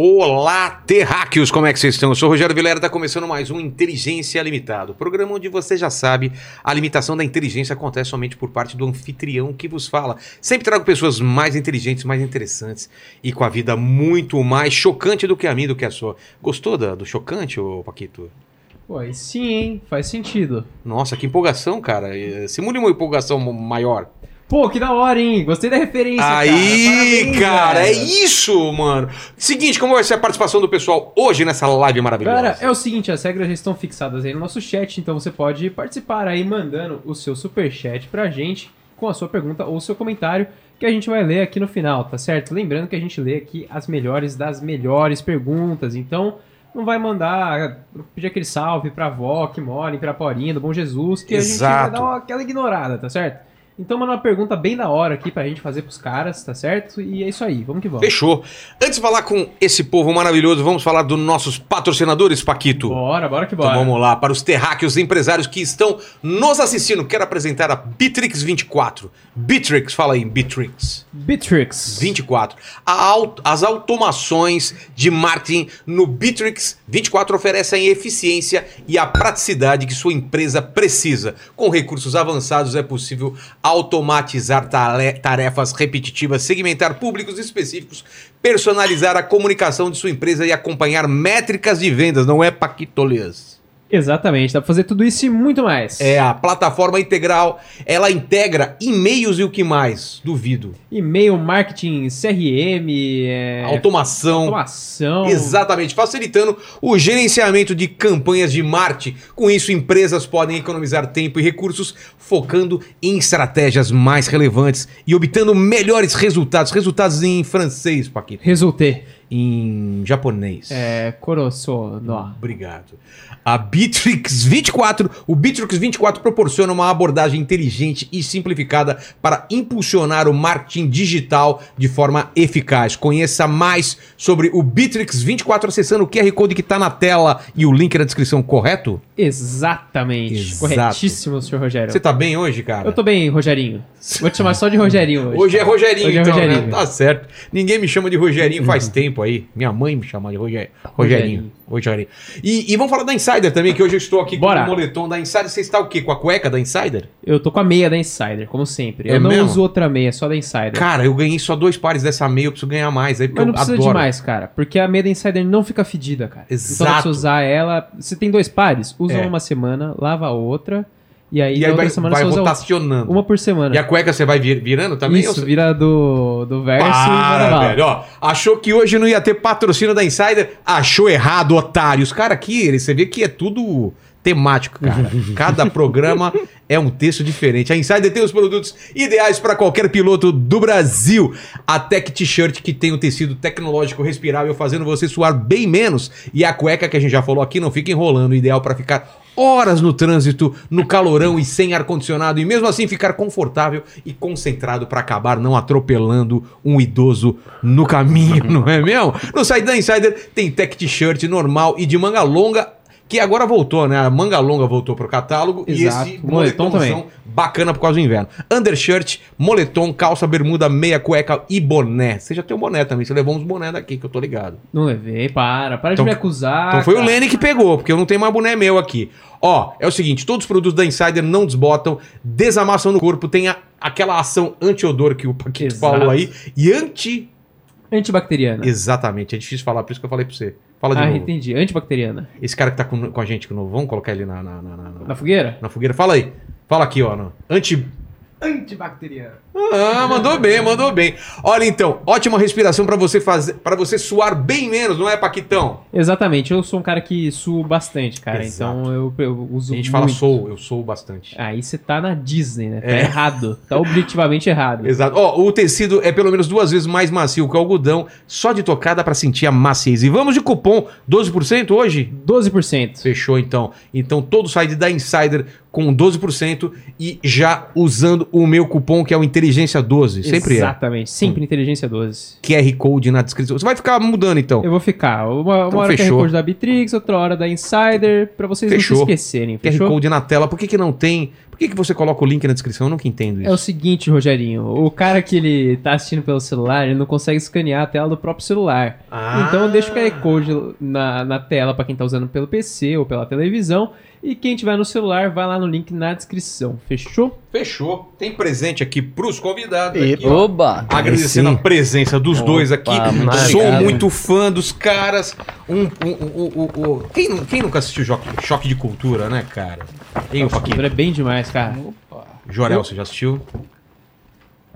Olá, terráqueos, como é que vocês estão? Eu sou o Rogério Vilera, está começando mais um Inteligência Limitado, programa onde você já sabe, a limitação da inteligência acontece somente por parte do anfitrião que vos fala. Sempre trago pessoas mais inteligentes, mais interessantes e com a vida muito mais chocante do que a mim, do que a sua. Gostou da- do chocante, ô Paquito? Pô, aí sim, hein? Faz sentido. Nossa, que empolgação, cara. Eh, Simule uma empolgação maior. Pô, que da hora, hein? Gostei da referência, Aí, cara. Parabéns, cara, é isso, mano. Seguinte, como vai ser a participação do pessoal hoje nessa live maravilhosa? Cara, é o seguinte, as regras já estão fixadas aí no nosso chat, então você pode participar aí mandando o seu superchat pra gente com a sua pergunta ou seu comentário que a gente vai ler aqui no final, tá certo? Lembrando que a gente lê aqui as melhores das melhores perguntas, então não vai mandar pedir aquele salve pra avó que mora em Piraporinha, do Bom Jesus, que a gente Exato. vai dar uma- aquela ignorada, tá certo? Então manda uma pergunta bem da hora aqui pra gente fazer pros caras, tá certo? E é isso aí, vamos que vamos. Fechou. Antes de falar com esse povo maravilhoso, vamos falar dos nossos patrocinadores, Paquito. Bora, bora que Então bora. vamos lá, para os terráqueos empresários que estão nos assistindo, quero apresentar a Bitrix 24. Bitrix, fala aí, Bitrix. Bitrix. 24. A as automações de marketing no Bitrix 24 oferecem a eficiência e a praticidade que sua empresa precisa. Com recursos avançados é possível automatizar tarefas repetitivas, segmentar públicos específicos, personalizar a comunicação de sua empresa e acompanhar métricas de vendas. Não é paquitolês. Exatamente, dá pra fazer tudo isso e muito mais. É a plataforma integral, ela integra e-mails e o que mais? Duvido. E-mail, marketing, CRM, é... Automação. automação. Exatamente, facilitando o gerenciamento de campanhas de marketing. Com isso, empresas podem economizar tempo e recursos, focando em estratégias mais relevantes e obtendo melhores resultados. Resultados em francês, Paquito. Resultei. Em japonês. É, Coroço, nó. Obrigado. A Bitrix 24, o Bitrix 24 proporciona uma abordagem inteligente e simplificada para impulsionar o marketing digital de forma eficaz. Conheça mais sobre o Bitrix 24 acessando o QR Code que está na tela e o link na descrição, correto? Exatamente. Exato. Corretíssimo, senhor Rogério. Você tá bem hoje, cara? Eu tô bem, Rogerinho. Vou te chamar só de Rogerinho hoje. Hoje é Rogerinho, Hoje é então, Rogerinho. né? Tá certo. Ninguém me chama de Rogerinho faz tempo aí. Minha mãe me chama de Roger... Rogerinho. Rogerinho. E, e vamos falar da Insider também, que hoje eu estou aqui Bora. com o moletom da Insider. Você está o quê? Com a cueca da Insider? Eu tô com a meia da Insider, como sempre. É eu não mesmo? uso outra meia, só da Insider. Cara, eu ganhei só dois pares dessa meia, eu preciso ganhar mais aí, porque Mas não precisa adoro. de mais, cara. Porque a meia da Insider não fica fedida, cara. Então Exato. você usar ela. Você tem dois pares, usa É. uma semana, lava a outra. E aí, E aí vai, semana vai rotacionando. uma por semana. E a cueca você vai vir- virando também? Isso, ou- vira do, do verso e Para, bala. velho. Ó, achou que hoje não ia ter patrocínio da Insider? Achou errado, otário. Os caras aqui, eles- você vê que é tudo temático, cara. Cada programa é um texto diferente. A Insider tem os produtos ideais para qualquer piloto do Brasil. A Tech T-shirt que tem o tecido tecnológico respirável, fazendo você suar bem menos. E a cueca que a gente já falou aqui não fica enrolando, ideal para ficar horas no trânsito, no calorão e sem ar-condicionado, e mesmo assim ficar confortável e concentrado para acabar não atropelando um idoso no caminho, não é mesmo? No site da Insider tem tech t-shirt normal e de manga longa, que agora voltou, né? A manga longa voltou pro catálogo Exato. e esse Moletom moletomzão bacana por causa do inverno. Undershirt, moletom, calça, bermuda, meia, cueca e boné. Você já tem um boné também, você levou uns boné daqui que eu tô ligado. Não levei, para. Para Então- de me acusar. Então foi o cara. Lene que pegou, porque eu não tenho mais boné meu aqui. Ó, é o seguinte, todos os produtos da Insider não desbotam, desamassam no corpo, tem a- aquela ação anti-odor que o Paquito Exato. falou aí, e anti... Antibacteriana. Exatamente, é difícil falar, por isso que eu falei pra você. Fala de Ah, novo. entendi. Antibacteriana. Esse cara que tá com, com a gente, que não, vamos colocar ele na, na, na, na- Na fogueira? na fogueira. Fala aí, fala aqui, ó, no- anti... Antibacteriana. Ah, mandou bem, mandou bem. Olha então, ótima respiração pra você fazer, para você suar bem menos, não é, Paquitão? Exatamente, eu sou um cara que suo bastante, cara. Exato. Então eu, eu uso. A gente muito. fala sou, eu sou bastante. Aí você tá na Disney, né? Tá É. errado. Tá objetivamente errado. Exato. Ó, o tecido é pelo menos duas vezes mais macio que o algodão. Só de tocar dá pra sentir a maciez. E vamos de cupom 12% hoje? 12%. Fechou então. Então todo site da Insider com 12% e já usando o meu cupom que é o Inteligência 12. Sempre é. Exatamente, sempre inteligência 12. QR Code na descrição. Você vai ficar mudando então. Eu vou ficar. Uma, uma Então hora fechou. QR Code da Bitrix, outra hora da Insider, pra vocês Fechou. não se esquecerem, QR fechou? Code na tela. Por que, que não tem? Por que, que você coloca o link na descrição? Eu nunca entendo isso. É o seguinte, Rogerinho, o cara que ele tá assistindo pelo celular, ele não consegue escanear a tela do próprio celular. Ah. Então deixa o QR Code na, na tela pra quem tá usando pelo PC ou pela televisão. E quem tiver no celular, vai lá no link na descrição. Fechou? Fechou. Tem presente aqui pros convidados. E- Aqui, ó. Oba! Agradecendo Aí a presença dos dois aqui. Sou muito fã dos caras. Um, um, um, um- um- Quem, quem nunca assistiu Choque, Choque de Cultura, né, cara? Hein, o Paquinho? É bem demais, cara. Jorel, você já assistiu?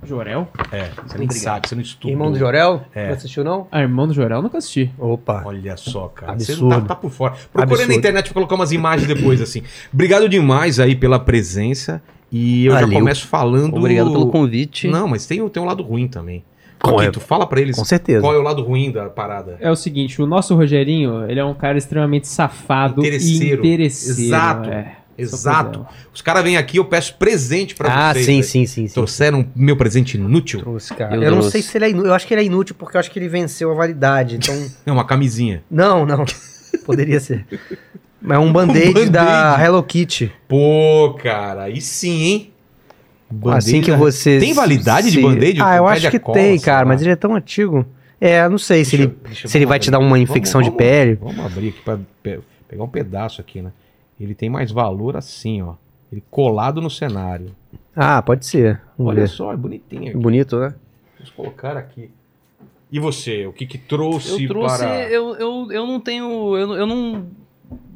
Jorel? É, você nem sabe, você não estudou. Irmão do Jorel? É. Não assistiu, não? Ah, irmão do Jorel, nunca assisti. Opa. Olha só, cara. Absurdo. Você não tá, tá por fora. Procura na Absurdo. internet pra colocar umas imagens depois, assim. Obrigado demais aí pela presença. E eu já Valeu. começo falando. Obrigado pelo convite. Não, mas tem, tem um lado ruim também. Com- Paquito, fala pra eles Com certeza. qual é o lado ruim da parada. É o seguinte, o nosso Rogerinho, ele é um cara extremamente safado Interesseiro. e interesseiro. Exato. é. É Exato. Os caras vêm aqui, eu peço presente pra Ah, vocês. sim, velho. sim, sim, sim. Trouxeram meu presente inútil? Trouxe, cara. Eu Eu, não sei se ele é inútil. Eu acho que ele é inútil porque eu acho que ele venceu a validade. Então. É uma camisinha. não, não. Poderia ser. Mas é um band-aid Um band-aid. da Hello Kitty. Pô, cara, aí sim, hein? assim que Band-aid- você. Tem validade de se- band-aid? Ah, eu acho que cola, tem, cara, lá. mas ele é tão antigo. É, eu não sei se Deixa ele, deixa se ele vai vamos te dar uma abrir. infecção Vamos- de pele. Vamos, vamos abrir aqui pra pe- pegar um pedaço aqui, né? Ele tem mais valor assim, ó. Ele colado no cenário. Ah, pode ser. Vamos Olha ver. só, é bonitinho aqui. Bonito, né? Vamos colocar aqui. E você, o que que trouxe, Eu trouxe. para... Eu, eu, eu não tenho. Eu, eu não,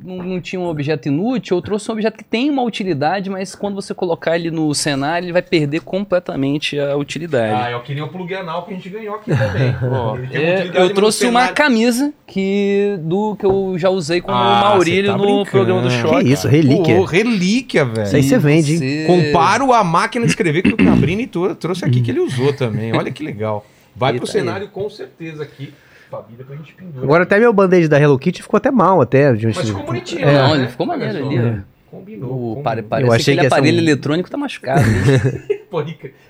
não. não tinha um objeto inútil, eu trouxe um objeto que tem uma utilidade, mas quando você colocar ele no cenário, ele vai perder completamente a Ah, utilidade. eu queria o plug anal que a gente ganhou aqui também. É, eu trouxe uma cenário- camisa que do que eu já usei com Ah, o Maurílio tá no brincando. programa do Choque. Que isso, relíquia. Pô, relíquia, velho. Isso aí você vende, hein? Você- Comparo a máquina de escrever que o Cabrini trou- trouxe aqui, que ele usou também. Olha que legal. Vai E pro tá aí. cenário com certeza aqui. A gente pendura. Agora até meu band-aid da Hello Kitty ficou até mal, até. De Mas ficou bonitinho, É. Não, né? ele ficou maneiro ali, ó. Combinou. O, combinou. pare, Eu achei que ser aparelho um- eletrônico tá machucado.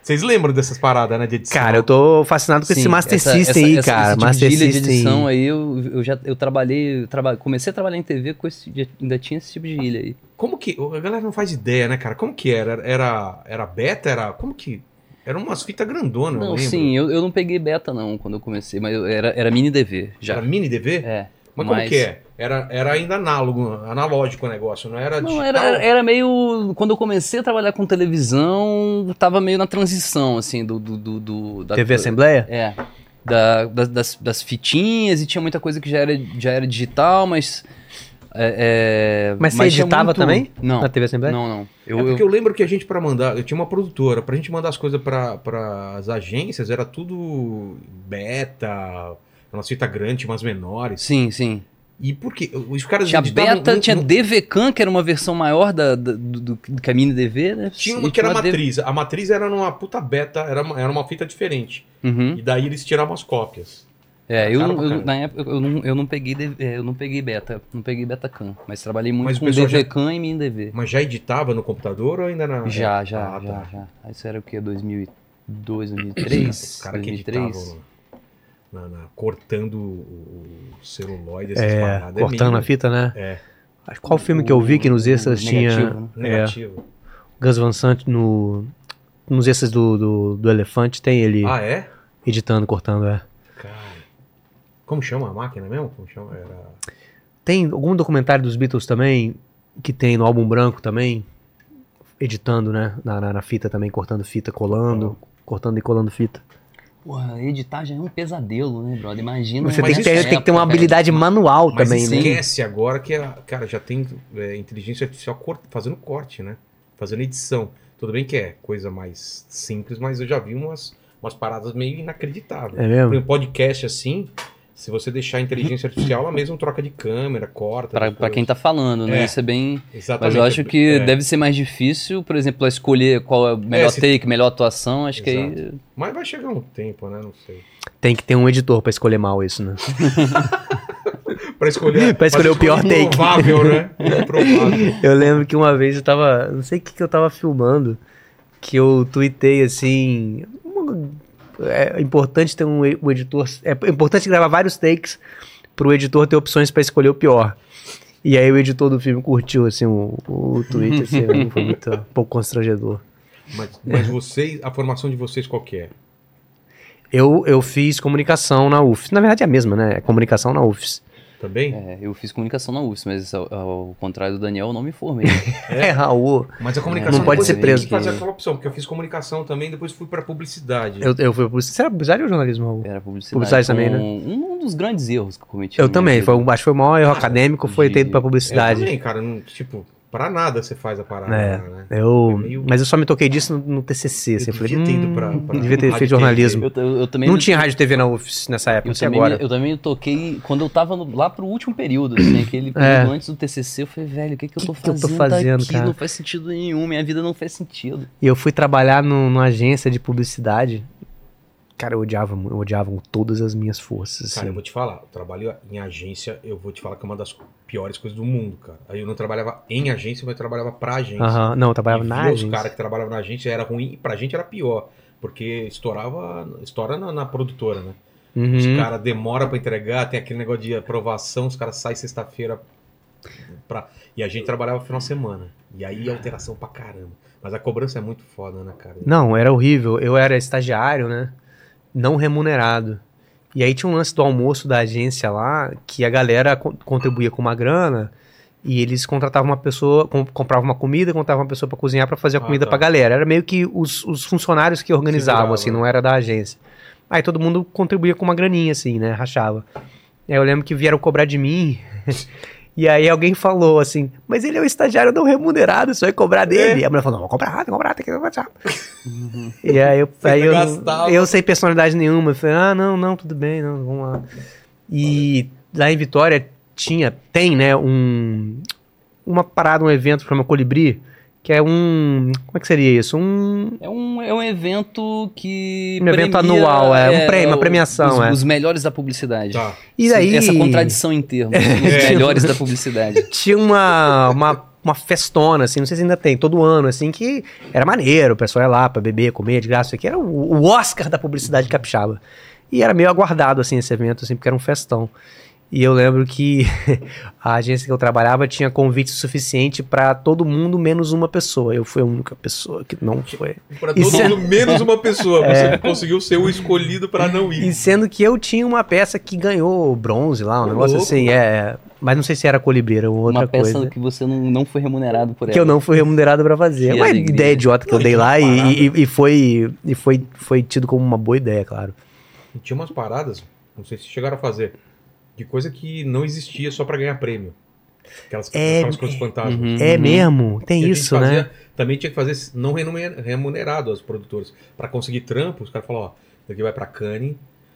Vocês lembram dessas paradas, né, de edição? Cara, eu tô fascinado com esse Sim, Master essa- System essa- aí, essa- cara. esse Master tipo de ilha de System. edição aí, eu, eu já eu trabalhei, eu traba- comecei a trabalhar em TV com esse, ainda tinha esse tipo de ilha aí. Como que... A galera não faz ideia, né, cara? Como que era? Era, era beta? Era... Como que... Era umas fitas grandonas, eu Não, lembro. sim, eu, eu não peguei beta não quando eu comecei, mas eu- era, era mini DV já. Era mini DV? É. Mas como que é? Era, era ainda análogo, analógico o negócio, não era Não, digital? era, era meio. Quando eu comecei a trabalhar com televisão, tava meio na transição, assim, do. do, do, do- da, TV Assembleia? É. Da, da- das, das fitinhas e tinha muita coisa que já era, já era digital, mas. É, é, Mas você tinha editava muito- também? Não. Na TV Assembleia? Não, não. Eu, é porque eu- eu lembro que a gente, pra mandar, eu tinha uma produtora, pra gente mandar as coisas pra, as agências, era tudo beta, umas fitas grandes, umas menores. Sim, sim. E por quê? Os caras Tinha beta, no- tinha no- DVCAM, que era uma versão maior da, da- do, do, do que a mini DV, né? Tinha uma que era uma DV matriz. A matriz era numa puta beta, era uma, era uma fita diferente. Uhum. E daí eles tiravam as cópias. É, eu, Cara eu- na época eu não, eu não peguei é, eu não peguei beta, não peguei betacam, mas trabalhei muito Mas o com pessoal já- DVCAM e mini DV. Mas já editava no computador ou ainda na. Já, já, Ah, já, tá. já. Isso era o que 2002, 2003, Os caras que 2003. editavam na- na- cortando o, o celuloide, essas É, paradas. cortando meio a fita, né? É. Acho- Qual filme que eu vi que nos extras tinha Negativo, né? é, Negativo. Gus Van Sant no... Nos extras do, do, do Elefante tem ele Ah, é? editando, cortando, é. Cara. Como chama a máquina mesmo? Como chama? Era. Tem algum documentário dos Beatles também, que tem no álbum branco também, editando, né? Na, na, na fita também, cortando fita, colando, cortando e colando fita. Porra, editar já é um pesadelo, né, brother? Imagina. Você tem que, ter, é tem que ter uma época, habilidade cara. manual Mas também, né? esquece agora que, a, cara, já tem é, inteligência artificial cor- fazendo corte, né? Fazendo edição. Tudo bem que é coisa mais simples, mas eu já vi umas, umas paradas meio inacreditáveis. É mesmo? exemplo, podcast assim, se você deixar a inteligência artificial, ela mesmo troca de câmera, corta. Pra quem tá falando, né? É. Isso é bem. Exatamente. Mas eu acho que É. deve ser mais difícil, por exemplo, escolher qual é o melhor se- take, melhor atuação. Acho que aí. Mas vai chegar um tempo, né? Não sei. Tem que ter um editor pra escolher mal isso, né? Pra escolher, Pra escolher o pior take. Improvável, né? Improvável. Eu lembro que uma vez eu tava. Não sei o que, que eu tava filmando. Que eu tuitei assim. É importante ter um, um editor. É importante gravar vários takes pro editor ter opções pra escolher o pior. E aí o editor do filme curtiu assim o, o tweet, assim, né? foi muito um pouco constrangedor. Mas, mas vocês, a formação de vocês qual que é? Eu, eu fiz comunicação na UFS. Na verdade é a mesma, né? É comunicação na UFS. Também? É, eu fiz comunicação na UFS, mas ao, ao contrário do Daniel, eu não me formei. É, Raul. Mas a comunicação Não pode ser tem preso. que fazer aquela opção, porque eu fiz comunicação também, depois fui pra publicidade. Eu, eu fui publicidade. Você era publicidade ou jornalismo, Raul? Era publicidade. Publicidade também, né? Um, um dos grandes erros que eu cometi. Eu também. Foi, um- acho que foi o maior erro acadêmico, foi ter ido pra Eu publicidade. também, cara, não, tipo, pra nada você faz a parada, É. né? Eu, É meio- Mas eu só me toquei disso no, no TCC. Eu Assim, eu falei, devia ter ido hum, pra- pra devia ter feito jornalismo. Eu, eu, eu também Não tinha rádio TV na UFS nessa época, Eu não também, agora. eu também toquei quando eu tava no- lá pro último período, assim, aquele período antes do TCC, eu falei, velho, o que que eu tô É. Que que eu fazendo, tô fazendo, aqui? cara? Não faz sentido nenhum, minha vida não faz sentido. E eu fui trabalhar no- numa agência de publicidade. Cara, eu odiava, eu odiava com todas as minhas forças. Cara, eu Assim. vou te falar, o trabalho em agência, eu vou te falar que é uma das piores coisas do mundo, cara. Aí eu não trabalhava em agência, mas eu trabalhava pra agência. Aham, Não, eu trabalhava E na via Os agência. caras que trabalhavam na agência era ruim, e pra gente era pior. Porque estourava, estoura na, na produtora, né? Os Uhum. caras demoram pra entregar, tem aquele negócio de aprovação, os caras saem sexta-feira pra... E a gente trabalhava final de semana. E aí alteração pra caramba. Mas a cobrança é muito foda, né, cara? Não, era horrível. Eu era estagiário, né? Não remunerado. E aí tinha um lance do almoço da agência lá, que a galera co- contribuía com uma grana e eles contratavam uma pessoa, com- compravam uma comida, contratavam uma pessoa pra cozinhar pra fazer a Ah, comida tá. pra galera. Era meio que os, os funcionários que organizavam, assim, não era da agência. Aí todo mundo contribuía com uma graninha, assim, né? Rachava. Aí eu lembro que vieram cobrar de mim. E aí alguém falou assim, mas ele é um estagiário não remunerado, você vai cobrar dele. E a mulher falou, não, vou cobrar, tem que cobrar, tem que cobrar. E aí eu, aí eu, gastava. eu sem personalidade nenhuma, eu falei, ah, não, não, tudo bem, não, vamos lá. E lá em Vitória tinha, tem, né, um, uma parada, um evento que chama Colibri, que é um, como é que seria isso? Um, É um, é um evento que. Um evento anual, é, um prêmio, uma premiação, Os, é. os melhores da publicidade. Tá. e daí... Essa contradição em termos. Os É. melhores da publicidade. tinha uma, uma, uma festona, assim, não sei se ainda tem, todo ano, assim, que era maneiro, o pessoal ia lá pra beber, comer de graça, isso aqui era o, o Oscar da publicidade capixaba. E era meio aguardado, assim, esse evento, assim, porque era um festão. E eu lembro que a agência que eu trabalhava tinha convite suficiente pra todo mundo, menos uma pessoa. Eu fui a única pessoa que não foi. Pra E todo se- mundo, menos uma pessoa. Você conseguiu ser o escolhido pra não ir. E sendo que eu tinha uma peça que ganhou bronze lá, um Ô, negócio louco. assim, é. Mas não sei se era colibri, era outra uma peça coisa. que você não, não foi remunerado por ela. que eu não fui remunerado pra fazer. Que uma alegria. ideia idiota que Não, eu dei lá e, e, e foi, e foi, foi tido como uma boa ideia, claro. E tinha umas paradas, não sei se chegaram a fazer, de coisa que não existia só pra ganhar prêmio. Aquelas, É- aquelas coisas fantasmas. Uhum. É mesmo, tem E isso, fazia- né? Também tinha que fazer não remuner- remunerado aos produtores. Pra conseguir trampo, os caras falaram, ó, daqui vai pra Cannes,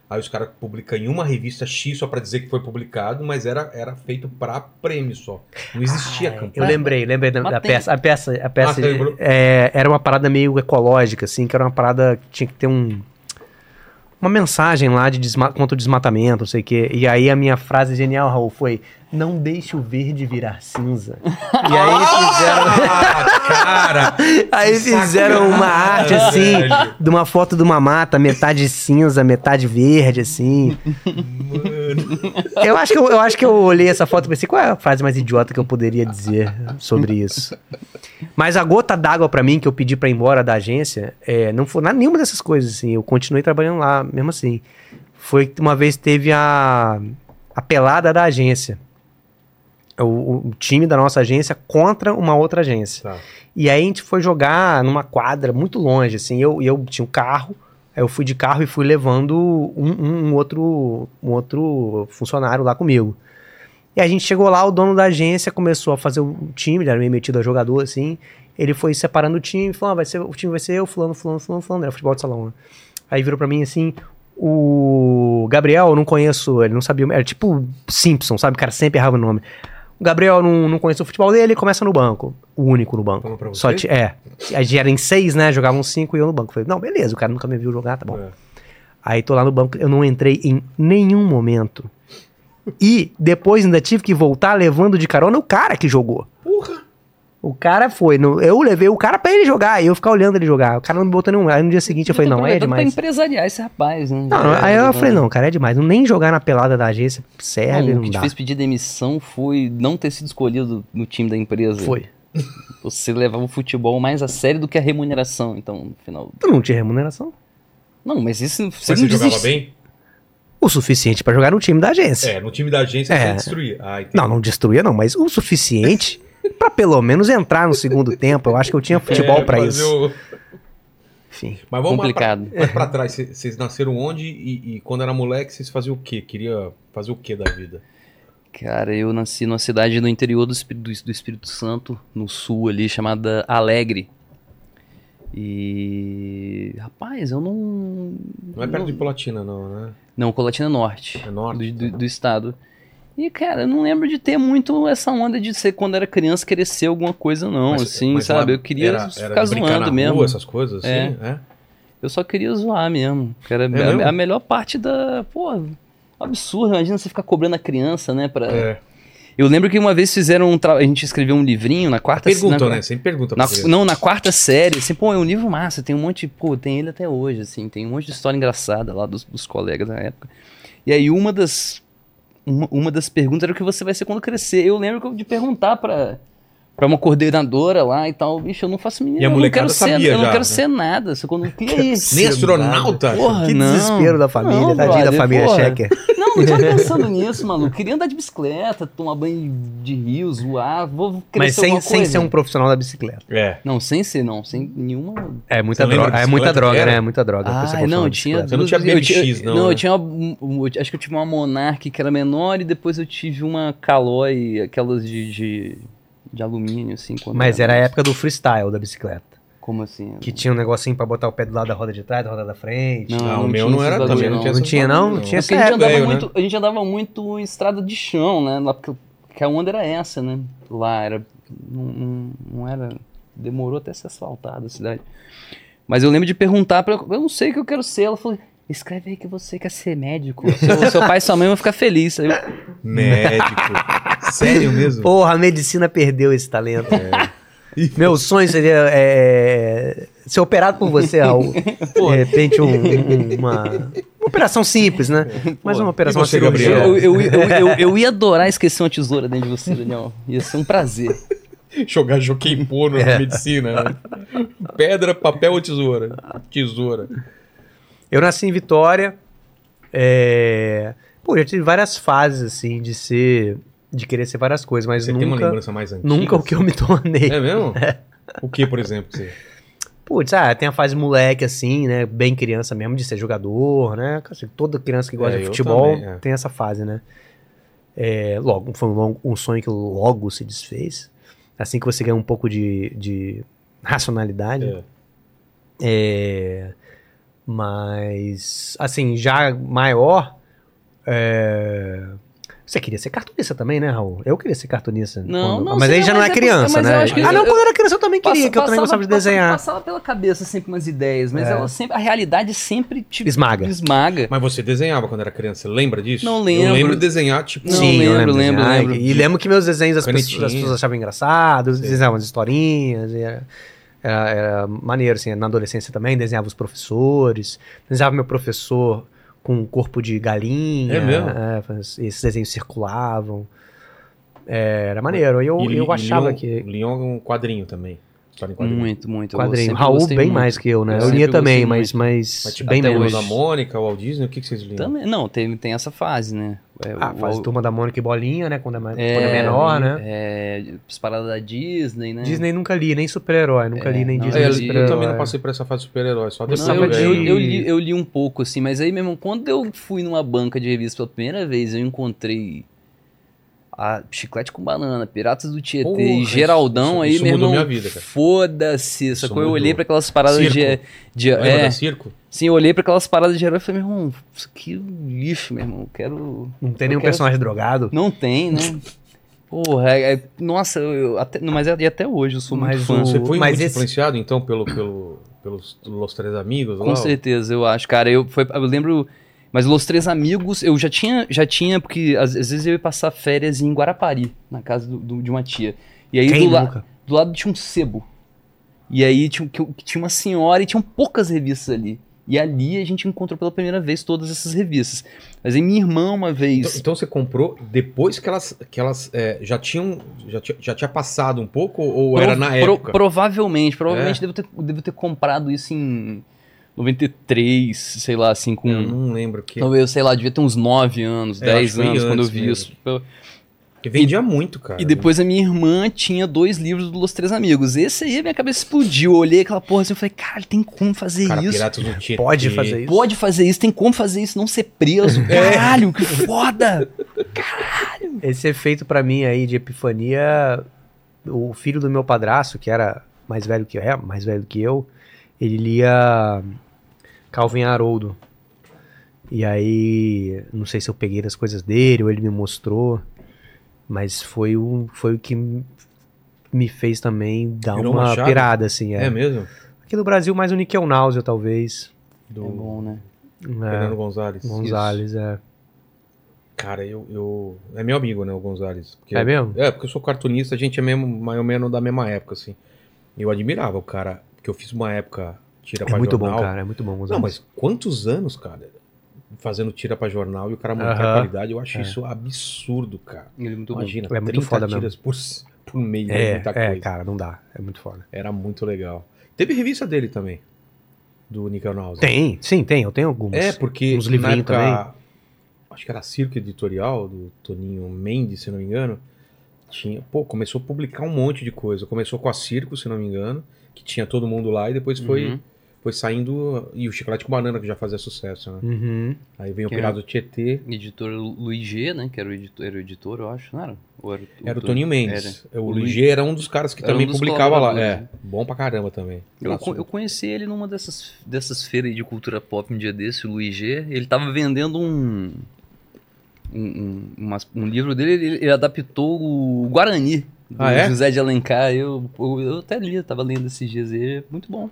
aí os caras publicam em uma revista X só pra dizer que foi publicado, mas era, era feito pra prêmio só. Não existia campanha. Eu lembrei, lembrei da, da peça. A peça, a peça Ah, é, era uma parada meio ecológica, assim, que era uma parada que tinha que ter um. Uma mensagem lá de desma contra o desmatamento, não sei o quê. E aí a minha frase genial, Raul, foi: Não deixe o verde virar cinza. e aí fizeram. Ah, cara! Aí fizeram uma arte assim, velho. de uma foto de uma mata, metade cinza, metade verde, assim. Eu acho que eu, eu acho que eu olhei essa foto e pensei, qual é a frase mais idiota que eu poderia dizer sobre isso? Mas a gota d'água pra mim, que eu pedi pra ir embora da agência, é, não foi nada, nenhuma dessas coisas, assim. Eu continuei trabalhando lá, mesmo assim. Foi que uma vez teve a, a pelada da agência. O, o time da nossa agência contra uma outra agência. Tá. E aí a gente foi jogar numa quadra muito longe, assim. Eu, eu tinha um carro, aí eu fui de carro e fui levando um, um- um outro, um outro funcionário lá comigo. E a gente chegou lá, o dono da agência começou a fazer o time, ele era meio metido a jogador, assim. Ele foi separando o time, falou, ah, vai ser, o time vai ser eu, fulano, fulano, fulano, fulano, era futebol de salão, né? Aí virou pra mim assim, o Gabriel, eu não conheço, ele não sabia, era tipo Simpson, sabe? O cara sempre errava o nome. O Gabriel não, não conhece o futebol dele, começa no banco. O único no banco. Falou pra você? Só ti- é. A gente era em seis, né? Jogavam cinco e eu no banco. Falei, não, beleza, o cara nunca me viu jogar, tá bom. É. Aí tô lá no banco, eu não entrei em nenhum momento E depois ainda tive que voltar levando de carona o cara que jogou. O cara foi. no- eu levei o cara pra ele jogar. E eu ficar olhando ele jogar. O cara não me botou nenhum. Aí no dia seguinte eu falei, não, aí é Aproveitando demais. Pra empresariar esse rapaz, né? Não, Já aí eu né? falei, não, cara, é demais. Nem jogar na pelada da agência serve, Não, não, o que te dá. fez pedir demissão foi não ter sido escolhido no time da empresa. Foi. Você levava o futebol mais a sério do que a remuneração, então, no final. Tu não tinha remuneração? Não, mas isso você Mas não você jogava bem? O suficiente pra jogar no time da agência. É, no time da agência É. você destruía. Ah. Não, não destruía não, mas o suficiente pra pelo menos entrar no segundo tempo. Eu acho que eu tinha futebol É, pra fazer isso. o- Enfim. Mas vamos Complicado. lá pra, mais pra trás. Cê- Vocês nasceram onde e, e quando era moleque vocês faziam o quê? Queria fazer o quê da vida? Cara, eu nasci numa cidade no interior do Espírito, do Espírito Santo, no sul ali, chamada Alegre. E. Rapaz, eu não. Não é perto de Polatina, não, né? Não, Colatina Norte. É norte. do, do- do estado. E, cara, eu não lembro de ter muito essa onda de ser, quando era criança, querer ser alguma coisa, não, Mas- assim, mas sabe? Eu queria era- era ficar brincar zoando na mesmo. Rua, essas coisas assim, É. é? Eu só queria zoar mesmo. Que era a- mesmo? a, melhor parte da. Pô, absurdo. Imagina você ficar cobrando a criança, né? Pra... É. Eu lembro que uma vez fizeram um. tra- A gente escreveu um livrinho na quarta Pergunta, na- né? Sempre pergunta na- não, na quarta série, assim, pô, é um livro massa, tem um monte, pô, tem ele até hoje, assim, tem um monte de história engraçada lá dos, dos colegas da época. E aí uma das, uma, uma das perguntas era o que você vai ser quando crescer. Eu lembro de perguntar pra, pra uma coordenadora lá e tal, bicho, eu não faço menino, E a eu não quero ser, sabia eu não já, quero né? ser nada, só quando, que é isso? Nem astronauta? Porra, Que não. desespero da família, Não, tadinha da brother, família porra. Checker. Não, não tava pensando nisso, maluco. Queria andar de bicicleta, tomar banho de rio, zoar, vou crescer Mas sem, sem ser um profissional da bicicleta. É. Não, sem ser, não. Sem nenhuma. É muita Você droga. É muita droga, era? né? É muita droga. Ah, não, de tinha. Você não tinha eu BMX, não, Não, né? eu tinha. uma- eu acho que eu tive uma Monarch que era menor e depois eu tive uma Caloi, aquelas de, de, de alumínio, assim. quando Mas era a mais- época do freestyle da bicicleta. Como assim? Que tinha um negocinho pra botar o pé do lado da roda de trás, da roda da frente. Não, Ah, não o meu não era também, bagulho, não tinha Não essas tinha, não? Não tinha Porque a gente, andava velho, né? muito, a gente andava muito em estrada de chão, né? Lá porque, porque a onda era essa, né? Lá era. Não, não, não era. Demorou até ser asfaltada a cidade. Mas eu lembro de perguntar pra. Eu não sei o que eu quero ser. Ela falou. Escreve aí que você quer ser médico. Seu, seu pai e sua mãe vão ficar felizes. Médico. Sério mesmo? Porra, a medicina perdeu esse talento. É. Meu sonho seria é, ser operado por você, Raul. De repente, um- um- uma, uma operação simples, né? Mas uma operação E você, uma cirurgia. Gabriel? eu, eu, eu, eu, eu ia adorar esquecer uma tesoura dentro de você, Daniel. Ia ser um prazer. Jogar joquei pô na É. medicina, né? Pedra, papel ou tesoura? Tesoura. Eu nasci em Vitória. É... Pô, já tive várias fases, assim, de ser. De querer ser várias coisas, mas Você tem uma nunca. lembrança mais antiga? Nunca o que eu me tornei. É mesmo? O que, por exemplo? Você... Putz, ah, tem a fase moleque, assim, né? Bem criança mesmo, de ser jogador, né? Assim, Toda criança que gosta É, de futebol também, é. tem essa fase, né? É, logo, foi um, longo- um sonho que logo se desfez. Assim que você ganha um pouco de, de racionalidade. É. É, mas, assim, já maior. Você queria ser cartunista também, né, Raul? Eu queria ser cartunista. Não, quando- não, Mas aí já não é é criança, porque- né? eu acho que ah, não, eu- quando eu era criança eu também queria, Passa- que eu também passava- gostava de passava- desenhar. Passava pela cabeça sempre umas ideias, mas É. ela sempre, a realidade sempre te Esmaga. esmaga. Mas você desenhava quando era criança, você lembra disso? Não Eu lembro. lembro de desenhar, tipo... Não, Sim, eu lembro, lembro, desenhar. lembro. E lembro que meus desenhos as pessoas, as pessoas achavam engraçados, desenhavam umas historinhas. e Era, era, era maneiro, assim. Na adolescência também, desenhava os professores. Desenhava meu professor com um corpo de galinha. É mesmo? é, esses desenhos circulavam. É, era maneiro. Eu, E- eu e achava Leon- que. Leon é um quadrinho também. História em quadrinho. Muito, muito. Quadrinho. Raul bem muito. mais que eu, né? Eu Eu, lia também, mas, muito. mas, Mas tipo, bem até menos. da Mônica, o Walt Disney, o que, que vocês liam? Também, não, tem, tem essa fase, né? É, Ah, o- faz o- Turma da Mônica e Bolinha, né? Quando é, mais, é, quando é menor, né? É, as paradas da Disney, né? Disney nunca li, nem super-herói. Nunca É, li nem não, Disney. É, eu, eu também não passei por essa fase de super-herói, só depois Não, eu, eu, eu li, eu li um pouco, assim, mas aí mesmo, quando eu fui numa banca de revista pela primeira vez, eu encontrei a Chiclete com Banana, Piratas do Tietê Porra, e Geraldão isso- aí, isso meu mudou irmão, minha vida, cara. foda-se, Isso sacou? Eu olhei pra aquelas paradas Circo. de... de é, da Circo? sim, eu olhei pra aquelas paradas de herói e falei, meu irmão, isso aqui é lixo, meu irmão, eu quero... Não tem nenhum quero- personagem drogado. Não tem, né? Porra, é, é- nossa, eu, até, não, mas é- e até hoje eu sou muito fã. Você foi mas muito esse- influenciado, então, pelo, pelo, pelos Los Três Amigos? Com lá? certeza, eu acho, cara. Eu, foi, eu lembro. Mas Los Três Amigos, eu já tinha, já tinha, porque às, às vezes eu ia passar férias em Guarapari, na casa do- do- de uma tia. E aí Quem do, la- do lado tinha um sebo. E aí tinha, que- que tinha uma senhora e tinham poucas revistas ali. E ali a gente encontrou pela primeira vez todas essas revistas. Mas aí minha irmã uma Então, vez. então você comprou depois que elas, que elas é, já tinham. Já tinha, já tinha passado um pouco ou Pro- era na pro- época? provavelmente, provavelmente É. devo, ter, devo ter comprado isso em 93, sei lá, assim, com. Eu não lembro que. Então eu, sei lá, devia ter uns 9 anos, É, eu 10 acho que foi anos quando eu vi mesmo. isso. Eu- que vendia muito, cara. E depois a minha irmã tinha dois livros dos Três Amigos. Esse aí a minha cabeça explodiu. Eu olhei aquela porra assim e falei, cara, tem como fazer Cara, isso? Piratas do Tietê. Pode fazer isso? Pode fazer isso, tem como fazer isso, não ser preso. É. Caralho, que foda! Esse efeito pra mim aí de epifania, o filho do meu padrasto, que era mais velho que eu, é, mais velho que eu, ele lia Calvin Haroldo. E aí, não sei se eu peguei das coisas dele ou ele me mostrou, mas foi o, foi o que me fez também dar Virou uma pirada, assim. É. É mesmo? Aqui no Brasil, mais o Nickel Náusea, talvez. Do É bom, né? Fernando É, Gonzalez. Gonzalez, é. Cara, eu, eu. É meu amigo, né, o Gonzalez. Porque- É mesmo? É, porque eu sou cartunista, a gente é mesmo, mais ou menos da mesma época, assim. Eu admirava o cara, porque eu fiz uma época tira É pra muito jornal. bom, cara, é muito bom. Não, mas quantos anos, cara, fazendo tira pra jornal e o cara manter a Aham. qualidade, eu acho É. isso absurdo, cara. Ele é muito bom. Imagina, É muito 30 foda tiras por, por mês, é, É, muita é, coisa. cara, não dá. É muito foda. Era muito legal. Teve revista dele também, do Nickel Náusea. Tem, sim, tem. Eu tenho alguns. É, porque uns livrinhos época, também. acho que era Circo Editorial, do Toninho Mendes, se não me engano, tinha, pô, começou a publicar um monte de coisa. Começou com a Circo, se não me engano, que tinha todo mundo lá, e depois foi, Uhum. foi saindo, e o Chiclete com Banana, que já fazia sucesso, né? Uhum. Aí vem o Que Pirata do Tietê, Editor Luiz G, né? Que era o editor, era o editor, eu acho, não era? Ou era, era o Toninho Mendes. O, O Luiz G era um dos caras que Era também um publicava lá. É, colaboradores, bom pra caramba também. Eu, eu conheci ele numa dessas, dessas feiras aí de cultura pop um dia desse, o Luiz G. Ele tava vendendo um. Um, um, um livro dele, ele, ele adaptou o Guarani, do Ah, é? José de Alencar. Eu, eu, eu até li, eu tava lendo esses dias aí, é muito bom.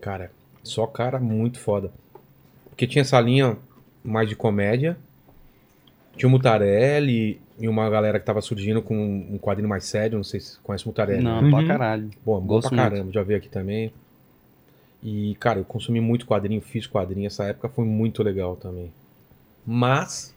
Cara, só cara muito foda. Porque tinha essa linha mais de comédia. Tinha o Mutarelli e uma galera que tava surgindo com um quadrinho mais sério. Não sei se conhece o Mutarelli. Não, né? pra Uhum. caralho. Bom, bom gosto pra muito. caramba. Já veio aqui também. E, cara, eu consumi muito quadrinho, fiz quadrinho. Essa época foi muito legal também. Mas,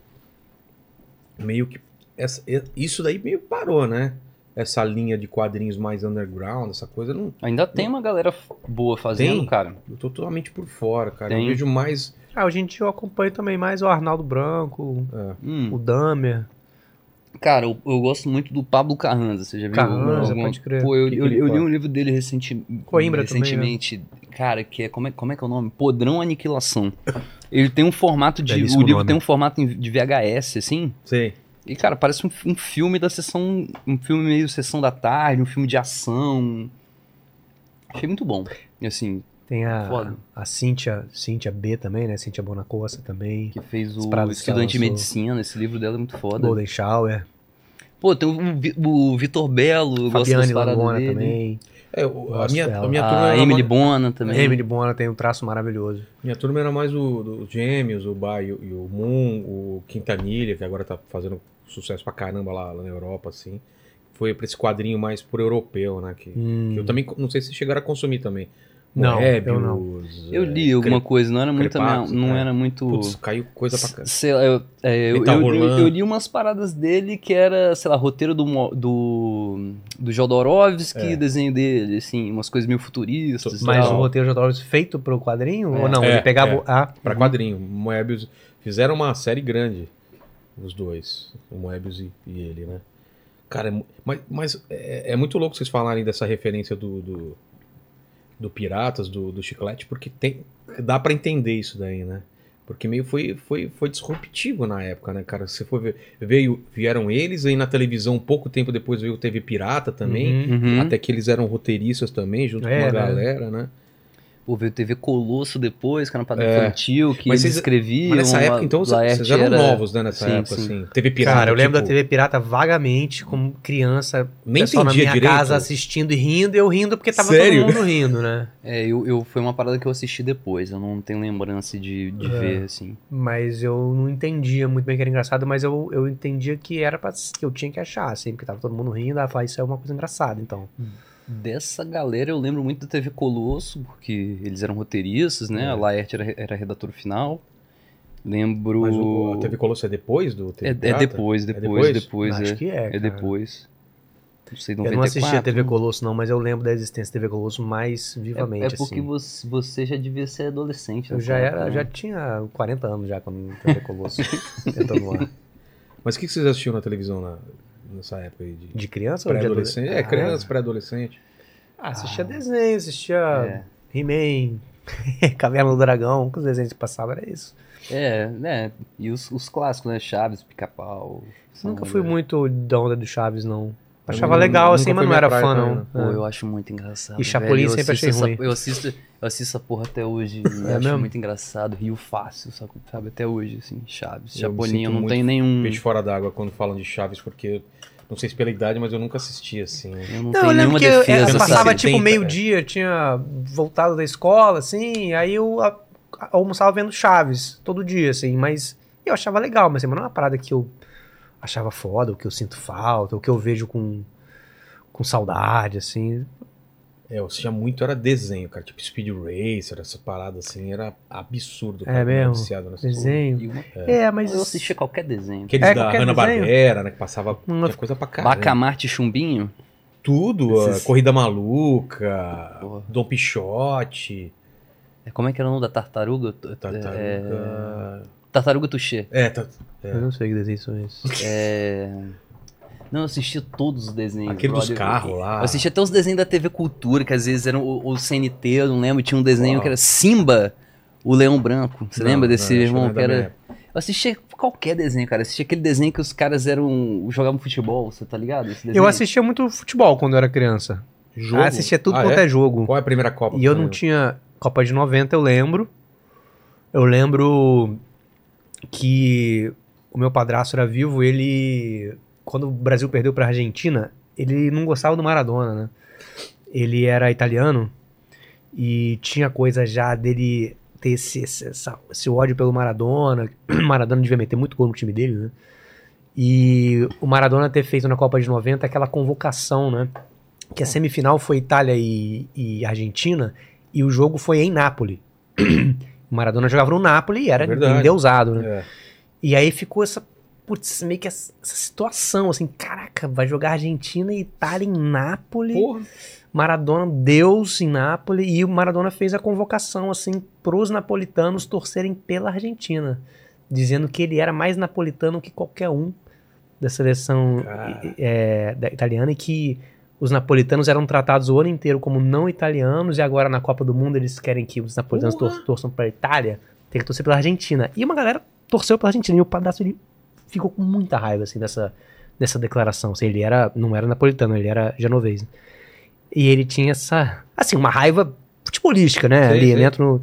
meio que. essa- isso daí meio parou, né? Essa linha de quadrinhos mais underground, essa coisa. Não, Ainda tem uma galera boa fazendo, Tem? cara. eu tô totalmente por fora, cara. Eu Tem. vejo mais. Ah, dia eu acompanho também mais o Arnaldo Branco, é, Hum. o Damer. Cara, eu, eu gosto muito do Pablo Carranza, você já viu? Carranza, alguma- pode crer. Pô, eu, eu- eu li um livro dele recenti... Coimbra também, né? recentemente, cara, que é como, é como é que é o nome? Podrão Aniquilação. Ele tem um formato de... Belíssimo o livro nome. tem um formato de VHS, assim, sei. E, cara, parece um, um filme da sessão... Um filme meio sessão da tarde, um filme de ação. Achei muito bom. E, assim, Tem a, Foda. a Cíntia, Cíntia B também, né? Cíntia Bonacosta também. que fez o Estudante de. Medicina, esse livro dela é muito foda. Golden Shower. Pô, tem o, o Vitor Belo, Fabiane Lagona também. É, o- a, minha, dela. a minha turma A era Emily mais, Bona também. Emily Bona tem um traço maravilhoso. minha turma era mais o, do Gêmeos, o Bay e o- e o Moon, o Quintanilha, que agora tá fazendo sucesso pra caramba lá, lá na Europa, assim. Foi pra esse quadrinho mais pro europeu, né? Que, Hum. que eu também não sei se chegaram a consumir também. Não, eu não. Eu é, li alguma Cre- coisa, não era muito. Crepatos, não é. era muito. Putz, caiu coisa pra caramba. Sei lá, eu, é, eu, eu, eu, eu li umas paradas dele que era, sei lá, roteiro do, Mo- do, do Jodorowsky, É. desenho dele, assim, umas coisas meio futuristas. Mas tal. o roteiro já estava feito pro quadrinho? É. Ou não? É, ele pegava. é. o- Ah, Pra quadrinho. Moebius. Fizeram uma série grande, os dois. O Moebius e, e ele, né? Cara, é mas, mas é, é muito louco vocês falarem dessa referência do, do, do Piratas, do, do Chiclete, porque tem, dá pra entender isso daí, né? Porque meio foi, foi, foi disruptivo na época, né, cara? Se for ver, veio, vieram eles, aí na televisão, pouco tempo depois veio TV Pirata também. Uhum. Uhum. Até que eles eram roteiristas também, junto É, com uma né? galera, né? Pô, veio TV Colosso depois, que era uma parada É. infantil, que Mas eles escreviam. Mas nessa época, então, Laerte vocês eram era- novos, né? Nessa Sim, época, sim. assim. TV pirata. Cara, eu lembro tipo, da TV Pirata vagamente, como criança, Nem pessoal na minha direito. casa assistindo e rindo, e eu rindo porque tava Sério? todo mundo rindo, né? É, eu, eu, foi uma parada que eu assisti depois, eu não tenho lembrança de, de É. ver, assim. Mas eu não entendia muito bem que era engraçado, mas eu, eu entendia que era pra, que eu tinha que achar, assim, porque tava todo mundo rindo, ah, falar, isso é uma coisa engraçada, então. Dessa galera eu lembro muito da TV Colosso, porque eles eram roteiristas, né? É. A Laerte era, era redator final. Lembro. Mas o, a TV Colosso é depois do TV É, é depois, depois, depois? depois. Acho é, que é, é cara. depois. Não sei, Eu 94. não assisti a TV Colosso, não, mas eu lembro da existência da TV Colosso mais É, vivamente, é porque assim. você, você já devia ser adolescente. Eu já época, era, né? já tinha 40 anos já quando a TV Colosso entrou no ar. Mas o que que vocês assistiam na televisão na- nessa época aí? De, De criança ou de pré-adolescente? É, adolescente? criança, pré-adolescente. Ah, assistia desenho, assistia É. He-Man, Caverna do Dragão, que os desenhos que passavam era isso. É, né? E os, os clássicos, né? Chaves, Pica-Pau. Nunca fui muito da onda do Chaves, não. Achava não- legal, assim, mas não era praia fã, não. Pô, É. eu acho muito engraçado. E Chapolin velho. Eu sempre achei essa- ruim. Eu assisto, eu assisto essa porra até hoje. É acho mesmo? muito engraçado. Rio fácil, sabe? Até hoje, assim. Chaves. Eu Chapolin, eu não tenho nenhum. Peixe fora d'água quando falam de Chaves, porque não sei se pela idade, mas eu nunca assisti assim. Eu não, Não, eu tenho lembro nenhuma que eu, defesa. eu passava 70, tipo é. meio-dia, tinha voltado da escola, assim, aí eu a- a- almoçava vendo Chaves todo dia, assim, mas eu achava legal, mas assim, mas não é uma parada que eu achava foda, ou que eu sinto falta, ou que eu vejo com, com saudade, assim. É, eu assistia muito, era desenho, cara. Tipo Speed Racer, essa parada assim, era absurdo. É cara, era mesmo? Desenho. E uma- É, mas. Eu assistia qualquer desenho. Aqueles É, da Hanna-Barbera, né? Que passava Hum, tinha coisa pra caramba. Bacamarte Chumbinho? Tudo, Esses- Corrida Maluca, Porra. Dom Pichote, É, Como é que era o nome da tartaruga? Tartaruga... É... Tartaruga Tuxê. É, tá... Eu não sei que desenho são esses. É... Não, eu assistia todos os desenhos. Aquele dos brother. carros lá. Eu assistia até os desenhos da TV Cultura, que às vezes eram o, o CNT, eu não lembro, tinha um desenho Uau. que era Simba, o Leão Branco. Você Não, lembra desse irmão não é que era. Eu assistia qualquer desenho, cara. Eu assistia aquele desenho que os caras eram. jogavam futebol, você tá ligado? Esse Eu assistia muito futebol quando eu era criança. Jogo? Ah, assistia tudo Ah, quanto é? jogo. Qual é a primeira Copa? E eu não tinha. Copa de 90, eu lembro. Eu lembro que o meu padrasto era vivo, ele. Quando o Brasil perdeu pra Argentina, ele não gostava do Maradona, né? Ele era italiano e tinha coisa já dele ter esse, esse, esse ódio pelo Maradona. Maradona devia meter muito gol no time dele, né? E o Maradona ter feito na Copa de 90 aquela convocação, né? Que a semifinal foi Itália e, e Argentina e o jogo foi em Nápoles. o Maradona jogava no Nápoles e era Verdade. endeusado, né? É. E aí ficou essa, putz, meio que essa, essa situação, assim, caraca, vai jogar Argentina e Itália em Nápoles. Porra. Maradona, Deus em Nápoles, e o Maradona fez a convocação, assim, pros napolitanos torcerem pela Argentina, dizendo que ele era mais napolitano que qualquer um da seleção é, da italiana e que os napolitanos eram tratados o ano inteiro como não italianos e agora na Copa do Mundo eles querem que os napolitanos tor torçam pela Itália, tem que torcer pela Argentina. E uma galera torceu pela Argentina e o Padastro ele ficou com muita raiva assim dessa, dessa declaração. Assim, ele era não era napolitano, ele era genovês. E ele tinha essa, assim, uma raiva futebolística, né, Sim, ali sim. dentro no-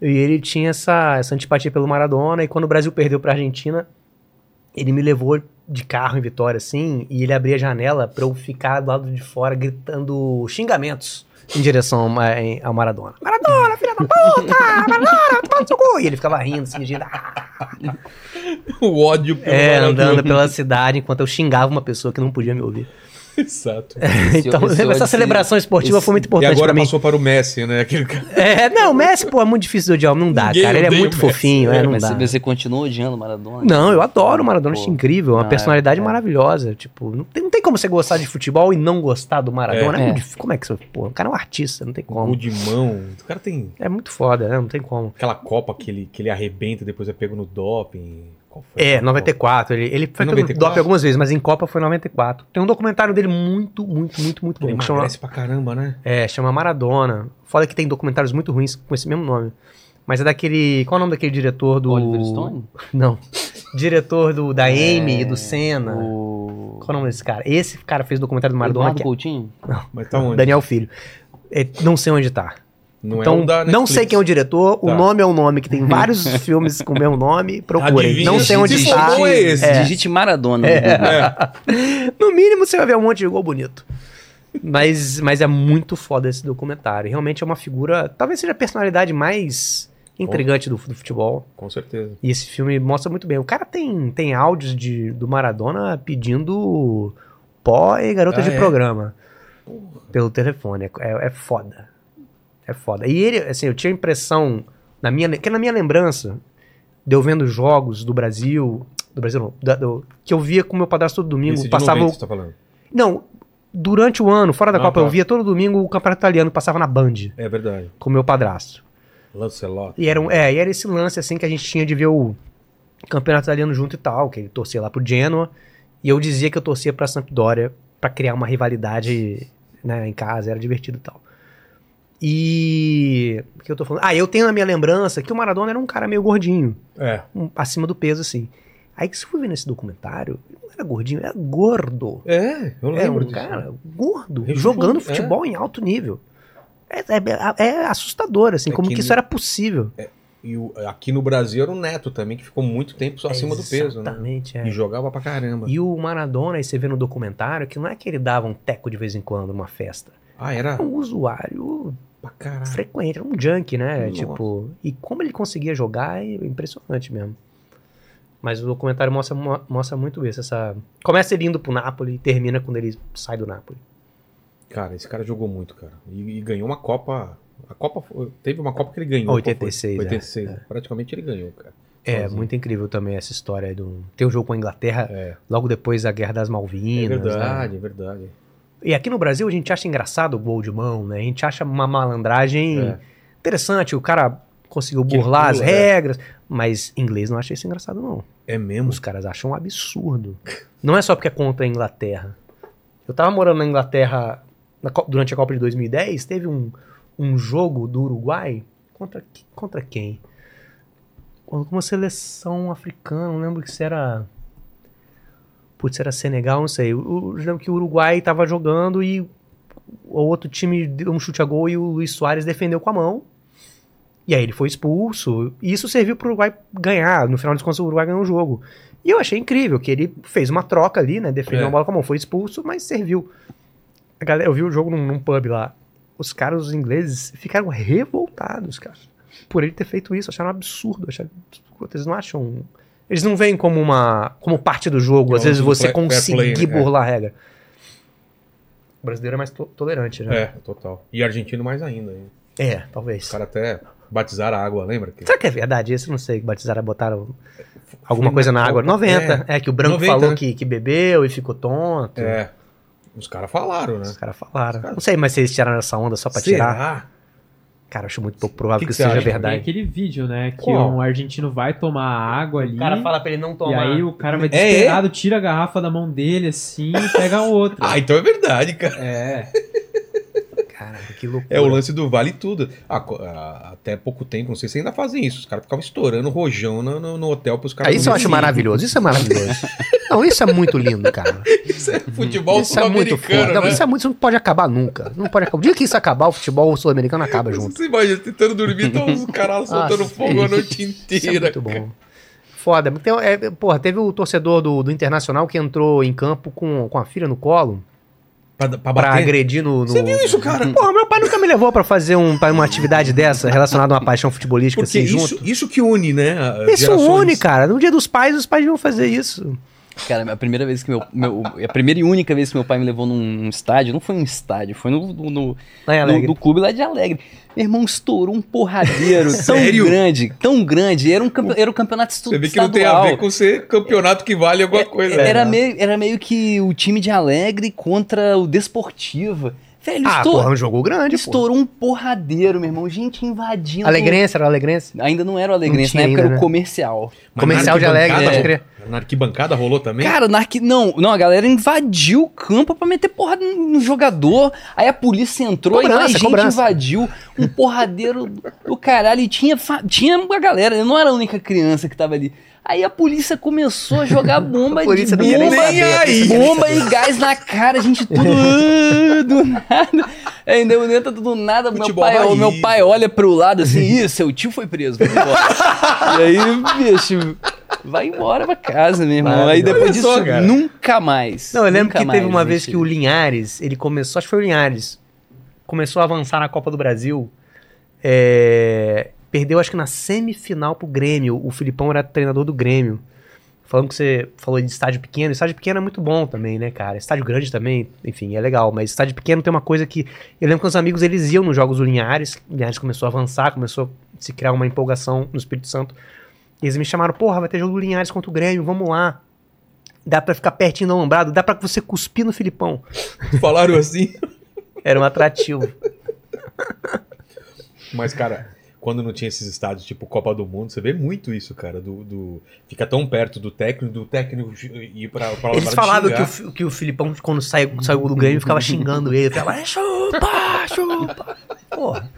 e ele tinha essa, essa antipatia pelo Maradona e quando o Brasil perdeu pra Argentina, ele me levou de carro em Vitória, assim, e ele abria a janela pra eu ficar do lado de fora gritando xingamentos em direção ao, Maradona. Maradona, filha da puta! Maradona, toma no seu cu! E ele ficava rindo, assim, rindo. O ódio pelo É, Maradona. andando pela cidade enquanto eu xingava uma pessoa que não podia me ouvir. Exato. Esse- então, essa celebração esportiva esse- foi muito E importante agora pra mim. passou para o Messi, né? Aquele cara. É, não, o Messi, pô, é muito difícil de odiar, não dá, Ninguém cara. Ele é muito o Messi, fofinho, é, é, não Mas dá. você, você continua odiando o Maradona? Não, eu adoro o Maradona, Pô. acho incrível, uma Ah, personalidade é. maravilhosa. Tipo, não tem, não tem como você gostar de futebol e não gostar do Maradona. É. É muito difícil. Como é que você. Pô, o cara é um artista, não tem como. de mão. O cara tem É muito foda, né? Não tem como. aquela Copa que ele, que ele arrebenta e depois é pego no doping. Qual foi? É, Qual? 94. Ele, ele foi 94? pego DOP algumas vezes, mas em Copa foi 94. Tem um documentário dele muito, muito, muito, muito Ele bom. que Chama, pra caramba, né? é, chama Maradona. Foda que tem documentários muito ruins com esse mesmo nome. Mas é daquele. Qual é o nome daquele diretor do. Oliver Stone? Não. Diretor do, da Amy e do É, Senna. O... Qual é o nome desse cara? Esse cara fez o documentário do Maradona. Eduardo Que é- Coutinho? Mas tá onde? Daniel Filho. É, não sei onde tá. Não Então, é o da não sei quem é o diretor, o Tá. nome é um nome que tem vários filmes com o mesmo nome, procurem. Adivinha Não sei se onde está. é esse. É. Digite Maradona. No mínimo você vai ver um monte de gol bonito. Mas, mas é muito foda esse documentário. Realmente é uma figura, talvez seja a personalidade mais intrigante do, do futebol. Com certeza. E esse filme mostra muito bem. O cara tem, tem áudios de, do Maradona pedindo pó e garota Ah, de é? programa pelo telefone. É, é foda. É foda. E ele, assim, eu tinha a impressão, na minha, que na minha lembrança, de eu vendo jogos do Brasil, do Brasil não, da- do- que eu via com meu padrasto todo domingo, Esse passava 90 o- você tá falando. Não, durante o ano, fora da Ah, Copa, tá. eu via todo domingo o Campeonato Italiano, passava na Band, É verdade. com meu padrasto. Lancelot. E era, um, é, e era esse lance assim que a gente tinha de ver o campeonato italiano junto e tal, que ele torcia lá pro Genoa, e eu dizia que eu torcia pra Sampdoria pra criar uma rivalidade né, em casa, era divertido e tal. E. O que eu tô falando? Ah, eu tenho na minha lembrança que o Maradona era um cara meio gordinho, É. um- acima do peso, assim. Aí que se for ver nesse documentário, ele não era gordinho, era gordo. É, eu Era lembro um disso. cara gordo, jogando é. futebol em alto nível. É, é- é assustador, assim, É como que que isso era possível. E o- aqui no Brasil era o Neto também, que ficou muito tempo só acima do peso, né? Exatamente, é. E jogava pra caramba. E o Maradona, aí você vê no documentário, que não é que ele dava um teco de vez em quando numa festa. Ah, era Era um usuário caralho. frequente, era um junkie, né? Nossa. Tipo, e como ele conseguia jogar é impressionante mesmo. Mas o documentário mostra, mo- mostra muito isso. Essa... Começa ele indo pro Napoli e termina quando ele sai do Napoli. Cara, esse cara jogou muito, cara. E, e ganhou uma Copa. A Copa foi- teve uma Copa que ele ganhou. qual foi? 86, é. 86. Praticamente ele ganhou, cara. É, Sozinho. muito incrível também essa história aí do. Tem um jogo com a Inglaterra É, logo depois da Guerra das é Malvinas. verdade, né? é verdade. E aqui no Brasil a gente acha engraçado o gol de mão, né? A gente acha uma malandragem É. interessante. O cara conseguiu Que burlar as é. regras, mas inglês não acha isso engraçado, não. É mesmo? Os caras acham um absurdo. Não é só porque é contra a Inglaterra. Eu tava morando na Inglaterra na durante a Copa de 2010, teve um, um jogo do Uruguai contra, que- contra quem? Com uma seleção africana, não lembro se era. Putz, era Senegal, não sei. Eu, eu que o Uruguai tava jogando e o outro time deu um chute a gol e o Luiz Soares defendeu com a mão. E aí ele foi expulso. E isso serviu pro Uruguai ganhar. No final das contas, o Uruguai ganhou o jogo. E eu achei incrível que ele fez uma troca ali, né? Defendeu É. a bola com a mão, foi expulso, mas serviu. A galera, eu vi o jogo num, num pub lá. Os caras, os ingleses, ficaram revoltados, cara. Por ele ter feito isso. Acharam um absurdo. Acharam... Eles não acham. Eles não veem como uma. como parte do jogo. É Às vezes você fair conseguir play, né? burlar a regra. O brasileiro é mais to- tolerante, né? É, total. E argentino mais ainda. hein? É, talvez. Os caras até batizaram a água, lembra? Que... Será que é verdade isso? Não sei. Batizaram, botaram alguma coisa na água. Copa. 90. É, que o branco 90, falou né? que, que bebeu e ficou tonto. É. Os caras falaram, né? Os caras falaram. Não sei, mas se eles tiraram essa onda só pra Será? tirar. Cara, acho muito pouco provável Que que, que você seja acha? Tem verdade. aquele vídeo, né? Que Qual? um argentino vai tomar água ali. pra ele não E aí o cara vai É, desesperado, tira a garrafa da mão dele assim e pega a outra. Ah, então é verdade, cara. É. Cara, que loucura. É o lance do vale tudo. Ah, ah, até pouco tempo, não sei se ainda fazem isso. Os caras ficavam estourando rojão no, no, no hotel pros Ah, caras. isso eu acho maravilhoso. Isso é maravilhoso. não, isso é muito lindo, cara. Isso é futebol Isso é muito. Não, né? isso é muito. Isso não pode acabar nunca. Não pode acabar. O dia que isso acabar, o futebol sul-americano acaba junto. Você imagina, tentando dormir, então os caras soltando fogo a noite Isso é inteira. muito bom. Foda. Tem, é, porra, teve o torcedor do, do Internacional que entrou em campo com, com a filha no colo Pra, pra pra agredir no, no... Você viu isso, cara? Porra, meu pai nunca me levou pra fazer um, pra uma atividade dessa relacionada a uma paixão futebolística Porque assim isso, junto. isso que une, né? Isso gerações. une, cara. No dia dos pais, os pais vão fazer isso. Cara, a primeira vez que meu, meu- A primeira e única vez que meu pai me levou num, estádio, não foi um estádio, foi no, no, no, no- clube lá de Alegre. Meu irmão estourou um porradeiro tão Sério? grande, tão grande. Era um, campe- era um campeonato estu- Você vê que não tem a ver com ser campeonato que vale alguma coisa. né? Era, meio, era meio que o time de Alegre contra o Desportiva. Velho, Ah, estou- porra, um jogo grande, estourou um porradeiro, meu irmão. Gente invadindo. Alegrense, era o Alegrense? Ainda não era o Alegrense, na época era ainda, o né? comercial. Mas Comercial de Alegre, pode rolou- Na arquibancada rolou também? Cara, na arqui... não, não, a galera invadiu o campo pra meter porrada no jogador. Aí a polícia entrou e mais gente cobrança. invadiu. Um porradeiro do caralho. E tinha, fa- tinha uma galera, eu não era a única criança que tava ali. Aí a polícia começou a jogar bomba A polícia de nem bomba, a aí. nem bomba e gás na cara, a gente tudo "Ah", do nada. É, ainda eu entro do nada, meu pai, meu pai olha pro lado assim, ih, seu tio foi preso, vamos embora. e aí, bicho, vai embora pra casa, meu irmão. Aí depois disso, só, nunca mais. Não, eu lembro que teve uma vez que o Linhares, ele começou, acho que foi o Linhares, começou a avançar na Copa do Brasil. é, perdeu, acho que na semifinal pro Grêmio. O Filipão era treinador do Grêmio. Falando que você falou de estádio pequeno, estádio pequeno é muito bom também, né, cara? Estádio grande também, enfim, é legal, mas estádio pequeno tem uma coisa que. Eu lembro que os amigos eles iam nos jogos do Linhares, o Linhares começou a avançar, começou a se criar uma empolgação no Espírito Santo. Eles me chamaram, porra, vai ter jogo do Linhares contra o Grêmio, vamos lá. Dá pra ficar pertinho do alambrado, dá pra você cuspir no Filipão. Falaram assim. Era um atrativo. Mas, cara, quando não tinha esses estádios tipo Copa do Mundo, você vê muito isso, cara. Do, do- Fica tão perto do técnico, do técnico ir pra, pra Eles falavam que o, que o Filipão, quando saiu, saiu do Grêmio, ficava xingando ele. Ficava, "É, chupa, chupa. Porra,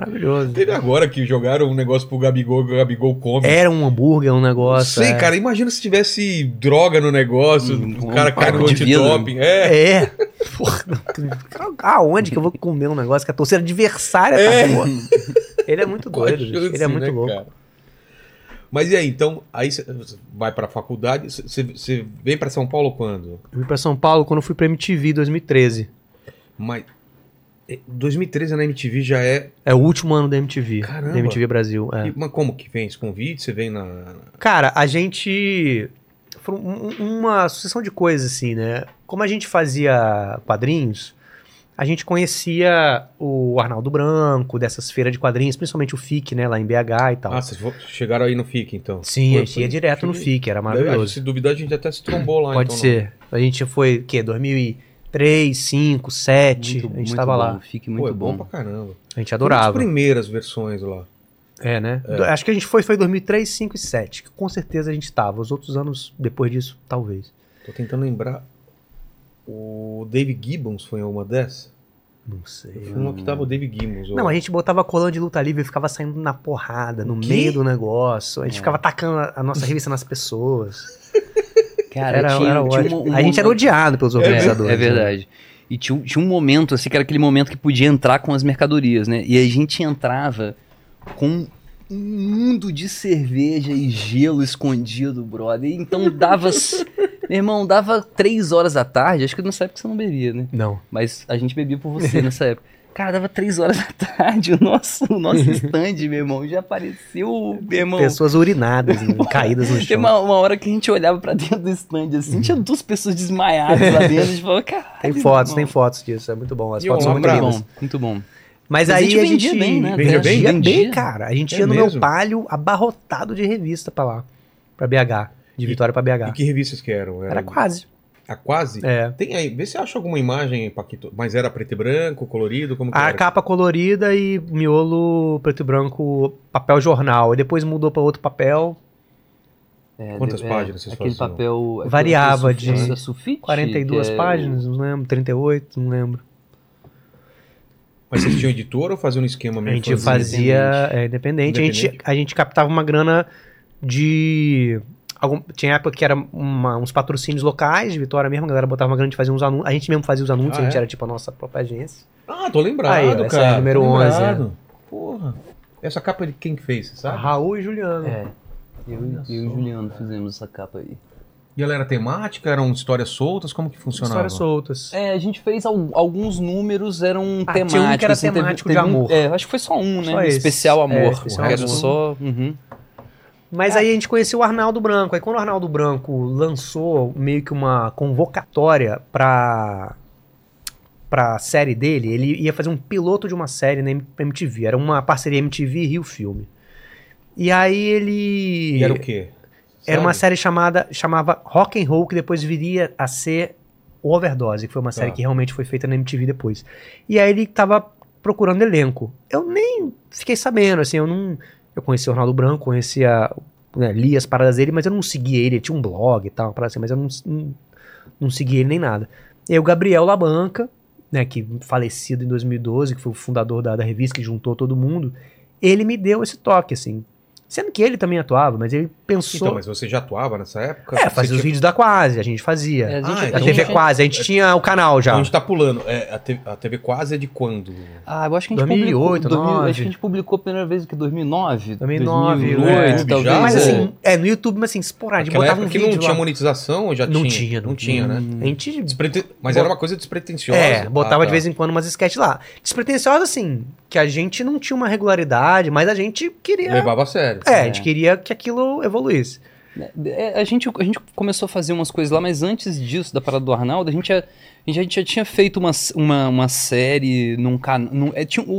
maravilhoso. Teve agora que jogaram um negócio pro Gabigol, que o Gabigol come. Era um hambúrguer, um negócio. Sei, é. cara, imagina se tivesse droga no negócio, Um- o um cara cai no antidoping. É. É. Porra, não- aonde que eu vou comer um negócio que a torcida adversária É. tá boa? Ele é muito doido, chance, ele é muito né, louco. cara? Mas e aí, então, aí você vai pra faculdade, você- vem pra São Paulo quando? Eu vim pra São Paulo quando eu fui pra MTV em 2013. Mas 2013 na MTV já é. É o último ano da MTV. Caramba. Da MTV Brasil. é. E- Mas como que vem esse convite? Você vem na. Cara, a gente. Foi um- um- uma sucessão de coisas, assim, né? Como a gente fazia quadrinhos, a gente conhecia o Arnaldo Branco, dessas feiras de quadrinhos, principalmente o FIC, né, lá em BH e tal. Ah, vocês vo- chegaram aí no FIC, então? Sim, Foi- a gente ia direto no FIC, era Deve- maravilhoso. Se duvidar, a gente até se trombou lá. Pode então, ser. A gente foi, o quê? 2003, 2005, 2007, Muito- a gente muito tava bom, lá. Fique Não. Pô, muito é bom. bom. pra caramba. A gente Foi adorava. As primeiras versões lá. É, né? Do- Acho que a gente foi, foi 2003, 2005 e 2007, que com certeza a gente tava. Os outros anos depois disso, talvez. Tô tentando lembrar. O Dave Gibbons foi em uma dessas? Não sei. Foi uma que tava o Dave Gibbons. Não, a gente botava colã de luta livre e ficava saindo na porrada, no meio do negócio. A gente É. ficava atacando a, a nossa revista nas pessoas. Cara, era tinha, era tinha um- um a gente era odiado pelos É, organizadores. é né? verdade. E tinha, um- tinha um momento, assim, que era aquele momento que podia entrar com as mercadorias, né? E a gente entrava com um mundo de cerveja e gelo escondido, brother. Então dava. Meu irmão, dava três horas da tarde. Acho que nessa época você não bebia, né? Não. Mas a gente bebia por você nessa época. Cara, dava três horas da tarde. O nosso, o nosso stand, meu irmão, já apareceu, meu irmão. Pessoas urinadas, né, caídas no Tem chão. uma, uma hora que a gente olhava pra dentro do stand assim, tinha duas pessoas desmaiadas lá dentro. A gente falou, caralho. Tem fotos, tem fotos disso. É muito bom. As E fotos são muito lindas. Muito bom, muito bom. Mas, Mas a aí gente a gente vendia bem, né? Vendia bem? Vendia bem, cara. A gente É ia no mesmo? meu palio abarrotado de revista pra lá. Pra BH. De E- Vitória pra E BH. que revistas que eram? Era quase. A quase? É. Tem aí, vê se acha alguma imagem, Paquito. Mas era preto e branco, colorido, como que A era? capa colorida e miolo preto e branco, papel jornal. E depois mudou pra outro papel, É, Quantas é, páginas vocês Aquele faziam? papel... aquele- Variava de é sulfite, 42 que é páginas, não lembro, 38, não lembro. Mas vocês tinham editora ou fazia um esquema A meio gente fazia é, independente. A, gente, Independente. a gente captava uma grana de. Algum, tinha época que era uma- uns patrocínios locais, de Vitória mesmo, a galera botava uma grana de fazer uns anúncios. A gente mesmo fazia os anúncios, Ah, a gente é? era tipo a nossa própria agência. Ah, tô lembrado, Aí, ó, essa cara. é a número tô 11, lembrado. Porra. Essa capa de quem que fez, você sabe? Raul e Juliano. É. Eu, eu e o Juliano fizemos essa capa aí. E ela era temática? Eram histórias soltas? Como que funcionava? Histórias soltas. É, a gente fez al- alguns números, eram Ah, temáticos. tinha um que era assim, teve- temático teve de um- amor. é, acho que foi só um, né? Só esse. Especial É, amor. especial o resto amor. só. uhum. Mas aí a gente conheceu o Arnaldo Branco. Aí quando o Arnaldo Branco lançou meio que uma convocatória pra, pra série dele, ele ia fazer um piloto de uma série na MTV. Era uma parceria MTV e Rio Filme. E aí ele... E era o quê? Era uma série chamada chamava Rock and Roll que depois viria a ser o Overdose, que foi uma série Tá. que realmente foi feita na MTV depois. E aí ele tava procurando elenco. Eu nem fiquei sabendo, assim, eu não eu conhecia o Ronaldo Branco, conhecia, né, li as paradas dele, mas eu não seguia ele, ele tinha um blog e tal, assim, mas eu não, não, não seguia ele nem nada. E aí o Gabriel Labanca, né, que falecido em 2012, que foi o fundador da, da revista que juntou todo mundo, ele me deu esse toque, assim. Sendo que ele também atuava, mas ele pensou. Então, mas você já atuava nessa época? É, Você fazia os tinha- vídeos da Quase, a gente fazia. É, a gente- Ah, a então TV já- Quase, a gente tinha o canal já. Então a gente tá pulando. É, a, TV, a TV quase é de quando? Ah, eu acho que a gente 2008, publicou. 2000, 2009. acho que a gente publicou a primeira vez que 2009? 2009, 2008, né? talvez. Já, Mas é. assim, é, no YouTube, mas assim, esporádico, Naquela botava um época que vídeo não tinha lá. monetização, já Não tinha? tinha, Não tinha, né? A gente Despreten- Mas era uma coisa despretensiosa. É, botava Ah, de tá. vez em quando umas sketches lá. Despretensiosa, assim, que a gente não tinha uma regularidade, mas a gente queria. Levava a sério. É, a gente queria que aquilo evoluísse. É, a, gente, a gente começou a fazer umas coisas lá, mas antes disso, da parada do Arnaldo, a gente já, a gente, já tinha feito uma, uma, uma série num canal.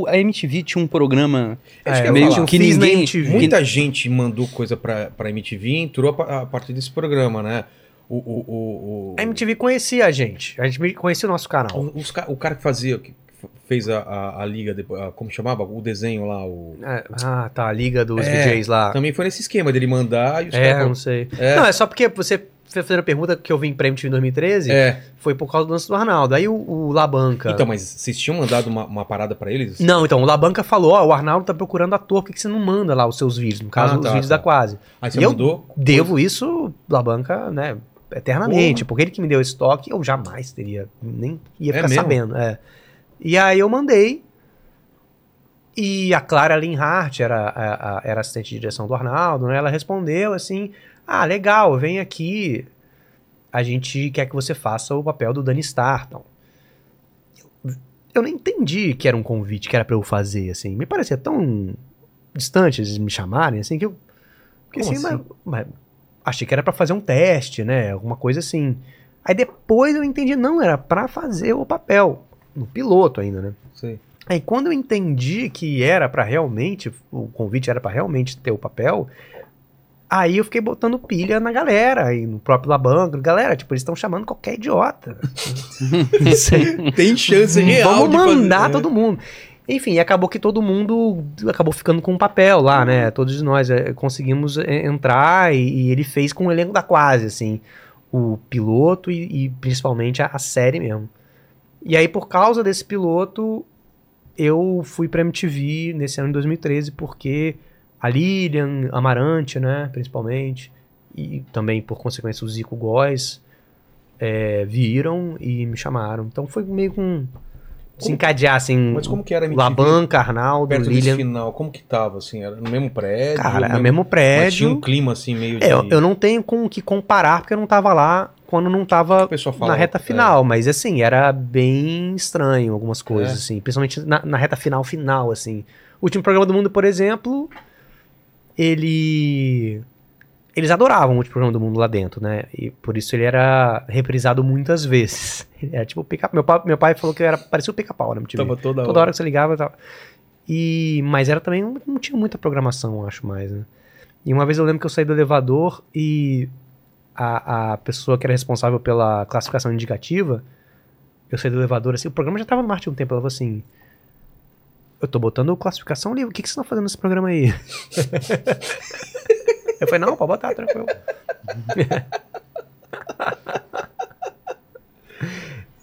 A MTV tinha um programa É que meio falar. que ninguém. MTV. Muita gente mandou coisa pra, pra MTV e entrou a, a partir desse programa, né? O, o, o, o, A MTV conhecia a gente. A gente conhecia o nosso canal. o, os o cara que fazia, que fez a, a, a liga, depois, a- como chamava? O desenho lá, o... É, ah, tá, a liga dos É, DJs lá. Também foi nesse esquema dele mandar e os É, caras- não sei. É. Não, é só porque você fez a pergunta que eu vim pra MTV em 2013, É, foi por causa do lance do Arnaldo. Aí o, o Labanca... então, mas vocês tinham mandado uma, uma parada pra eles? Não, então, o Labanca falou, ó, o Arnaldo tá procurando ator, por que, que você não manda lá os seus vídeos? No caso, Ah, os tá, vídeos tá. da Quase. Aí você E eu mandou? Devo isso, Labanca, né, eternamente, porque ele que me deu esse toque, eu jamais teria, nem ia É ficar mesmo? sabendo. É. E aí eu mandei, e a Clara Linhart era, a- a- era assistente de direção do Arnaldo, né, ela respondeu assim, ah, legal, vem aqui, a gente quer que você faça o papel do Danny Starr, então. Eu, eu nem entendi que era um convite, que era pra eu fazer, assim, me parecia tão distante eles me chamarem, assim, que eu... Porque, assim, assim? mas- mas achei que era pra fazer um teste, né? Alguma coisa assim. Aí depois eu entendi, não, era pra fazer o papel. No piloto ainda, né? Sei. Aí quando eu entendi que era pra realmente, o convite era pra realmente ter o papel, aí eu fiquei botando pilha na galera, e no próprio Labanco, galera, tipo, eles estão chamando qualquer idiota. Tem chance real Vamos de fazer- mandar é. todo mundo. Enfim, e acabou que todo mundo acabou ficando com um papel lá, né? Todos nós é, conseguimos é, entrar e, e ele fez com o elenco da quase, assim, o piloto e, e principalmente a, a série mesmo. E aí, por causa desse piloto, eu fui pra MTV nesse ano de 2013, porque a Lilian, Amarante, né, principalmente, e também, por consequência, o Zico Góes, é, viram e me chamaram. Então foi meio com... Se encadear, assim, Mas como que era a MTV? Labanca, Arnaldo, perto Lilian... final, como que tava, assim? Era no mesmo prédio? Cara, é o mesmo- mesmo Mas tinha prédio. um clima, assim, meio de... É, eu, eu não tenho com o que comparar, porque eu não tava lá quando não tava O fala, na reta é. final, mas assim, era bem estranho algumas coisas, É. assim, principalmente na, na reta final, final, assim. O último programa do mundo, por exemplo, ele. Eles adoravam o último programa do mundo lá dentro, né? E por isso ele era reprisado muitas vezes. Ele era tipo pica meu pai, meu pai falou que era parecia o pica-pau, né? Tava toda, Toda hora que você ligava e tal. E, mas era também, não, não tinha muita programação, acho mais, né? E uma vez eu lembro que eu saí do elevador e a, a pessoa que era responsável pela classificação indicativa, eu saí do elevador assim, o programa já tava no mar tinha um tempo, ela falou assim, eu tô botando classificação livre, o que, que vocês estão fazendo nesse programa aí? eu falei, não, pode botar, tranquilo.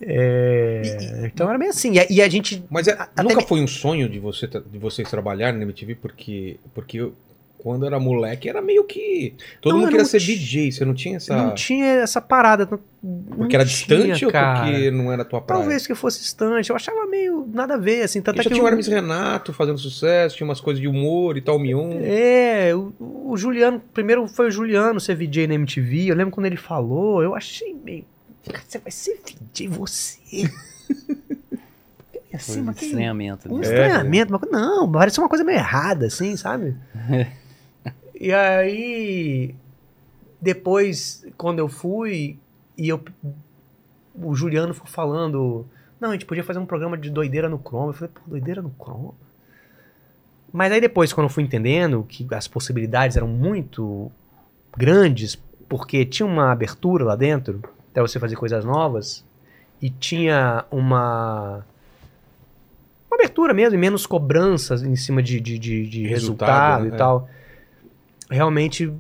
É, então era meio assim, e a, e a gente Mas é- nunca foi um sonho de, você, de vocês trabalharem na MTV, porque, porque eu- quando era moleque era meio que. Todo Não, mundo queria não ser ti- DJ, você não tinha essa. não tinha essa parada. não- não porque era tinha, distante ou cara. porque não era a tua praia? Talvez que fosse distante. Eu achava meio nada a ver, assim. Tanto é já que tinha o o- Hermes Renato fazendo sucesso, tinha umas coisas de humor e tal, Mion. É, o, o Juliano, primeiro foi o Juliano ser VJ na MTV. Eu lembro quando ele falou, eu achei meio. "Cara, Você vai ser VJ, você? Assim, um mas estranhamento. um né? estranhamento, uma coisa- não, parece uma coisa meio errada, assim, sabe? e aí, depois, quando eu fui, e eu, o Juliano foi falando, não, a gente podia fazer um programa de doideira no Chrome. Eu falei, pô, doideira no Chrome? Mas aí depois, quando eu fui entendendo que as possibilidades eram muito grandes, porque tinha uma abertura lá dentro, até você fazer coisas novas, e tinha uma uma abertura mesmo, e menos cobranças em cima de, de, de, de Resultado, resultado, né? e tal. Realmente,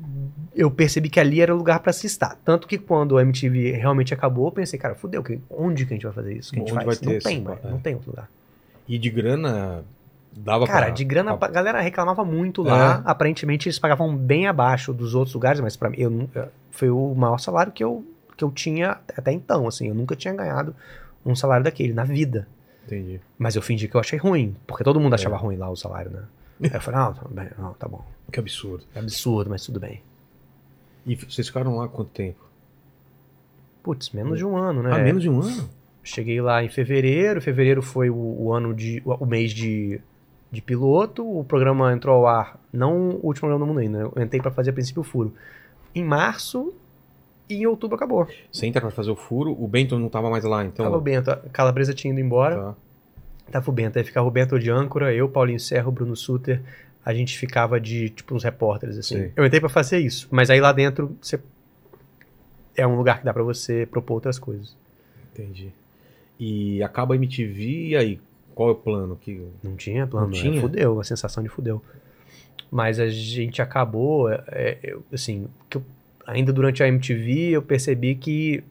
eu percebi que ali era o lugar pra se estar. Tanto que quando a MTV realmente acabou, eu pensei, cara, fudeu, que, onde que a gente vai fazer isso? Que a gente Onde faz? vai ter não tem, mais, é. não tem outro lugar. E de grana, Dava Cara, pra- de grana, pra- a galera reclamava muito lá. É. Aparentemente eles pagavam bem abaixo dos outros lugares, mas pra mim eu, eu- foi o maior salário que eu, que eu tinha até então. Assim, eu nunca tinha ganhado um salário daquele na vida. Entendi. Mas eu fingi que eu achei ruim, porque todo mundo É. achava ruim lá o salário, né? Aí eu falei, não, tá bem, não, tá bom. Que absurdo. É absurdo, mas tudo bem. E vocês ficaram lá quanto tempo? Putz, menos de um ano, né? Ah, menos de um ano? Cheguei lá em fevereiro. Fevereiro foi o, o ano de. o, mês de, de piloto. O programa entrou ao ar, não o último programa do mundo ainda. né? Eu entrei pra fazer a princípio o furo. Em março e em outubro acabou. Você entra pra fazer o furo, o Bento não tava mais lá, então. Tava o Bento, a Calabresa tinha ido embora. Tá. Tava o Bento. Aí ficava o Bento de âncora, eu, Paulinho Serra, o Bruno Suter. A gente ficava de, tipo, uns repórteres, assim. Sei. Eu entrei pra fazer isso. Mas aí lá dentro, você... É um lugar que dá pra você propor outras coisas. Entendi. E acaba a MTV, e aí? Qual é o plano? Que... Não tinha plano, Não né? tinha? fudeu, a sensação de fudeu. Mas a gente acabou, é, é, assim, que eu- ainda durante a MTV eu percebi que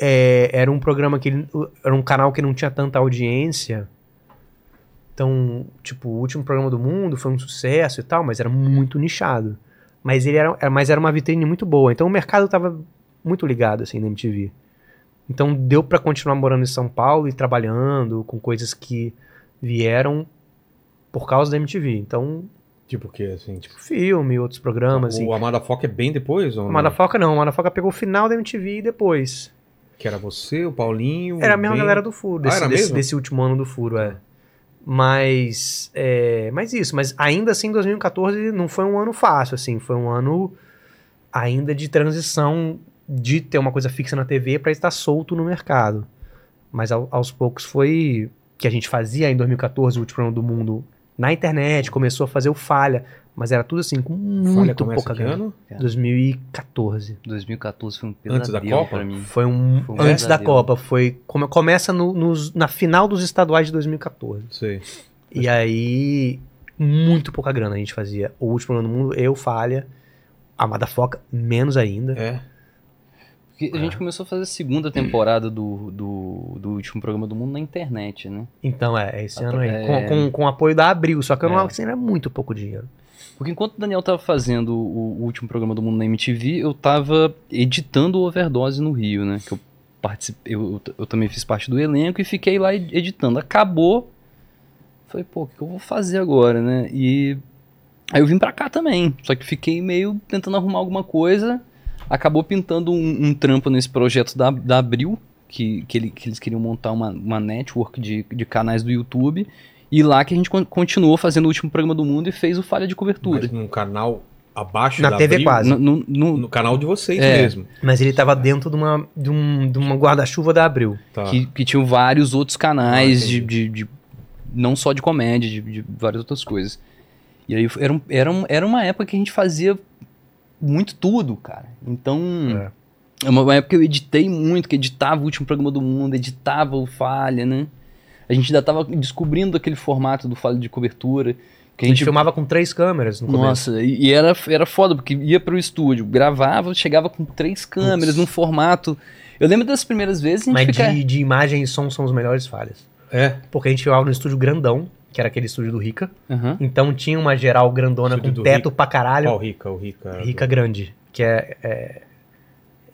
é, era um programa que ele- era um canal que não tinha tanta audiência. Então, tipo, o último programa do mundo foi um sucesso e tal, mas era muito nichado. Mas ele era, mas era uma vitrine muito boa. Então o mercado tava muito ligado assim na MTV. Então deu pra continuar morando em São Paulo e trabalhando com coisas que vieram por causa da MTV. Então, Tipo o quê, assim? Tipo, filme, outros programas assim. o Amada Foca é bem depois? Ou não? Madafoca não, o Madafoca pegou o final da MTV e depois. Que era você, o Paulinho. Era a mesma Ben- galera do Furo, desse, Ah, desse, desse último ano do Furo, é. Mas, é, mas isso, mas ainda assim 2014 não foi um ano fácil, assim, foi um ano ainda de transição de ter uma coisa fixa na TV para estar solto no mercado. Mas ao- aos poucos foi que a gente fazia em 2014 o último programa do mundo na internet, começou a fazer o Falha, mas era tudo assim com muito pouca que grana. ano? 2014. 2014 foi um Antes da pesadelo Copa? pra mim. Foi um Foi um antes da pesadelo. Copa, foi come- começa no- nos- na final dos estaduais de 2014. Sei. E aí muito pouca grana a gente fazia. O último ano do mundo, eu falha, a Madafoca menos ainda. É. Porque a gente começou a fazer a segunda temporada do, do, do último programa do mundo na internet, né? Então é, esse ano aí, é. com, com, com apoio da Abril, só que eu não É. assim, era muito pouco dinheiro. Porque enquanto o Daniel tava fazendo o, último programa do mundo na MTV, eu tava editando o Overdose no Rio, né? Que eu participei, eu, eu também fiz parte do elenco e fiquei lá ed- editando. Acabou. Falei, pô, o que eu vou fazer agora, né? E aí eu vim pra cá também. Só que fiquei meio tentando arrumar alguma coisa. Acabou pintando um, um trampo nesse projeto da, da Abril, que, que, ele- que eles queriam montar uma, uma network de, de canais do YouTube. E lá que a gente con- continuou fazendo o último programa do mundo e fez o Falha de Cobertura. Mas num canal abaixo Na da TV Abril, quase. No, no- no- No canal de vocês É. mesmo. Mas ele tava dentro de uma, de um, de uma guarda-chuva da Abril. Tá. que, que tinham vários outros canais Ah, de, de, de- Não só de comédia, de, de várias outras coisas. E aí era, um- era, um- era uma época que a gente fazia muito tudo, cara. Então. É. É uma época que eu editei muito, que editava o último programa do mundo, editava o Falha, né? A gente ainda tava descobrindo aquele formato do Falha de cobertura. Que A gente filmava com três câmeras no começo. nossa, e era, era foda, porque ia pro estúdio, gravava, chegava com três câmeras, Putz. num formato. Eu lembro das primeiras vezes a gente Mas fica... de, de imagem e som são os melhores falhas. É. Porque a gente filmava no estúdio grandão, que era aquele estúdio do Rica. Aham. Então tinha uma geral grandona Estúdio com do teto Rica. pra caralho. Qual Rica? O Rica. Rica Grande, que é, é-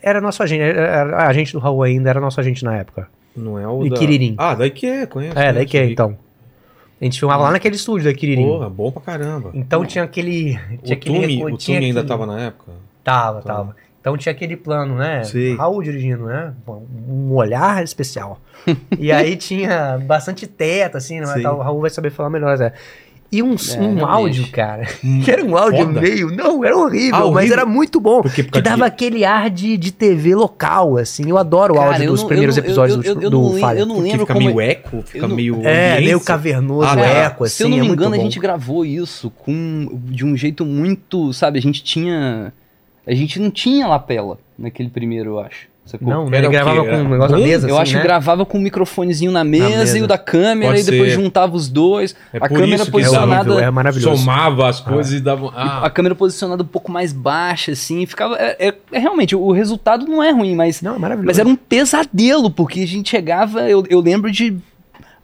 era nosso agente, era a agente do Raul ainda, era nosso agente na época. Não é o E da... Quiririm. Ah, daí que é, conheço. É, daí que é, então. A gente filmava lá naquele estúdio da Quiririm. Porra, bom pra caramba. Então tinha aquele. Tinha o aquele Tumi, o Tumi ainda aquele- tava na época? Tava, Tá. tava. Então tinha aquele plano, né? Sei. Raul dirigindo, né? Um olhar especial. e aí tinha bastante teto, assim, né? Tá, o Raul vai saber falar melhor. Zé. E um, É, um áudio, cara. que era um áudio Foda. meio. Não, era horrível, Ah, mas horrível? era muito bom. Porque por que dava de- aquele ar de, de TV local, assim. Eu adoro o Cara, áudio eu dos não- primeiros eu episódios eu- do, eu- eu do Falha. eu não Porque lembro fica como meio é- eco, fica eu não- meio... É, meio cavernoso, Ah, tá. eco, assim. Se eu não é me muito engano, a gente gravou isso com de um jeito muito, sabe? A gente tinha, a gente não tinha lapela naquele primeiro, eu acho. Sacou? Não, né? Era Ele gravava com um negócio na mesa, eu assim, acho né? que gravava com um microfonezinho na mesa, mesa. e o da câmera Pode e depois ser. juntava os dois. É a câmera posicionada, horrível, é maravilhoso. Somava as coisas e dava... a Ah, câmera posicionada um pouco mais baixa, assim, ficava. É, é- é realmente o resultado não é ruim, mas Não, é maravilhoso. Mas era um pesadelo, porque a gente chegava, eu, eu lembro de.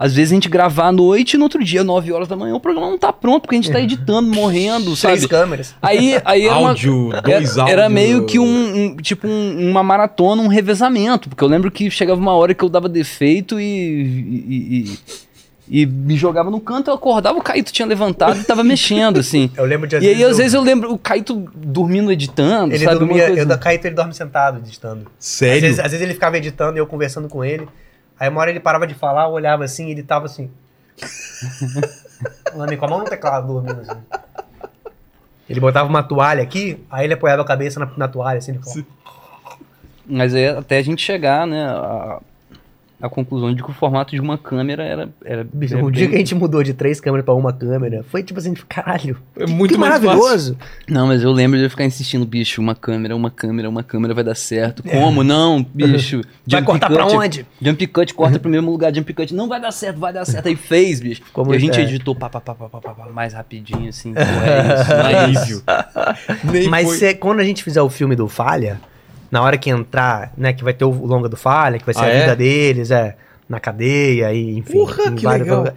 Às vezes a gente gravar à noite e no outro dia, 9 horas da manhã, o programa não tá pronto, porque a gente tá editando, morrendo, Três sabe? câmeras. Aí, aí era, uma- Áudio, dois áudios. era meio que um, um- tipo um- uma maratona, um revezamento, porque eu lembro que chegava uma hora que eu dava defeito e, e, e- e me jogava no canto, eu acordava, o Caíto tinha levantado e tava mexendo, assim. Eu lembro de E aí, às vezes, eu lembro o Caíto dormindo, editando, Ele sabe? dormia, eu da Caíto ele dorme sentado, editando. Às Sério? vezes, às vezes ele ficava editando e eu conversando com ele. Aí uma hora ele parava de falar, eu olhava assim, ele tava assim. Falando com a mão no teclado, dormindo assim. Ele botava uma toalha aqui, aí ele apoiava a cabeça na, na toalha, assim, ele falava, Mas é até a gente chegar, né, a, a conclusão de que o formato de uma câmera era... era o dia bem- que a gente mudou de três câmeras pra uma câmera, foi tipo assim, caralho. É muito maravilhoso. Não, mas eu lembro de eu ficar insistindo, bicho, uma câmera, uma câmera, uma câmera vai dar certo. É. Como? Não, bicho. Vai Jump cortar pra cut, onde? Jump cut, corta pro mesmo lugar, jump cut. Não vai dar certo, vai dar certo. Aí fez, bicho. Ficou e a gente é. editou pá, pá, pá, pá, pá, pá, pá, mais rapidinho, assim. Pô, é isso, não é isso. Nem Mas foi. cê- quando a gente fizer o filme do Falha, na hora que entrar, né, que vai ter o longa do Falha, que vai ser Ah, a é? vida deles, é, na cadeia e enfim. Porra, em que vários legal.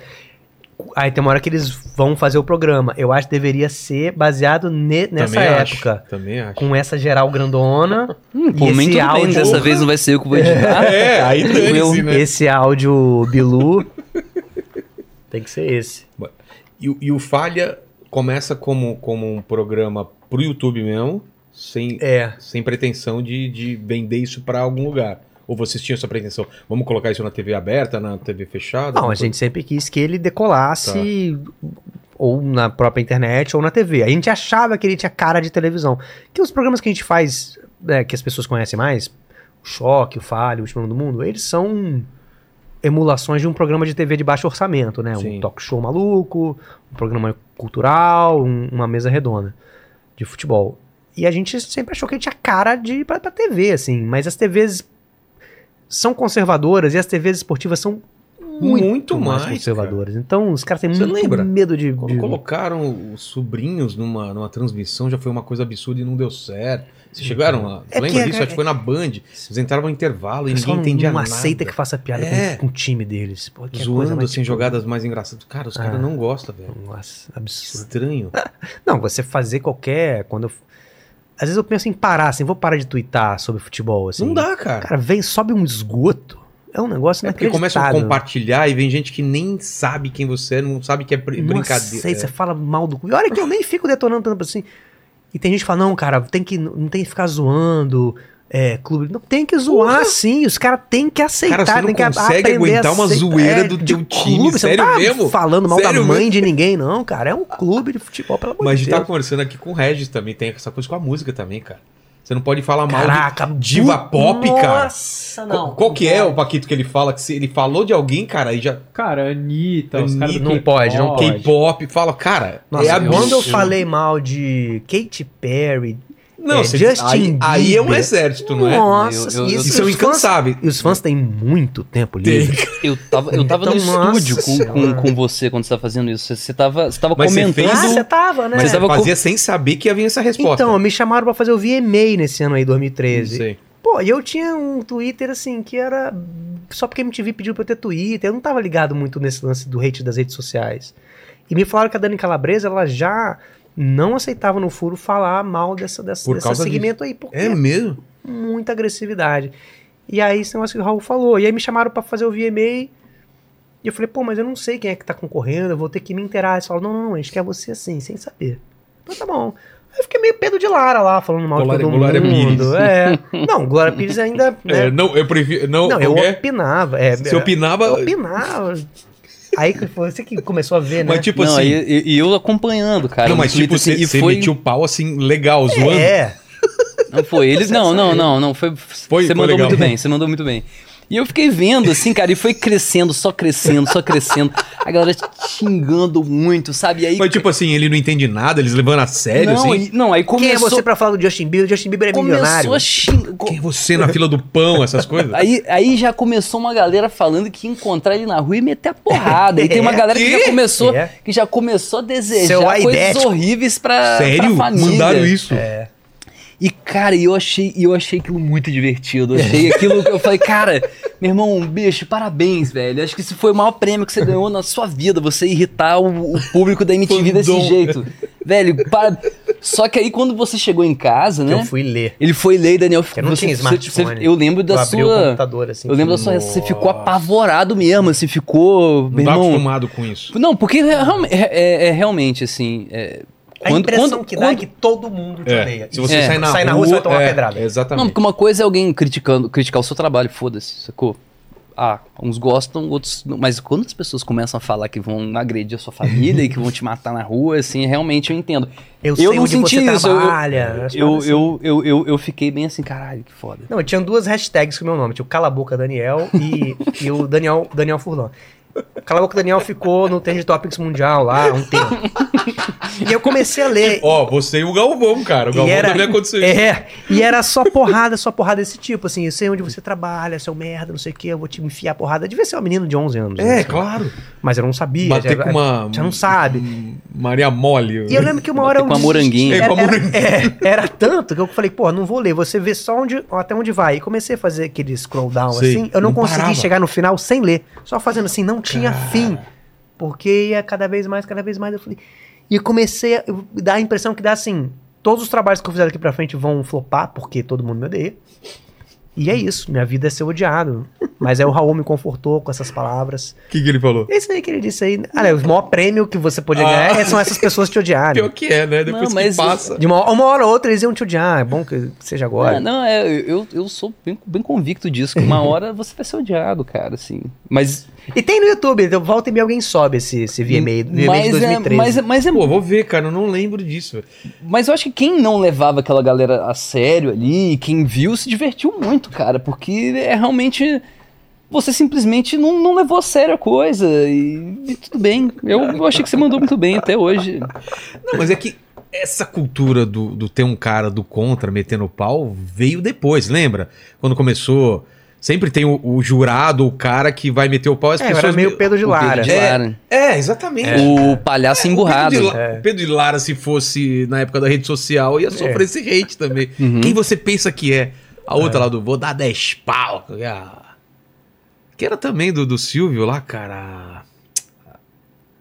Aí tem uma hora que eles vão fazer o programa. Eu acho que deveria ser baseado ne- nessa Também acho, época. Também acho. Com essa geral grandona. Hum, e por mim, esse tudo bem. áudio. Dessa vez não vai ser eu que vou editar. É, aí dane-se, né? Esse áudio Bilu. tem que ser esse. E, o- e o Falha começa como, como um programa pro YouTube mesmo, sem, É. sem pretensão de, de vender isso pra algum lugar. Ou vocês tinham essa pretensão? Vamos colocar isso na TV aberta, na TV fechada? Não, a gente sempre quis que ele decolasse ou na própria internet ou na TV. A gente achava que ele tinha cara de televisão. Que os programas que a gente faz, né, que as pessoas conhecem mais, o Choque, o Falho, o Último do Mundo, eles são emulações de um programa de TV de baixo orçamento, né? Sim. Um talk show maluco, um programa cultural, um- uma mesa redonda de futebol. E a gente sempre achou que ele tinha cara de ir pra, pra TV, assim. Mas as TVs são conservadoras e as TVs esportivas são muito, Muito mais, mais, conservadoras. Então os caras têm Você muito lembra? medo de. Quando de- colocaram os sobrinhos numa, numa transmissão, já foi uma coisa absurda e não deu certo. Vocês chegaram a. É lembra que- disso? Acho que foi na Band. Eles entraram no intervalo e ninguém entendia não nada. aceita que faça piada É. com, com o time deles. Pô, coisa Zoando assim, tipo, jogadas mais engraçadas. Cara, os caras Ah. não gostam, velho. Nossa, absurdo. Estranho. Não, você fazer qualquer. Quando eu- Às vezes eu penso em parar, assim, vou parar de twittar sobre futebol, assim. Não dá, cara. Cara, vem, sobe um esgoto. É um negócio É porque começam a compartilhar e vem gente que nem sabe quem você é, não sabe que é br- Não brincadeira. sei, você fala mal do clube. Olha que eu nem fico detonando tanto assim. E tem gente que fala, não, cara, tem que, não tem que ficar zoando. É, clube. Não tem que zoar sim, os caras têm que aceitar. Cara, você não tem que consegue aguentar a uma aceitar. zoeira É, do de teu time, clube, você sério não tá mesmo? falando mal Sério da mãe mesmo? de ninguém, não, cara. É um clube de futebol, pelo amor Mas a de gente Deus. tava conversando aqui com o Regis também, tem essa coisa com a música também, cara. Você não pode falar mal Caraca, de diva bu- pop, cara. Nossa, Qual, não. qual que é o Paquito que ele fala? Que se ele falou de alguém, cara, aí já. Cara, Anitta, os caras Não pode, não pode. K-pop, fala, cara. Nossa, é quando eu falei mal de Katy Perry, Não, é, você, Justin aí, aí é um exército, não é? nossa, Eu- eu- eu- isso- E fãs- incansáveis. E os fãs têm muito tempo Tem. livre. Eu tava, eu tava no Então, nossa estúdio com, com, com você quando você tava fazendo isso. Você, você tava, você tava Mas você comentando. fez Ah, você tava, né? Mas você tava Fazia sem saber que ia vir essa resposta. Então, me chamaram pra fazer o VMA nesse ano aí, Não 2013. sei. Pô, e eu tinha um Twitter assim que era só porque a MTV pediu pra eu ter Twitter. Eu não tava ligado muito nesse lance do hate das redes sociais. E me falaram que a Dani Calabresa, ela já não aceitava no furo falar mal dessa, dessa, desse segmento aí, porque É mesmo? muita agressividade. E aí, esse negócio que o Raul falou. E aí me chamaram pra fazer o VMA. E eu falei, pô, mas eu não sei quem é que tá concorrendo, eu vou ter que me inteirar. Eles falaram, não, não, não, a gente quer você assim, sem saber. Então tá bom. Aí eu fiquei meio Pedro de Lara lá, falando mal Glória- de todo Glória mundo. Pires. É. Não, Glória Pires ainda. né? É, não, eu prefiro. Não, não, eu é? opinava. É, Você opinava. Eu opinava. Aí que foi você que começou a ver, né? Mas tipo não, assim. e, e- eu acompanhando, cara. não, mas tipo, você e você foi, metiu o pau assim, legal, zoando. é. Não foi eles? Não, não, não, não. Foi, Foi- você foi mandou legal. muito bem, você mandou muito bem. E eu fiquei vendo, assim, cara, e foi crescendo, só crescendo, só crescendo. A galera xingando muito, sabe? E aí. Mas tipo assim, ele não entende nada, eles levando a sério, não, assim. e- não, aí Quem é começou. você pra falar do Justin Bieber? O Justin Bieber é milionário. começou a xingar. Quem é você na fila do pão, essas coisas? Aí, aí já começou uma galera falando que ia encontrar ele na rua e meter a porrada. E tem uma É, galera que já começou, É. que já começou a desejar coisas horríveis pra, Sério? pra família. Mandaram isso? É. E, cara, eu achei, eu achei aquilo muito divertido. Eu achei aquilo que eu falei, cara, Meu irmão, bicho, parabéns, velho. Acho que esse foi o maior prêmio que você ganhou na sua vida, você irritar o, o público da MTV desse dom. jeito. Velho, para... Só que aí quando você chegou em casa, né? eu fui ler. Ele foi ler, Daniel. Eu não tinha smartphone. eu lembro da eu abri o sua. computador, assim. eu lembro da sua. falei, Você ficou Nossa. apavorado mesmo, assim, ficou. Não tá irmão. acostumado com isso. Não, porque é, é- é- é realmente assim. é, A quando- impressão quando- que dá é quando- que todo mundo te odeia. Se você É. sair na Sai rua, na rua, você vai tomar uma é, pedrada. Exatamente. Não, porque uma coisa é alguém criticando, criticar o seu trabalho, foda-se, sacou? Ah, uns gostam, outros. não. Mas quando as pessoas começam a falar que vão agredir a sua família e que vão te matar na rua, assim, realmente eu entendo. Eu, Eu sei não onde senti você isso, eu- trabalha. as Eu, paradas eu, eu, eu, eu fiquei bem assim, caralho, que foda. Não, eu tinha duas hashtags com o meu nome. Tinha o Cala a Boca Daniel e, e o Daniel, Daniel Furlan. Cala a Boca Daniel ficou no Trend Topics Mundial lá há um tempo. e eu comecei a ler. Ó, você e o Galvão, cara. O Galvão era, também aconteceu isso. é, e era só porrada, só porrada desse tipo, assim, eu sei onde você trabalha, seu merda, não sei o que, eu vou te enfiar porrada. Devia ser uma menina de 11 anos. É, né? claro. Mas eu não sabia. Bater já, com uma. Já não sabe. Maria Mole. E eu lembro que uma hora com a moranguinha. Era, É, com a era- moranguinha. é, era tanto que eu falei, pô, não vou ler, você vê só onde, até onde vai. E comecei a fazer aquele scroll down Sei, assim, eu não, não consegui parava. chegar no final sem ler. Só fazendo assim, não tinha fim. Porque ia cada vez mais, cada vez mais. Eu falei. E eu comecei a dar a impressão que dá assim: todos os trabalhos que eu fizer daqui pra frente vão flopar, porque todo mundo me odeia. E é isso, minha vida é ser odiado. Mas aí o Raul me confortou com essas palavras. O que, que ele falou? Esse aí que ele disse aí. Ah, né, o maior prêmio que você podia Ah. ganhar é- são essas pessoas te odiarem. Pior que é, né? Depois Não, que passa. De uma, uma hora ou outra eles iam te odiar. É bom que seja agora. Ah, não, é, eu, eu sou bem, bem convicto disso, que uma hora você vai ser odiado, cara, assim. Mas. E tem no YouTube, então volta e meia alguém sobe esse, esse VMA, VMA de mas, é, 2013. mas, é- mas é Pô, vou ver, cara. Eu não lembro disso. Mas eu acho que quem não levava aquela galera a sério ali, quem viu, se divertiu muito, cara, porque é realmente. Você simplesmente não, não levou a sério a coisa e, e tudo bem. Eu, eu achei que você mandou muito bem até hoje. Não, mas é que essa cultura do, do ter um cara do contra metendo pau veio depois, lembra? Quando começou. Sempre tem o, o jurado, o cara que vai meter o pau as É, pessoas. era meio Pedro de O Pedro Lara. de É, Lara. É, exatamente. O palhaço emburrado. O Pedro de, La- É. Pedro de Lara, se fosse na época da rede social, ia sofrer esse hate também. Uhum. Quem você pensa que é? A outra lá do vou dar 10 pau. que é era também do, do Silvio lá, cara.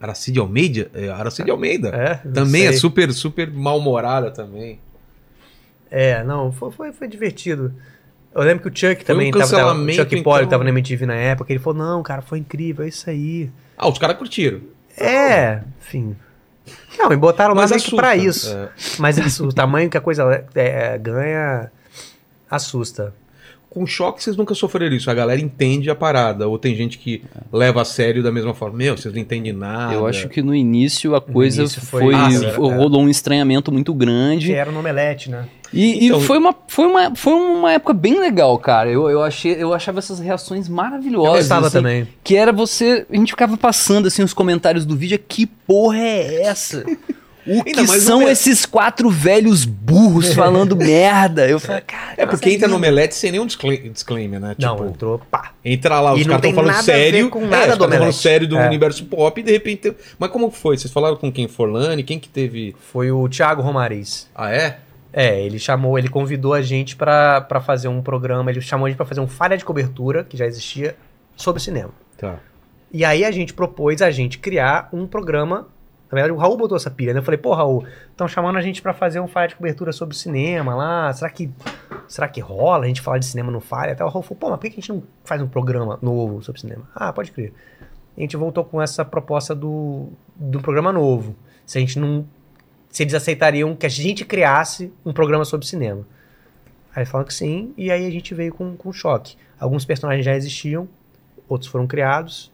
Aracide Almeida? É, Aracide Almeida. É, também é sei. super, super mal-humorada também. É, não, foi, foi, foi divertido. Eu lembro que o Chuck Foi um também tava. O Chuck Polly então. tava na MTV na época. Ele falou: Não, cara, foi incrível, é isso aí. Ah, os caras curtiram. É, enfim. Não, e botaram Mas aqui assusta. pra isso. É. Mas o tamanho que a coisa é, ganha assusta. Com choque, vocês nunca sofreram isso. A galera entende a parada. Ou tem gente que leva a sério da mesma forma. Meu, vocês não entendem nada. Eu acho que no início a coisa início foi foi. isso, foi- é. rolou um estranhamento muito grande. Que era no Omelete, né? E, e Então- foi, uma, foi, uma, foi uma época bem legal, cara. Eu, eu, achei, eu achava essas reações Eu maravilhosas. gostava assim, também. Que era você. A gente ficava passando assim os comentários do vídeo. Que porra é essa? O Ainda que mais são no- esses quatro velhos burros falando merda? Eu falei, cara. É porque entra no Omelete sem nenhum discla- disclaimer, né? Não, Tipo, entrou, pá. entra lá, E os não caras estão falando sério. com é, nada os caras falando Omelete. sério do É. universo pop e de repente. Mas como que foi? Vocês falaram com quem? Forlane? Quem que teve. Foi o Thiago Romariz. Ah, é? É, ele chamou, ele convidou a gente pra, pra fazer um programa, ele chamou a gente pra fazer um falha de cobertura, que já existia, sobre cinema. Tá. E aí a gente propôs a gente criar um programa. Na verdade, o Raul botou essa pilha, né? Eu falei, pô, Raul, estão chamando a gente pra fazer um falha de cobertura sobre cinema lá. Será que. Será que rola a gente falar de cinema no falha? Até o Raul falou, pô, mas por que a gente não faz um programa novo sobre cinema? Ah, pode crer. A gente voltou com essa proposta do, do programa novo. Se a gente não. Se eles aceitariam que a gente criasse um programa sobre cinema. Aí falaram que sim, e aí a gente veio com, com choque. Alguns personagens já existiam, outros foram criados.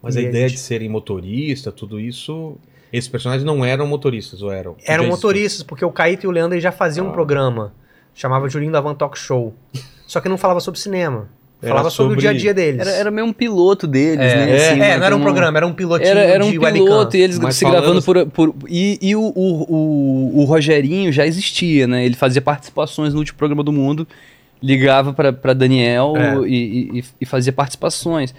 Mas a a ideia gente- de serem motorista, tudo isso. Esses personagens não eram motoristas, ou eram? Eram motoristas, porque o Caíto e o Leandro já faziam um Ah. programa. Chamava Julinho da Van Talk Show. Só que não falava sobre cinema. Falava sobre, sobre- o dia a dia deles. Era, era meio um piloto deles, é, né? é, assim, é, não era um como- programa, era um pilotinho Era, era um de piloto webcam. e eles Mas se falando- gravando por. por- e e o, o, o, o Rogerinho já existia, né? Ele fazia participações no último programa do mundo, ligava pra, pra Daniel É. e, e, e fazia participações.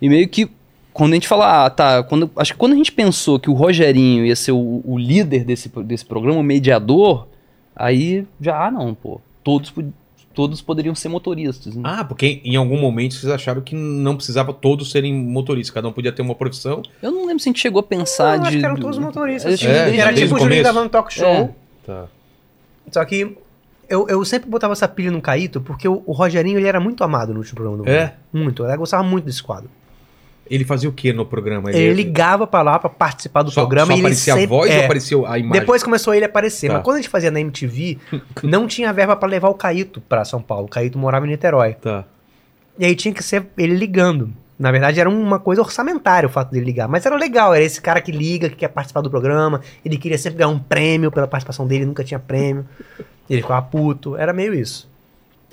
E meio que. Quando a gente fala, ah, tá. Quando, acho que quando a gente pensou que o Rogerinho ia ser o, o líder desse, desse programa, o mediador, aí já, ah, não, pô. Todos todos poderiam ser motoristas. né? Ah, porque em algum momento vocês acharam que não precisava todos serem motoristas, cada um podia ter uma profissão. Eu não lembro se a gente chegou a pensar Não, de. acho que eram todos motoristas. É, era tipo o Julinho um talk show. É. Tá. Só que eu, eu sempre botava essa pilha no Caíto, porque o, o Rogerinho ele era muito amado no último programa do mundo. É? Muito. Eu gostava muito desse quadro. Ele fazia o que no programa? Ele, ligava pra lá pra participar do só, programa só ele aparecia sempre, a voz é, ou aparecia a imagem? Depois começou ele a aparecer. Tá. Mas quando a gente fazia na MTV, não tinha verba pra levar o Caíto pra São Paulo. O Caíto morava em Niterói. Tá. E aí tinha que ser ele ligando. Na verdade, era uma coisa orçamentária o fato dele ligar. Mas era legal, era esse cara que liga, que quer participar do programa. Ele queria sempre ganhar um prêmio pela participação dele, nunca tinha prêmio. Ele ficava puto. Era meio isso.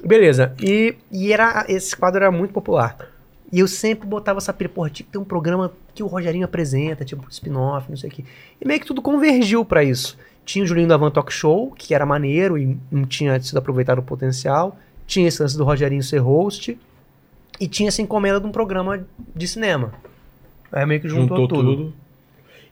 Beleza. E, e era, esse quadro era muito popular. E eu sempre botava essa pilha, porra, tinha que ter um programa que o Rogerinho apresenta, tipo spin-off, não sei o quê. E meio que tudo convergiu pra isso. Tinha o Julinho da Van Talk Show, que era maneiro e não tinha sido aproveitado o potencial. Tinha esse lance do Rogerinho ser host. E tinha essa encomenda de um programa de cinema. Aí meio que juntou, Juntou tudo. tudo.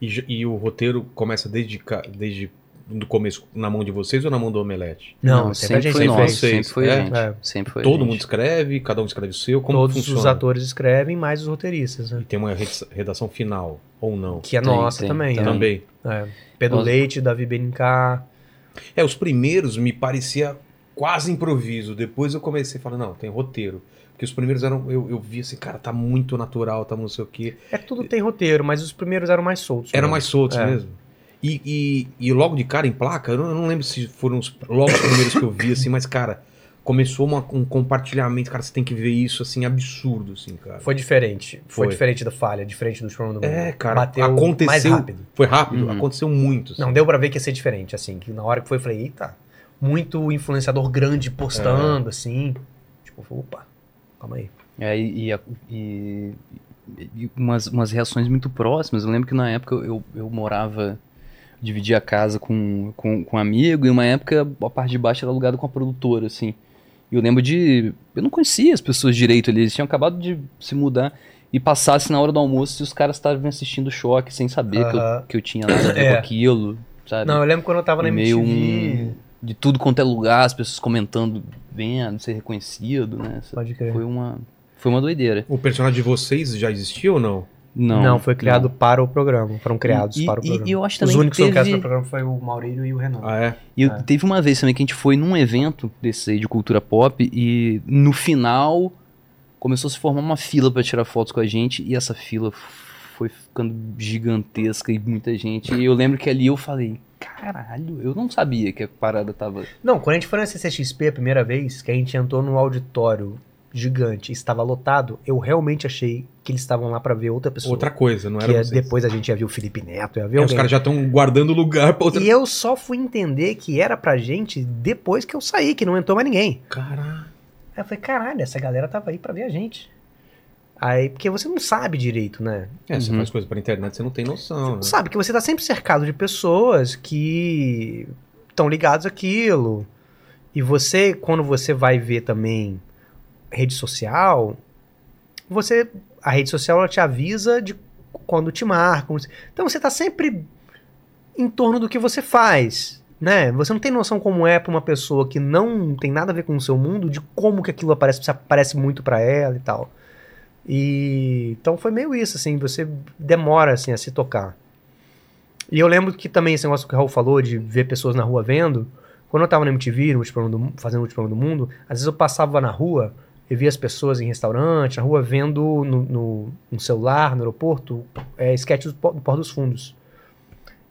E, e o roteiro começa desde, desde do começo na mão de vocês ou na mão do Omelete? Não, sempre, a gente foi nosso, vocês. sempre foi É? a gente. É. Sempre foi Todo gente. mundo escreve, cada um escreve o seu, como Todos funciona? os atores escrevem, mais os roteiristas, né? E tem uma reda- redação final, ou não? Que é Tem, nossa tem, também. tem. né? Também. É. Pedro Nós- Leite, Davi Benincá. É, os primeiros me parecia quase improviso. Depois eu comecei a falar, não, tem roteiro. Porque os primeiros eram, eu, eu vi assim, cara, tá muito natural, tá não sei o quê. É que tudo tem roteiro, mas os primeiros eram mais soltos. Eram mesmo. mais soltos É. mesmo. E, e, e logo de cara em placa, eu não, eu não lembro se foram os, logo os primeiros que eu vi, assim, mas, cara, começou uma- um compartilhamento, cara, você tem que ver isso, assim, absurdo, assim, cara. Foi diferente. Foi, Foi. diferente da falha, diferente do Strong do Mundo. É, cara, Bateu aconteceu. mais rápido. Foi rápido, Uhum. aconteceu muito. assim. Não, deu pra ver que ia ser diferente, assim. Que na hora que foi, eu falei, eita, muito influenciador grande É. postando, assim. Tipo, opa, calma aí. É, e, e e- e umas, umas reações muito próximas. Eu lembro que na época eu, eu morava, dividia a casa com, com, com um amigo, e uma época a parte de baixo era alugada com a produtora, assim. E eu lembro de. Eu não conhecia as pessoas direito ali, eles tinham acabado de se mudar. E passasse na hora do almoço e os caras estavam assistindo choque sem saber que, eu, que eu tinha nada a ver É. com aquilo, sabe? Não, eu lembro quando eu tava na E meio MTV. um- de tudo quanto é lugar, as pessoas comentando, vendo, ser reconhecido, né? Pode crer. Foi uma, foi uma doideira. O personagem de vocês já existia ou não? Não, Não, foi criado para o programa. Foram criados E- para o programa. e eu acho Os também únicos que que foram criados teve- para o programa foi o Maurílio e o Renan. Ah, é? E eu- É. teve uma vez também que a gente foi num evento desse aí de cultura pop e no final começou a se formar uma fila pra tirar fotos com a gente e essa fila foi ficando gigantesca e muita gente. E eu lembro que ali eu falei, caralho, eu não sabia que a parada tava. Não, quando a gente foi na CCXP a primeira vez, que a gente entrou num auditório gigante estava lotado, eu realmente achei que eles estavam lá para ver outra pessoa. Outra coisa, não que era é- vocês. depois a gente ia ver o Felipe Neto, ia ver É, os caras já estão guardando lugar pra outra... E eu só fui entender que era pra gente depois que eu saí, que não entrou mais ninguém. Caralho. Aí eu falei, caralho, essa galera tava aí pra ver a gente. Aí, porque você não sabe direito, né? É, você Uhum. faz coisa pra internet, você não tem noção, né? Sabe que você tá sempre cercado de pessoas que estão ligados àquilo. E você, quando você vai ver também rede social, você a rede social ela te avisa de quando te marcam. Então você tá sempre em torno do que você faz, né? Você não tem noção como é pra uma pessoa que não tem nada a ver com o seu mundo, de como que aquilo aparece, se aparece muito pra ela e tal. E então foi meio isso assim, você demora assim a se tocar. E eu lembro que também esse negócio que o Raul falou de ver pessoas na rua vendo, quando eu tava na MTV, no do- fazendo o programa do mundo, às vezes eu passava na rua e via as pessoas em restaurante, na rua vendo no, no, no celular, no aeroporto, é, sketches do, do Porto dos Fundos.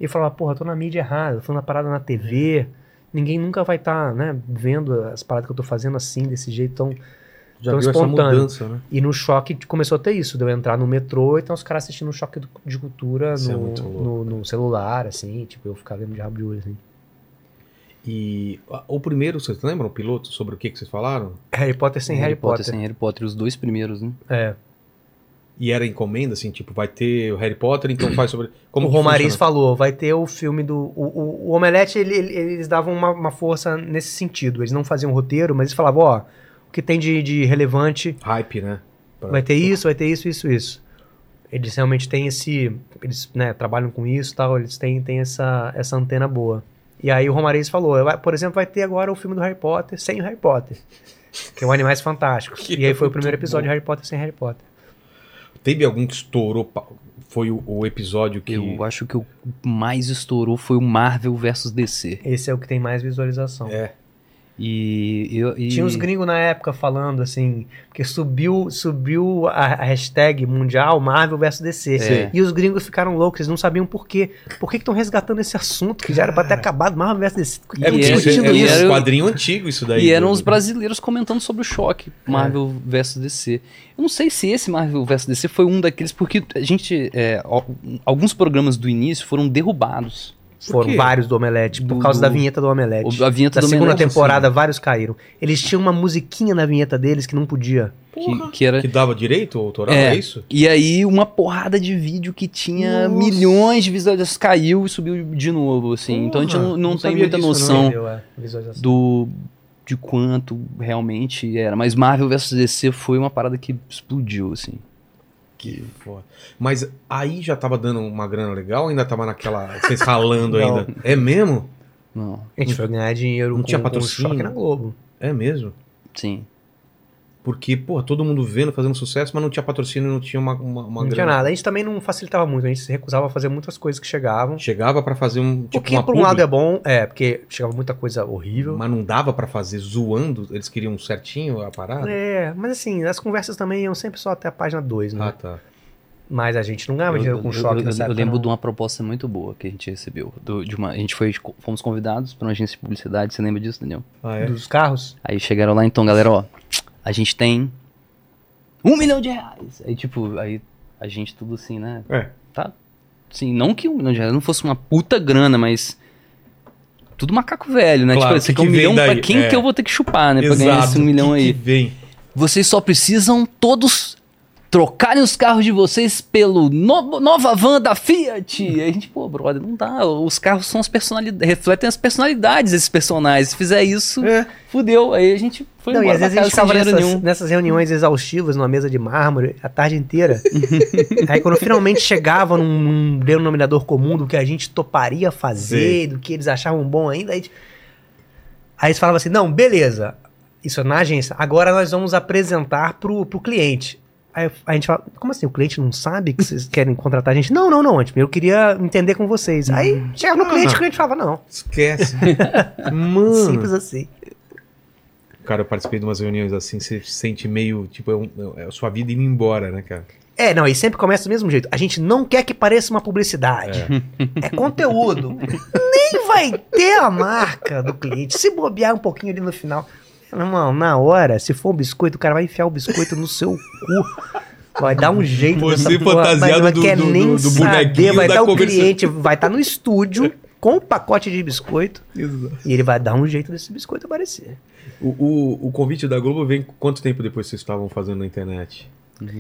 E eu falava, porra, eu tô na mídia errada, eu tô na parada na TV, ninguém nunca vai estar, né, vendo as paradas que eu tô fazendo assim, desse jeito tão... Já tão espontâneo. mudança, né? E no choque começou a ter isso, de eu entrar no metrô e então os caras assistindo um choque de cultura Isso é no, louco. no, no celular, assim, tipo, eu ficava vendo de rabo de olho, assim. E o primeiro, vocês lembram, o piloto, sobre o que, que vocês falaram? Harry Potter sem Harry, Potter. sem Harry Potter, os dois primeiros, né? É. E era encomenda, assim, tipo, vai ter o Harry Potter, então faz sobre... Como o Romariz funciona? falou, vai ter o filme do... O, o, o Omelete, ele- ele- eles davam uma, uma força nesse sentido. Eles não faziam roteiro, mas eles falavam, ó, o que tem de, de relevante Hype, né? Pra- vai ter isso, vai ter isso, isso, isso. Eles realmente têm esse... Eles né, trabalham com isso e tal, eles têm, têm essa, essa antena boa. E aí o Romariz falou, por exemplo, vai ter agora o filme do Harry Potter sem o Harry Potter. Que é o Animais Fantásticos. Que e aí foi o primeiro episódio bom. de Harry Potter sem Harry Potter. Teve algum que estourou? Foi o, o episódio que. Eu acho que o mais estourou foi o Marvel versus DC. Esse é o que tem mais visualização. É. E, eu, e- Tinha uns gringos na época falando assim, porque subiu, subiu a, a hashtag mundial Marvel vs DC. Sim. E os gringos ficaram loucos, eles não sabiam por quê. Por que estão resgatando esse assunto que já era pra ter acabado Marvel vs DC? É, E era- isso é, é e era- um quadrinho antigo isso daí. E eram os brasileiros comentando sobre o choque, Marvel versus DC. Eu não sei se esse Marvel versus DC foi um daqueles, porque a gente. é, al- alguns programas do início foram derrubados. Foram vários do Omelete, por Do- causa da vinheta do Omelete. O- A vinheta da do segunda Omelete, temporada, vários caíram. Eles tinham uma musiquinha na vinheta deles que não podia. Que, que era. Que dava direito autoral, É. é, isso? E aí, uma porrada de vídeo que tinha Nossa. milhões de visualizações caiu e subiu de novo, assim. então a gente Porra, não, não não tem muita disso, noção visualização. do de quanto realmente era. Mas Marvel vs DC foi uma parada que explodiu, assim. Que foda. Mas aí já tava dando uma grana legal ou ainda tava naquela. Vocês ralando ainda? É mesmo? Não, A gente foi ganhar dinheiro Não com, tinha com o patrocínio? choque na Globo. É mesmo? sim. Porque, pô, todo mundo vendo, fazendo sucesso, mas não tinha patrocínio, não tinha uma, uma, uma não tinha grana. nada. A gente também não facilitava muito, a gente se recusava a fazer muitas coisas que chegavam. Chegava pra fazer um. o Tipo, que uma por um publi, lado é bom, é, porque chegava muita coisa horrível. Mas não dava pra fazer zoando, eles queriam certinho a parada? É, mas assim, as conversas também iam sempre só até a página 2, né? Ah, tá. Mas a gente não ganhava dinheiro com choque eu- nessa eu época, lembro não. de uma proposta muito boa que a gente recebeu. do- de uma, a gente foi, fomos convidados para uma agência de publicidade, você lembra disso, Daniel? Ah, é? Dos carros? Aí chegaram lá, então, galera, ó, a gente tem um milhão de reais. Aí, tipo, aí a gente tudo assim, né? É. Tá? Sim, não que um milhão de reais não fosse uma puta grana, mas tudo macaco velho, né? Claro, tipo, que aqui é um que vem milhão pra daí? quem É. que eu vou ter que chupar, né? Pra ganhar esse um que milhão que aí. vem. Vocês só precisam todos trocarem os carros de vocês pelo no- nova van da Fiat. E a gente, pô, brother, não dá. Os carros são as personalidades, refletem as personalidades desses personagens. Se fizer isso, É. fudeu. Aí a gente foi Não, e embora às vezes a gente dinheiro nessas, nenhum. nessas reuniões exaustivas numa mesa de mármore a tarde inteira. Aí quando finalmente chegava num, num denominador comum do que a gente toparia fazer, do que eles achavam bom ainda, aí, aí eles falavam assim, não, beleza, isso é na agência, agora nós vamos apresentar pro, pro cliente. Aí a gente fala, como assim, o cliente não sabe que vocês querem contratar a gente? Não, não, não, eu queria entender com vocês. Aí chegava no cliente, o cliente falava, não, Esquece. Mano. simples assim. Cara, eu participei de umas reuniões assim, você se sente meio, tipo, é, um- é a sua vida indo embora, né, cara? É, não, e sempre começa do mesmo jeito. A gente não quer que pareça uma publicidade. É, conteúdo. Nem vai ter a marca do cliente. Se bobear um pouquinho ali no final. Irmão, na hora, se for um biscoito, o cara vai enfiar o biscoito no seu cu. Vai dar um jeito. Você dessa porra, fantasiado vai- do- quer do- nem do- do bonequinho Vai estar o cliente, vai estar no estúdio com o pacote de biscoito e ele vai dar um jeito desse biscoito aparecer. O, o, o convite da Globo vem quanto tempo depois vocês estavam fazendo na internet?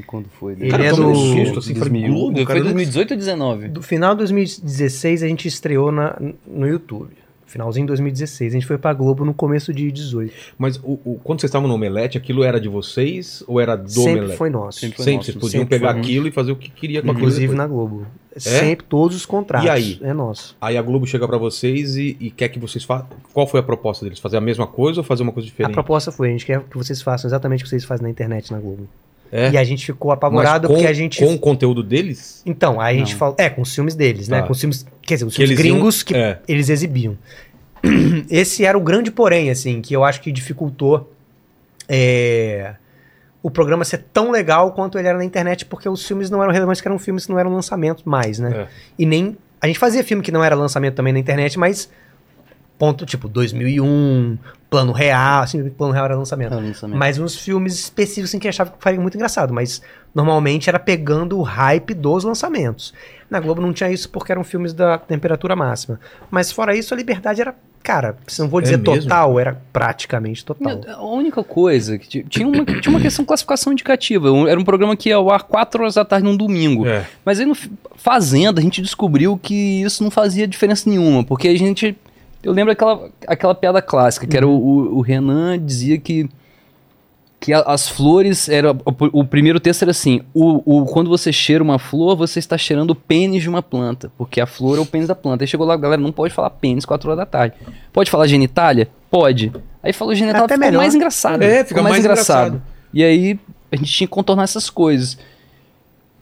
Quando foi? Ele Cara, é do- um susto, assim, falei, foi eu não- 2018 ou 19? Do final de 2016 a gente estreou na, no YouTube. Finalzinho de 2016. A gente foi pra Globo no começo de 18. Mas o, o- quando vocês estavam no Omelete, aquilo era de vocês ou era do Sempre Omelete? foi nosso. Sempre foi Sempre, nosso, vocês podiam sempre pegar aquilo e fazer o que queria com aquilo. Inclusive na Globo. Sempre todos os contratos. E aí? É nosso. Aí a Globo chega pra vocês e, e quer que vocês façam. Qual foi a proposta deles? Fazer a mesma coisa ou fazer uma coisa A diferente? proposta foi, a gente quer que vocês façam exatamente o que vocês fazem na internet na Globo. É? E a gente ficou apavorado com, porque a gente. com o conteúdo deles? Então, aí a gente falou. É, com os filmes deles, né? Tá. Com os filmes. Quer dizer, os Que filmes eles iam- gringos que é. eles exibiam. Esse era o grande porém, assim, que eu acho que dificultou é, o programa ser tão legal quanto ele era na internet, porque os filmes não eram relevantes, que eram filmes que não eram lançamento mais, né? É. E nem. A gente fazia filme que não era lançamento também na internet, mas. Ponto tipo 2001, Plano Real, assim, Plano Real era lançamento. Ah, lançamento. Mas uns filmes específicos assim, que achava que faria muito engraçado, mas normalmente era pegando o hype dos lançamentos. Na Globo não tinha isso porque eram filmes da temperatura máxima. Mas fora isso, a liberdade era, cara, se não vou dizer mesmo? total, era praticamente total. A única coisa que ti- tinha uma, tinha uma questão de classificação indicativa. Era um programa que ia ao ar 4 horas da tarde num domingo. É. Mas aí no Fazenda a gente descobriu que isso não fazia diferença nenhuma, porque a gente. Eu lembro aquela, aquela piada clássica, que era o, o, o Renan dizia que, que a- as flores era o, o primeiro texto era assim o, o- quando você cheira uma flor você está cheirando o pênis de uma planta porque a flor é o pênis da planta. Aí chegou lá galera não pode falar pênis 4 horas da tarde. Pode falar genitália? Pode. Aí falou genitália Até ficou melhor. mais engraçado É, ficou fica mais engraçado. e aí a gente tinha que contornar essas coisas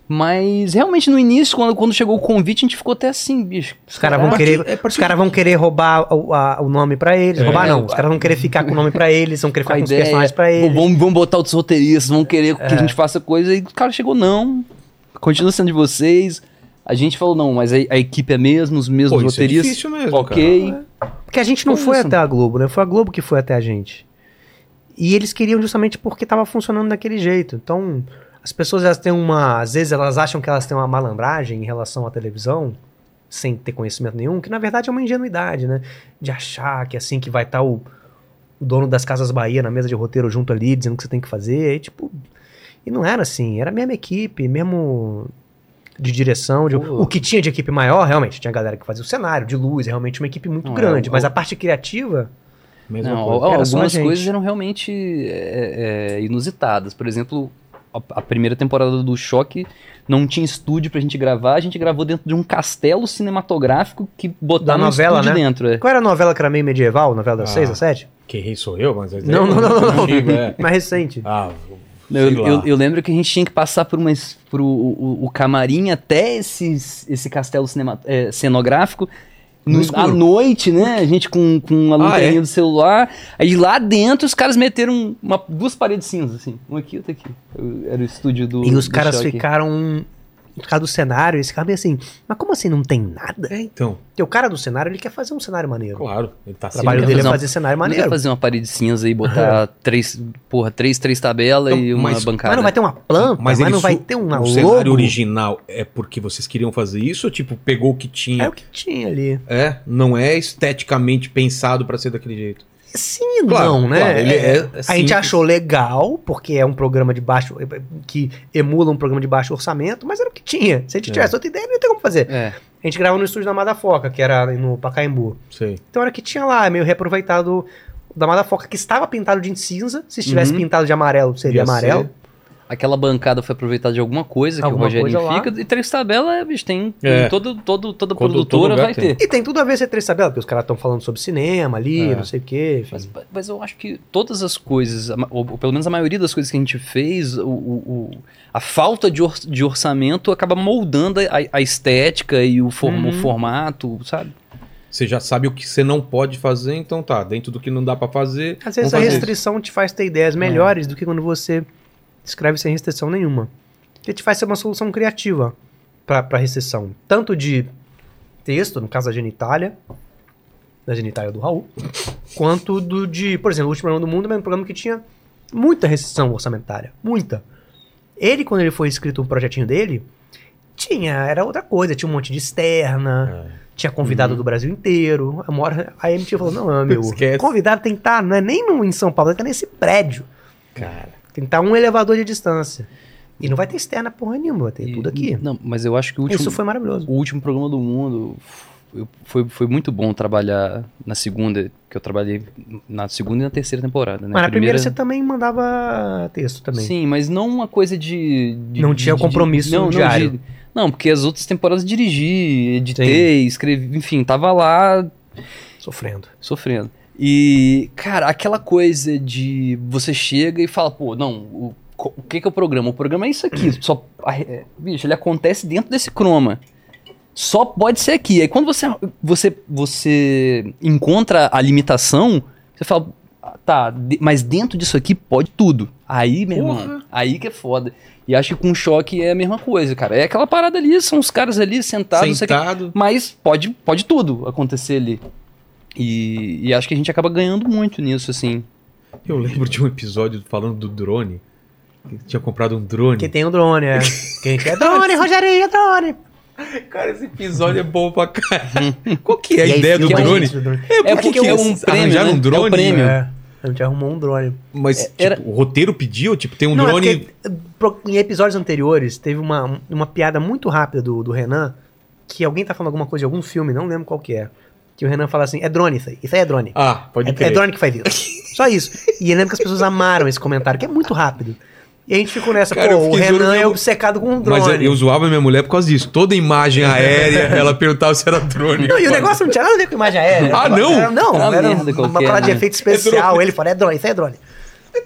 mas realmente no início quando, quando chegou o convite a gente ficou até assim bicho Os caras vão Partir- querer, é os cara vão querer roubar o, a- o nome pra eles. É. roubar não. Os caras vão querer ficar com o nome pra eles, vão querer ficar com os personagens pra eles. vamos, vamos botar outros roteiristas, vão querer que É. a gente faça coisa, e o cara chegou, não, continua sendo de vocês. A gente falou, não, mas a, a equipe é mesmo, os mesmos Pô, isso é roteiristas. difícil mesmo, ok. Porque a gente não Foi foi isso. até a Globo, né? Foi a Globo que foi até a gente. E eles queriam justamente porque tava funcionando daquele jeito. Então, as pessoas elas têm uma. Às vezes elas acham que elas têm uma malandragem em relação à televisão, sem ter conhecimento nenhum, que na verdade é uma ingenuidade, né? De achar que é assim que vai estar o, o dono das Casas Bahia na mesa de roteiro junto ali, dizendo o que você tem que fazer. E, tipo. E não era assim, era a mesma equipe, mesmo de direção. de- o que tinha de equipe maior, realmente, tinha a galera que fazia o cenário, de luz, realmente uma equipe muito Não, grande. é, mas o- a parte criativa. Mesma Não, coisa. Era algumas coisas eram realmente é, é, inusitadas. Por exemplo, a, primeira temporada do Choque não tinha estúdio pra gente gravar, a gente gravou dentro de um castelo cinematográfico que Da botaram um novela, estúdio né? dentro. é. Qual era a novela que era meio medieval? Novela das Ah. 6 a 7? Que rei sou eu, mas... Não, não, não, não, não. Antigo, é. Mais recente. Ah, Eu, eu- eu lembro que a gente tinha que passar por uma, es- pro, o, o camarim até esse, esse castelo cinema, é, cenográfico. No No, à noite, né? A gente com, com a Ah, lanterninha é? do celular. Aí lá dentro os caras meteram uma, duas paredes cinzas, assim. Um aqui e outro aqui. Era o estúdio do. E os do caras Choque. ficaram. Por causa do cenário, esse cara meio assim, mas como assim não tem nada? É, então, Porque o cara do cenário, ele quer fazer um cenário maneiro. claro. Ele tá O trabalho quer dele é fazer uma- fazer cenário Não ia maneiro. fazer uma parede cinza e botar três, porra, três, três tabelas Então, e uma mas- bancada. Mas não vai ter uma planta, mas, ele não vai ter uma O logo. cenário original é porque vocês queriam fazer isso ou tipo, pegou o que É tinha? o que tinha ali. É, não é esteticamente pensado pra ser daquele jeito. Sim e Claro, não, né? claro, ele é- é a gente achou legal, porque é um programa de baixo. que emula um programa de baixo orçamento, mas era o que tinha. Se a gente É. tivesse outra ideia, não ia ter como fazer. É. A gente gravava no estúdio da Madafoca, que era no Pacaembu. Sei. Então era o que tinha lá, meio reaproveitado da Madafoca, que estava pintado de cinza. Se estivesse Uhum. pintado de amarelo, seria Ia amarelo. ser. Aquela bancada foi aproveitada de alguma coisa que Alguma o Rogerinho coisa lá. fica. E três tabelas, bicho, tem. É. Todo, todo, toda Todo- produtora todo vai tem. ter. E tem tudo a ver ser três tabelas, porque os caras estão falando sobre cinema ali, É. não sei o quê. Mas, mas eu acho que todas as coisas, ou, ou pelo menos a maioria das coisas que a gente fez, o, o- o- a falta de, or- de orçamento acaba moldando a, a estética e o, form- o Uhum. formato, sabe? Você já sabe o que você não pode fazer, então tá, dentro do que não dá pra fazer. Às vezes a restrição te faz ter ideias melhores do que quando você escreve sem restrição nenhuma. Que te faz ser uma solução criativa pra, pra restrição. Tanto de texto, no caso da genitália, da genitália do Raul, quanto do de, por exemplo, o último programa do mundo é um programa que tinha muita restrição orçamentária. Muita. Ele, quando ele foi escrito o projetinho dele, tinha, era outra coisa, tinha um monte de externa, É. tinha convidado do Brasil inteiro. A, hora, a MTV falou: não, meu, Esquece. convidado tem que estar, não é nem no, em São Paulo, tem que estar nesse prédio. Cara. Tem que estar um elevador de distância. E não vai ter externa porra nenhuma, vai ter E- tudo aqui. Não, mas eu acho que o último, Isso foi maravilhoso. o último programa do mundo foi, foi muito bom trabalhar na segunda, que eu trabalhei na segunda e na terceira temporada, né? Mas na A primeira você também mandava texto também. Sim, mas não uma coisa de. de- Não de- tinha de- compromisso não, não, diário. de- Não, porque as outras temporadas dirigi, editei, escrevi, enfim, tava lá Sofrendo. sofrendo. E, cara, aquela coisa de você chega e fala, pô, não, o, o que que é o programa? O programa é isso aqui, só, é, bicho, ele acontece dentro desse croma. Só pode ser aqui. Aí quando você, você, você encontra a limitação, você fala, "Ah, tá, de- mas dentro disso aqui pode tudo. Aí, meu Porra. irmão, aí que é foda. E acho que com choque é a mesma coisa, cara. É aquela parada ali, são os caras ali sentados. Sentado. Mas pode, pode tudo acontecer ali. E, e acho que a gente acaba ganhando muito nisso, assim. Eu lembro de um episódio falando do drone. Que tinha comprado um drone. Que tem um drone, é. Quem quer drone, Rogerinho, drone. Cara, esse episódio é bom pra caralho. Qual que é a E aí ideia do drone? do drone. É porque porque é um prêmio, né? um drone? É o prêmio. É. A gente arrumou um drone. Mas É, tipo, era- o roteiro pediu, tipo, tem um Não, é drone. porque, pro- em episódios anteriores, teve uma, uma piada muito rápida do, do Renan, que alguém tá falando alguma coisa de algum filme, não lembro qual que é. Que o Renan fala assim, é drone isso aí, isso aí é drone. Ah, pode é, crer. é drone que faz isso. Só isso. E eu lembro que as pessoas amaram esse comentário, que é muito rápido. E a gente ficou nessa, Cara, pô, o Renan é obcecado com um drone. Mas eu zoava minha mulher por causa disso. Toda imagem aérea, ela perguntava se era drone. Não, e o negócio não tinha nada a ver com imagem aérea. Ah, não? Era, não, Era uma era uma qualquer, parada de né? efeito especial. Ele falou, é drone, isso é drone.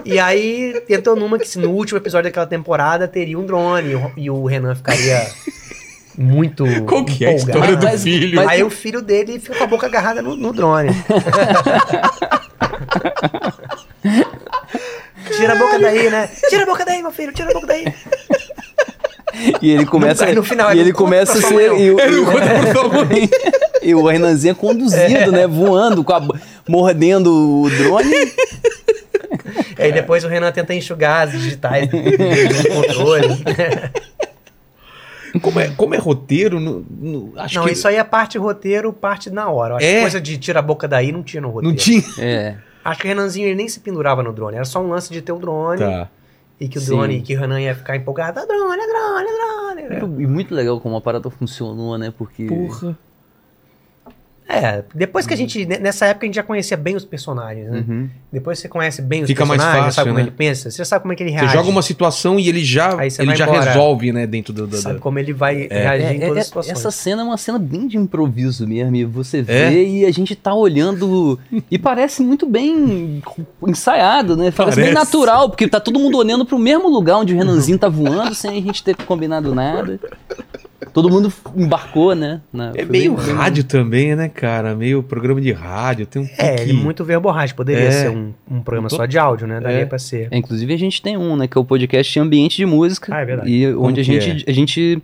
E aí entrou numa que se no último episódio daquela temporada teria um drone e o, e o Renan ficaria muito Qual que é a empolgado. história do Mas- filho? mas- Aí o filho dele fica com a boca agarrada no, no drone. Tira a boca daí, né? Tira a boca daí, meu filho, tira a boca daí. E ele começa. Aí no final, e ele começa a ser. E, mãe. e o Renanzinho é conduzido, né? Voando, com a, mordendo o drone. Aí depois o Renan tenta enxugar as digitais do controle. Como é, como é roteiro, no- no- acho não, que isso aí é parte roteiro, parte na hora. Acho É? que coisa de tira a boca daí não tinha no roteiro. não tinha. É. Acho que o Renanzinho ele nem se pendurava no drone. Era só um lance de ter o drone Tá. e que o Sim. drone, que o Renan ia ficar empolgado. "Ah, drone, é drone, é drone. E muito legal como a parada funcionou, né? Porque. Porra. É, depois que a gente. ne- Nessa época a gente já conhecia bem os personagens, né? Uhum. Depois você conhece bem os Fica mais personagens, já fácil, sabe como né? ele pensa, você já sabe como é que ele Você reage. joga uma situação e ele já, você ele já embora. resolve, né, dentro do... do, do- Sabe como ele vai É. reagir É, em todas é- as situações. essa cena é uma cena bem de improviso mesmo. E você vê É? e a gente tá olhando. e parece muito bem ensaiado, né? Parece, bem Parece. natural, porque tá todo mundo olhando pro mesmo lugar onde o Renanzinho tá voando, sem a gente ter combinado nada. Todo mundo embarcou, né? Na- É meio bem- bem- rádio também, né, cara? Meio programa de rádio. Tem um É, ele é muito verborrágico. Poderia É. ser um, um programa só de áudio, né? Daria É. pra ser. É, inclusive a gente tem um, né? Que é o podcast Ambiente de Música. Ah, é verdade. E Como onde a gente, a gente.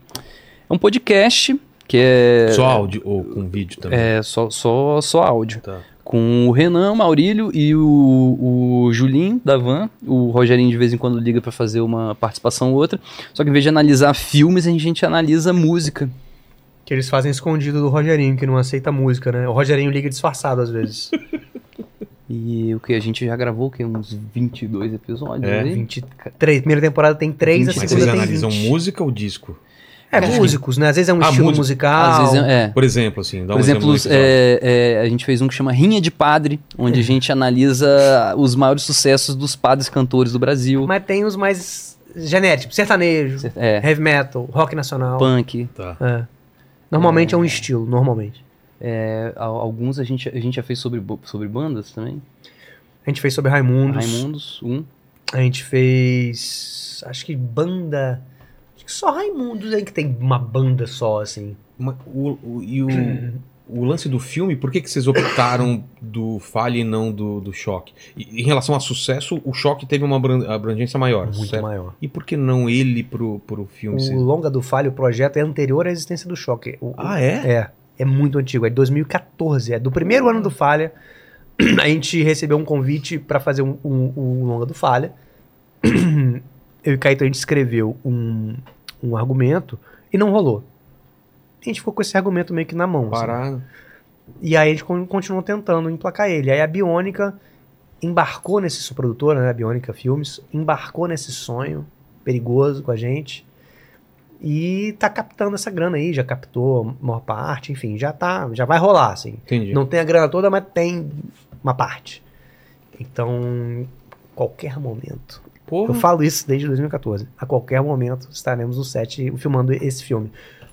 É um podcast que é. Só áudio ou com vídeo também? É, só, só, só áudio. Tá. Com o Renan, o Maurílio e o, o Julinho da Van. O Rogerinho de vez em quando liga pra fazer uma participação ou outra. Só que em vez de analisar filmes, a gente analisa música. Que eles fazem escondido do Rogerinho, que não aceita música, né? O Rogerinho liga disfarçado às vezes. E o que? A gente já gravou o quê? Uns 22 episódios É, aí? 23. Primeira temporada tem 3, a Mas segunda vocês tem analisam 20. música ou disco? É, músicos, né? Às vezes é um Ah, estilo música. musical. Às vezes é. Por exemplo, assim, dá Por um exemplo, episódio. é, é, a gente fez um que chama Rinha de Padre, onde a gente analisa os maiores sucessos dos padres cantores do Brasil. Mas tem os mais genéricos, tipo sertanejo, É, heavy metal, rock nacional. punk. Tá. É. Normalmente é um estilo, normalmente. É, al- alguns a gente, a gente já fez sobre, sobre bandas também. A gente fez sobre Raimundos. Raimundos, um. A gente fez. Acho que banda. Só Raimundos aí que tem uma banda só, assim. Ma- o, o- e o, o lance do filme, por que, que vocês optaram do Falha e não do, do Choque? E, em relação a sucesso, o Choque teve uma abran- abrangência maior, Muito certo? maior. E por que não ele pro, pro filme? O Vocês- Longa do Falho, o projeto, é anterior à existência do Choque. O- Ah, é? É, é muito antigo, é de 2014, é do primeiro ano do Falha. A gente recebeu um convite para fazer um, um- um longa do Falha. Eu e o Caetano, a gente escreveu um, um argumento e não rolou. A gente ficou com esse argumento meio que na mão. assim. Parado. E aí a gente con- continuou tentando emplacar ele. Aí a Biônica embarcou nesse sua produtora, né, a Biônica Filmes, embarcou nesse sonho perigoso com a gente. E tá captando essa grana aí, já captou a maior parte, enfim, já tá, já vai rolar, assim. Entendi. Não tem a grana toda, mas tem uma parte. Então, qualquer momento. Porra. Eu falo isso desde 2014. A qualquer momento estaremos no set filmando esse filme.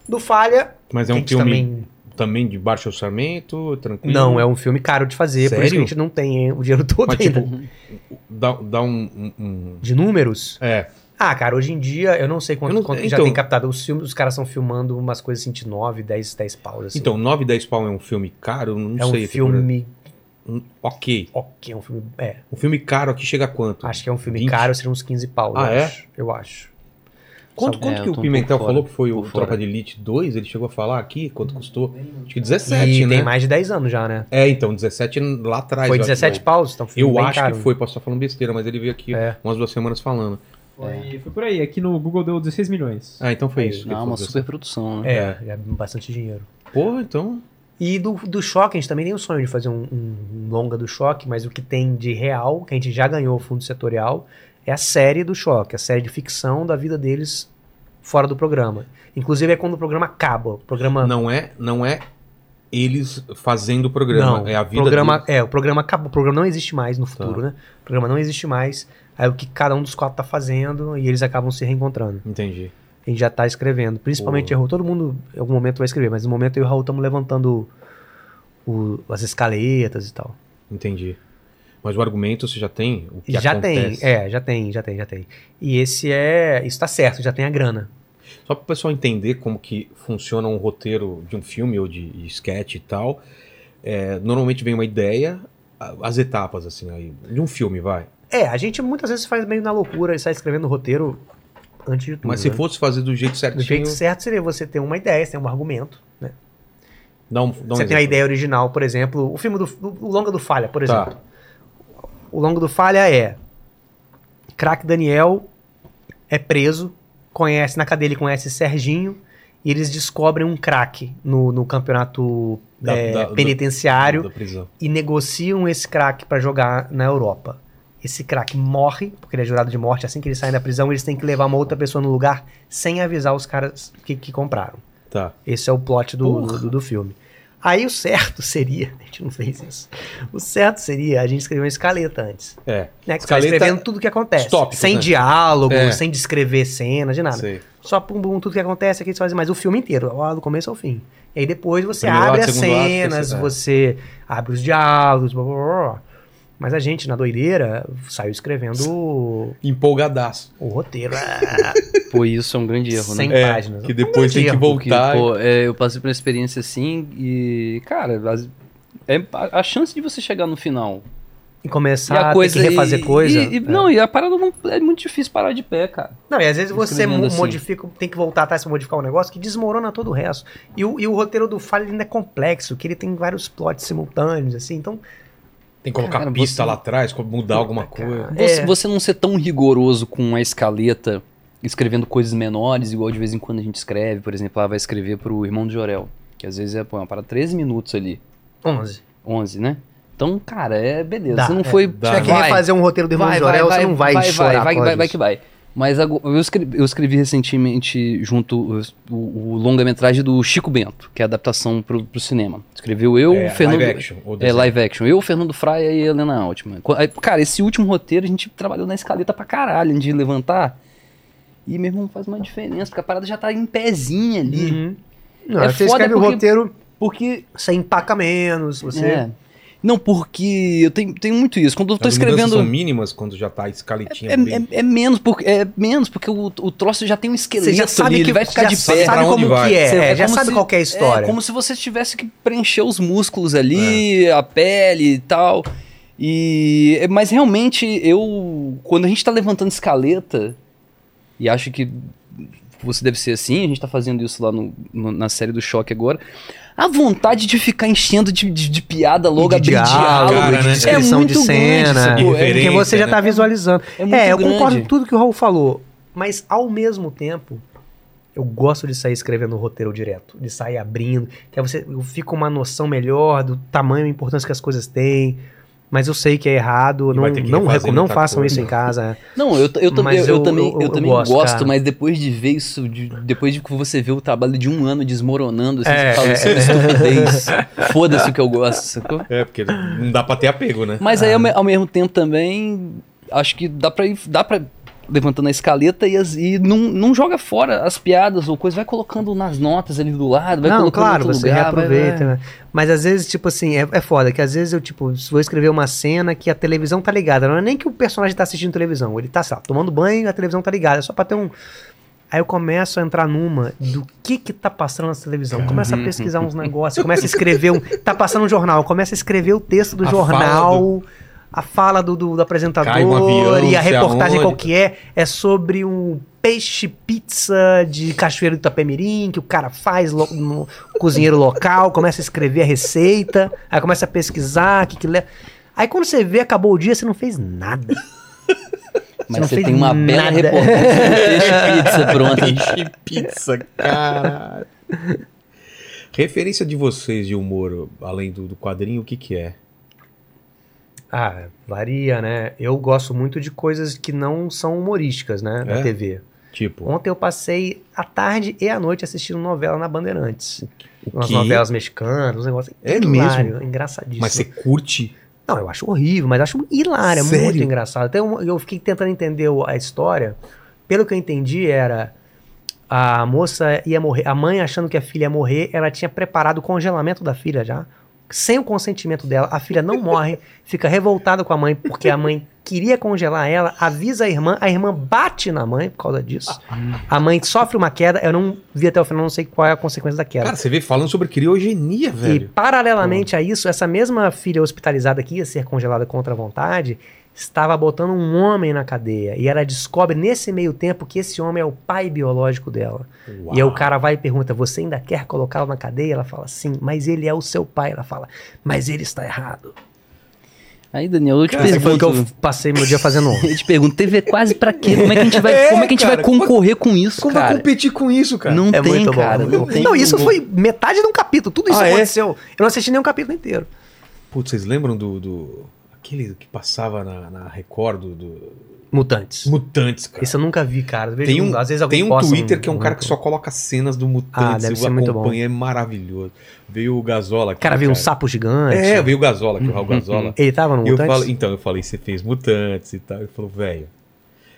Do Falha, Mas é um filme também também... de baixo orçamento, tranquilo? não, é um filme caro de fazer, por isso que a Sério? gente não tem o dinheiro todo Mas, ainda. tipo, dá, dá um, um- um- De números? É. Ah, cara, hoje em dia eu não sei quanto, não- quanto já então- tem captado. Os filmes, os caras estão filmando umas coisas assim de 9, 10, 10 paus. Assim. Então, 9, 10 pau é um filme caro? Não é um sei. filme. Um- ok. Ok, é um filme. É, Um filme caro aqui chega a quanto? acho que é um filme 20? caro, seriam uns 15 pau. Ah, eu é? acho. Eu acho. Quanto, Sabe- quanto É, que o um Pimentel falou que foi o fora. Tropa de Elite 2? Ele chegou a falar aqui quanto custou? Acho que 17, e né? tem mais de 10 anos já, né? É, então, 17 lá atrás. Foi eu acho 17 que paus, então foi Eu bem acho caro. que foi, posso estar falando besteira, mas ele veio aqui É. umas duas semanas falando. Foi, foi por aí. Aqui no Google deu 16 milhões. Ah, então foi Aí, isso. ele uma super produção, né? É, é bastante dinheiro. Porra, então. E do, do Choque, a gente também tem o sonho de fazer um, um- um longa do Choque, mas o que tem de real, que a gente já ganhou o fundo setorial, é a série do Choque, a série de ficção da vida deles fora do programa. Inclusive é quando o programa acaba. O programa. Não é, não é eles fazendo o programa. Não, é a vida programa, deles. é, o programa acabou, o programa não existe mais no futuro, Tá. né? O programa não existe mais. Aí o que cada um dos quatro tá fazendo e eles acabam se reencontrando. Entendi. A gente já tá escrevendo. Principalmente errou. Todo mundo em algum momento vai escrever, mas no momento eu e o Raul estamos levantando o- as escaletas e tal. Entendi. Mas o argumento você já tem? O que já acontece? tem, é, já tem, já tem, já tem. E esse é. Isso tá certo, já tem a grana. Só para o pessoal entender como que funciona um roteiro de um filme ou de, de sketch e tal. é, normalmente vem uma ideia, as etapas assim aí de um filme, vai. É, a gente muitas vezes faz meio na loucura e sai escrevendo o roteiro antes de tudo. Mas se né? fosse fazer do jeito certinho, Do jeito certo seria você ter uma ideia, você tem um argumento. Né? dá um, dá um você tem a exemplo. ideia original, por exemplo, o filme do o Longa do Falha, por Tá. exemplo. O Longa do Falha é Crack Daniel é preso, conhece na cadeia ele conhece Serginho e eles descobrem um crack no, no campeonato Da- é, da- penitenciário da e negociam esse crack pra jogar na Europa. Esse crack morre, porque ele é jurado de morte. Assim que ele sai da prisão, eles têm que levar uma outra pessoa no lugar sem avisar os caras que, que compraram. Tá. Esse é o plot do, do, do filme. Aí o certo seria, a gente não fez isso. O certo seria a gente escrever uma escaleta antes. É. Né? Que Escaleta- escrevendo tudo que acontece. tópicos, sem né? diálogo, É. sem descrever cena, de nada. Sei. Só pum, pum, tudo que acontece aqui você faz mais o filme inteiro, lá do começo ao fim. E aí depois você Primeiro abre as cenas, é. você abre os diálogos, blá, blá, blá, blá. Mas a gente, na doideira, saiu escrevendo Empolgadaço. o roteiro. ah, Pô, isso é um grande erro, né? Sem É, páginas. que depois tem que Porque, voltar. pô, é, eu passei por uma experiência assim e, cara, as- é, a, a chance de você chegar no final E e começar a a coisa ter que refazer e- coisa. e- e- é. Não, e a parada não, é muito difícil parar de pé, cara. Não, e às vezes você assim. modifica, tem que voltar atrás pra modificar um negócio que desmorona todo o resto. E o, e o roteiro do Falha ainda é complexo, que ele tem vários plots simultâneos, assim, então. Tem que colocar Cara, pista você- lá atrás, mudar alguma coisa. Você, É. você não ser tão rigoroso com a escaleta, escrevendo coisas menores, igual de vez em quando a gente escreve, por exemplo, ela vai escrever pro irmão de Jorel, que às vezes é pô, uma para 13 minutos ali, 11. 11, né? Então, cara, é beleza. Dá, você não é. foi. Se tiver que vai, refazer um roteiro do Irmão vai, de Jorel, vai, você não vai, vai, chorar. vai, vai, vai, que vai. Mas eu escrevi, eu escrevi recentemente junto o, o- o longa-metragem do Chico Bento, que é a adaptação pro, pro cinema. Escreveu eu, É, o Fernando. live action, É, live action. Eu, o Fernando Fraia e a Helena Altman. Cara, esse último roteiro a gente trabalhou na escaleta pra caralho, de levantar. E meu irmão faz uma diferença, porque a parada já tá em pezinha ali. Uhum. Não, É você foda escreve o porque- roteiro, Porque. você empaca menos, você. É. Não, porque eu tenho, tenho muito isso. Quando eu tô As escrevendo. são mínimas quando já tá a escaletinha É, bem- é- é menos, porque, é menos, porque o, o troço já tem um esqueleto Você já sabe ali, que ele vai ficar já de sabe pé. pra onde como vai. que é, Você- é, já como sabe se- qual que é a história. É como se você tivesse que preencher os músculos ali, a pele e tal. E, mas realmente, eu. Quando a gente tá levantando escaleta, e acho que você deve ser assim, a gente tá fazendo isso lá no- no- na série do Choque agora. A vontade de ficar enchendo de, de- de piada logo, de abrir diálogo, diálogo, cara, de né? descrição é muito de cena. grande, é, porque você já né? tá visualizando. É É, eu grande. concordo com tudo que o Raul falou. Mas ao mesmo tempo, eu gosto de sair escrevendo o roteiro direto, de sair abrindo, que aí você eu fico com uma noção melhor do tamanho e importância que as coisas têm. Mas eu sei que é errado, E não, não, recom- não façam coisa. isso em casa. Não, eu, eu, também, Mas eu, eu- também, eu- eu, eu também gosto, gosto, mas depois de ver isso, de- depois de que você vê o trabalho de um ano desmoronando, assim, É, você fala, é, isso é estupidez. Foda-se o que eu gosto, sacou? É, porque não dá pra ter apego, né? Mas aí, ao, ao mesmo tempo, também, acho que dá pra ir, dá pra levantando a escaleta e, as- e não, não joga fora as piadas ou coisa, vai colocando nas notas ali do lado, vai não, colocando claro, outro você lugar, vai- reaproveita. vai- né? Mas às vezes, tipo assim, é, é foda, que às vezes eu, tipo, vou escrever uma cena que a televisão tá ligada. Não é nem que o personagem tá assistindo televisão. Ele tá, sei lá, tomando banho e a televisão tá ligada. É só pra ter um. Aí eu começo a entrar numa do que que tá passando na televisão. Começa a pesquisar uns negócios, começa a escrever um. Tá passando um jornal, começa a escrever o texto do A jornal. A fala do, do, do apresentador um avião, e a reportagem aonde. qual que é, é sobre um peixe pizza de Cachoeiro do Itapemirim, que o cara faz lo- no cozinheiro local, começa a escrever a receita, aí começa a pesquisar, o que que leva. Aí quando você vê, acabou o dia, você não fez nada. Mas você fez tem uma bela nada. reportagem sobre peixe pizza pronta. Peixe pizza, caralho. Referência de vocês de humor, além do, do quadrinho, o que que é? Ah, varia, né? Eu gosto muito de coisas que não são humorísticas, né? Na É? TV. Tipo, Ontem eu passei a tarde e a noite assistindo novela na Bandeirantes. o Umas novelas mexicanas, uns negócios É hilário, mesmo? engraçadíssimo. Mas você curte? Não, eu acho horrível, mas acho hilário, é Sério? muito engraçado. Até um- eu fiquei tentando entender a história. Pelo que eu entendi, era a moça ia morrer, a mãe achando que a filha ia morrer, ela tinha preparado o congelamento da filha já, sem o consentimento dela. A filha não morre, fica revoltada com a mãe porque a mãe queria congelar ela, avisa a irmã, a irmã bate na mãe por causa disso. A mãe sofre uma queda, eu não vi até o final, não sei qual é a consequência da queda. Cara, você vê falando sobre criogenia, E velho. paralelamente a isso, essa mesma filha hospitalizada que ia ser congelada contra a vontade, estava botando um homem na cadeia. E ela descobre nesse meio tempo que esse homem é o pai biológico dela. Uau. E aí o cara vai e pergunta: Você ainda quer colocá-lo na cadeia? Ela fala: Sim, mas ele é o seu pai. Ela fala: Mas ele está errado. Aí, Daniel, eu te Esse foi o que eu pergunto. passei meu dia fazendo ontem. Eu te pergunto, TV quase pra quê? Como é que a gente vai, É, como é que a gente cara, vai concorrer com isso, Como vai cara? competir com isso, cara? Não É tem, muito cara. bom. Não, Não, tem. isso foi metade de um capítulo. Tudo isso Ah, é? aconteceu. Eu não assisti nenhum capítulo inteiro. Putz, vocês lembram do. do- aquele que passava na, na Record do, do- Mutantes. Mutantes, cara? Isso eu nunca vi, cara. Vejo Tem um, às vezes tem um Twitter que é um cara que só coloca cenas do Mutantes. Ah, deve ser muito bom. é maravilhoso. Veio o Gazola aqui. Cara, veio um sapo gigante. É, veio o Gazola aqui, o Raul Gazola. Ele tava no E eu Mutantes? falei, então, eu falei, você fez Mutantes e tal. Ele falou, velho.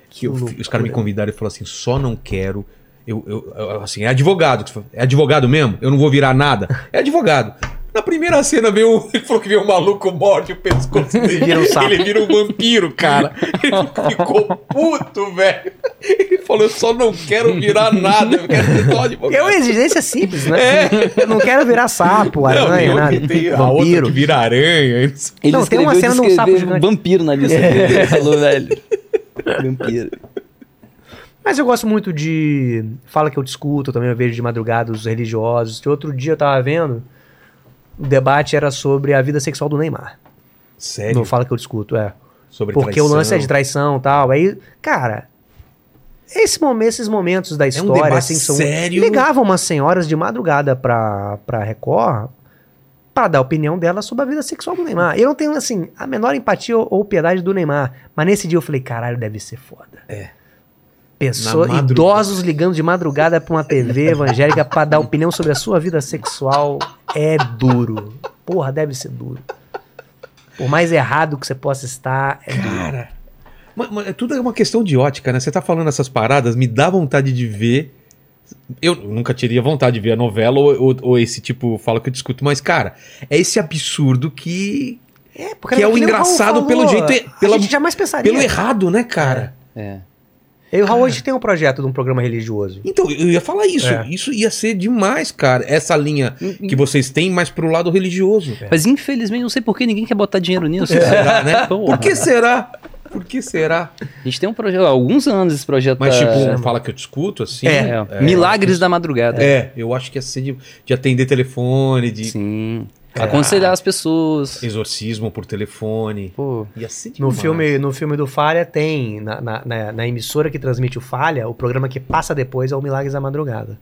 Que eu- loucura. os caras me convidaram e falaram assim: só não quero. Eu, eu- eu- assim, é advogado. É advogado mesmo? Eu não vou virar nada. É advogado. Na primeira cena veio. um- Ele falou que veio um maluco morde o pescoço dele. Vira um sapo. Ele vira um vampiro, cara. Ele ficou puto, velho. Ele falou: eu só não quero virar nada. Eu quero ser só advogado. É uma exigência simples, né? Eu não quero virar sapo, Não, aranha, tem nada. que tem a outra Vampiro. que vira aranha. não. Ele Não, tem uma cena de um sapo gigante. vampiro na lista dele. Ele falou, velho. Vampiro. Mas eu gosto muito de. Fala que eu discuto, também eu vejo de madrugada os religiosos. Outro dia eu tava vendo. O debate era sobre a vida sexual do Neymar. Sério? Não fala que eu discuto, é. Sobre Porque o lance é de traição e tal. Aí, cara. Esse momento, esses momentos da história, É debate assim, são. sério. Ligavam umas senhoras de madrugada pra, pra Record pra dar a opinião dela sobre a vida sexual do Neymar. Eu não tenho, assim, a menor empatia ou, ou piedade do Neymar. Mas nesse dia eu falei, caralho, deve ser foda. É. Pessoa, idosos ligando de madrugada pra uma TV evangélica pra dar opinião sobre a sua vida sexual é duro. Porra, deve ser duro. Por mais errado que você possa estar, é duro. Cara, mas, mas tudo é uma questão de ótica, né? Você tá falando essas paradas, me dá vontade de ver. Eu nunca teria vontade de ver a novela ou, ou- ou esse tipo fala que eu discuto, mas, cara, é esse absurdo que. É, porque Que é o engraçado pelo jeito- A pela- gente jamais pensaria. Pelo errado, né, cara? É. Eu e o Raul hoje tem um projeto de um programa religioso. Então, eu ia falar isso. É. Isso ia ser demais, cara. Essa linha que vocês têm, mas pro lado religioso. Mas infelizmente, não sei por que ninguém quer botar dinheiro nisso. Será, né? Por que será? Por que será? A gente tem um projeto, há alguns anos esse projeto. Mas, tá- tipo, fala que eu discuto, assim. É, Milagres da Madrugada. É, eu acho que ia ser de, de atender telefone, de Sim. Aconselhar as pessoas. exorcismo por telefone. Pô, Ia ser No filme, no filme do Falha tem, na, na, na- na emissora que transmite o Falha, o programa que passa depois é o Milagres da Madrugada.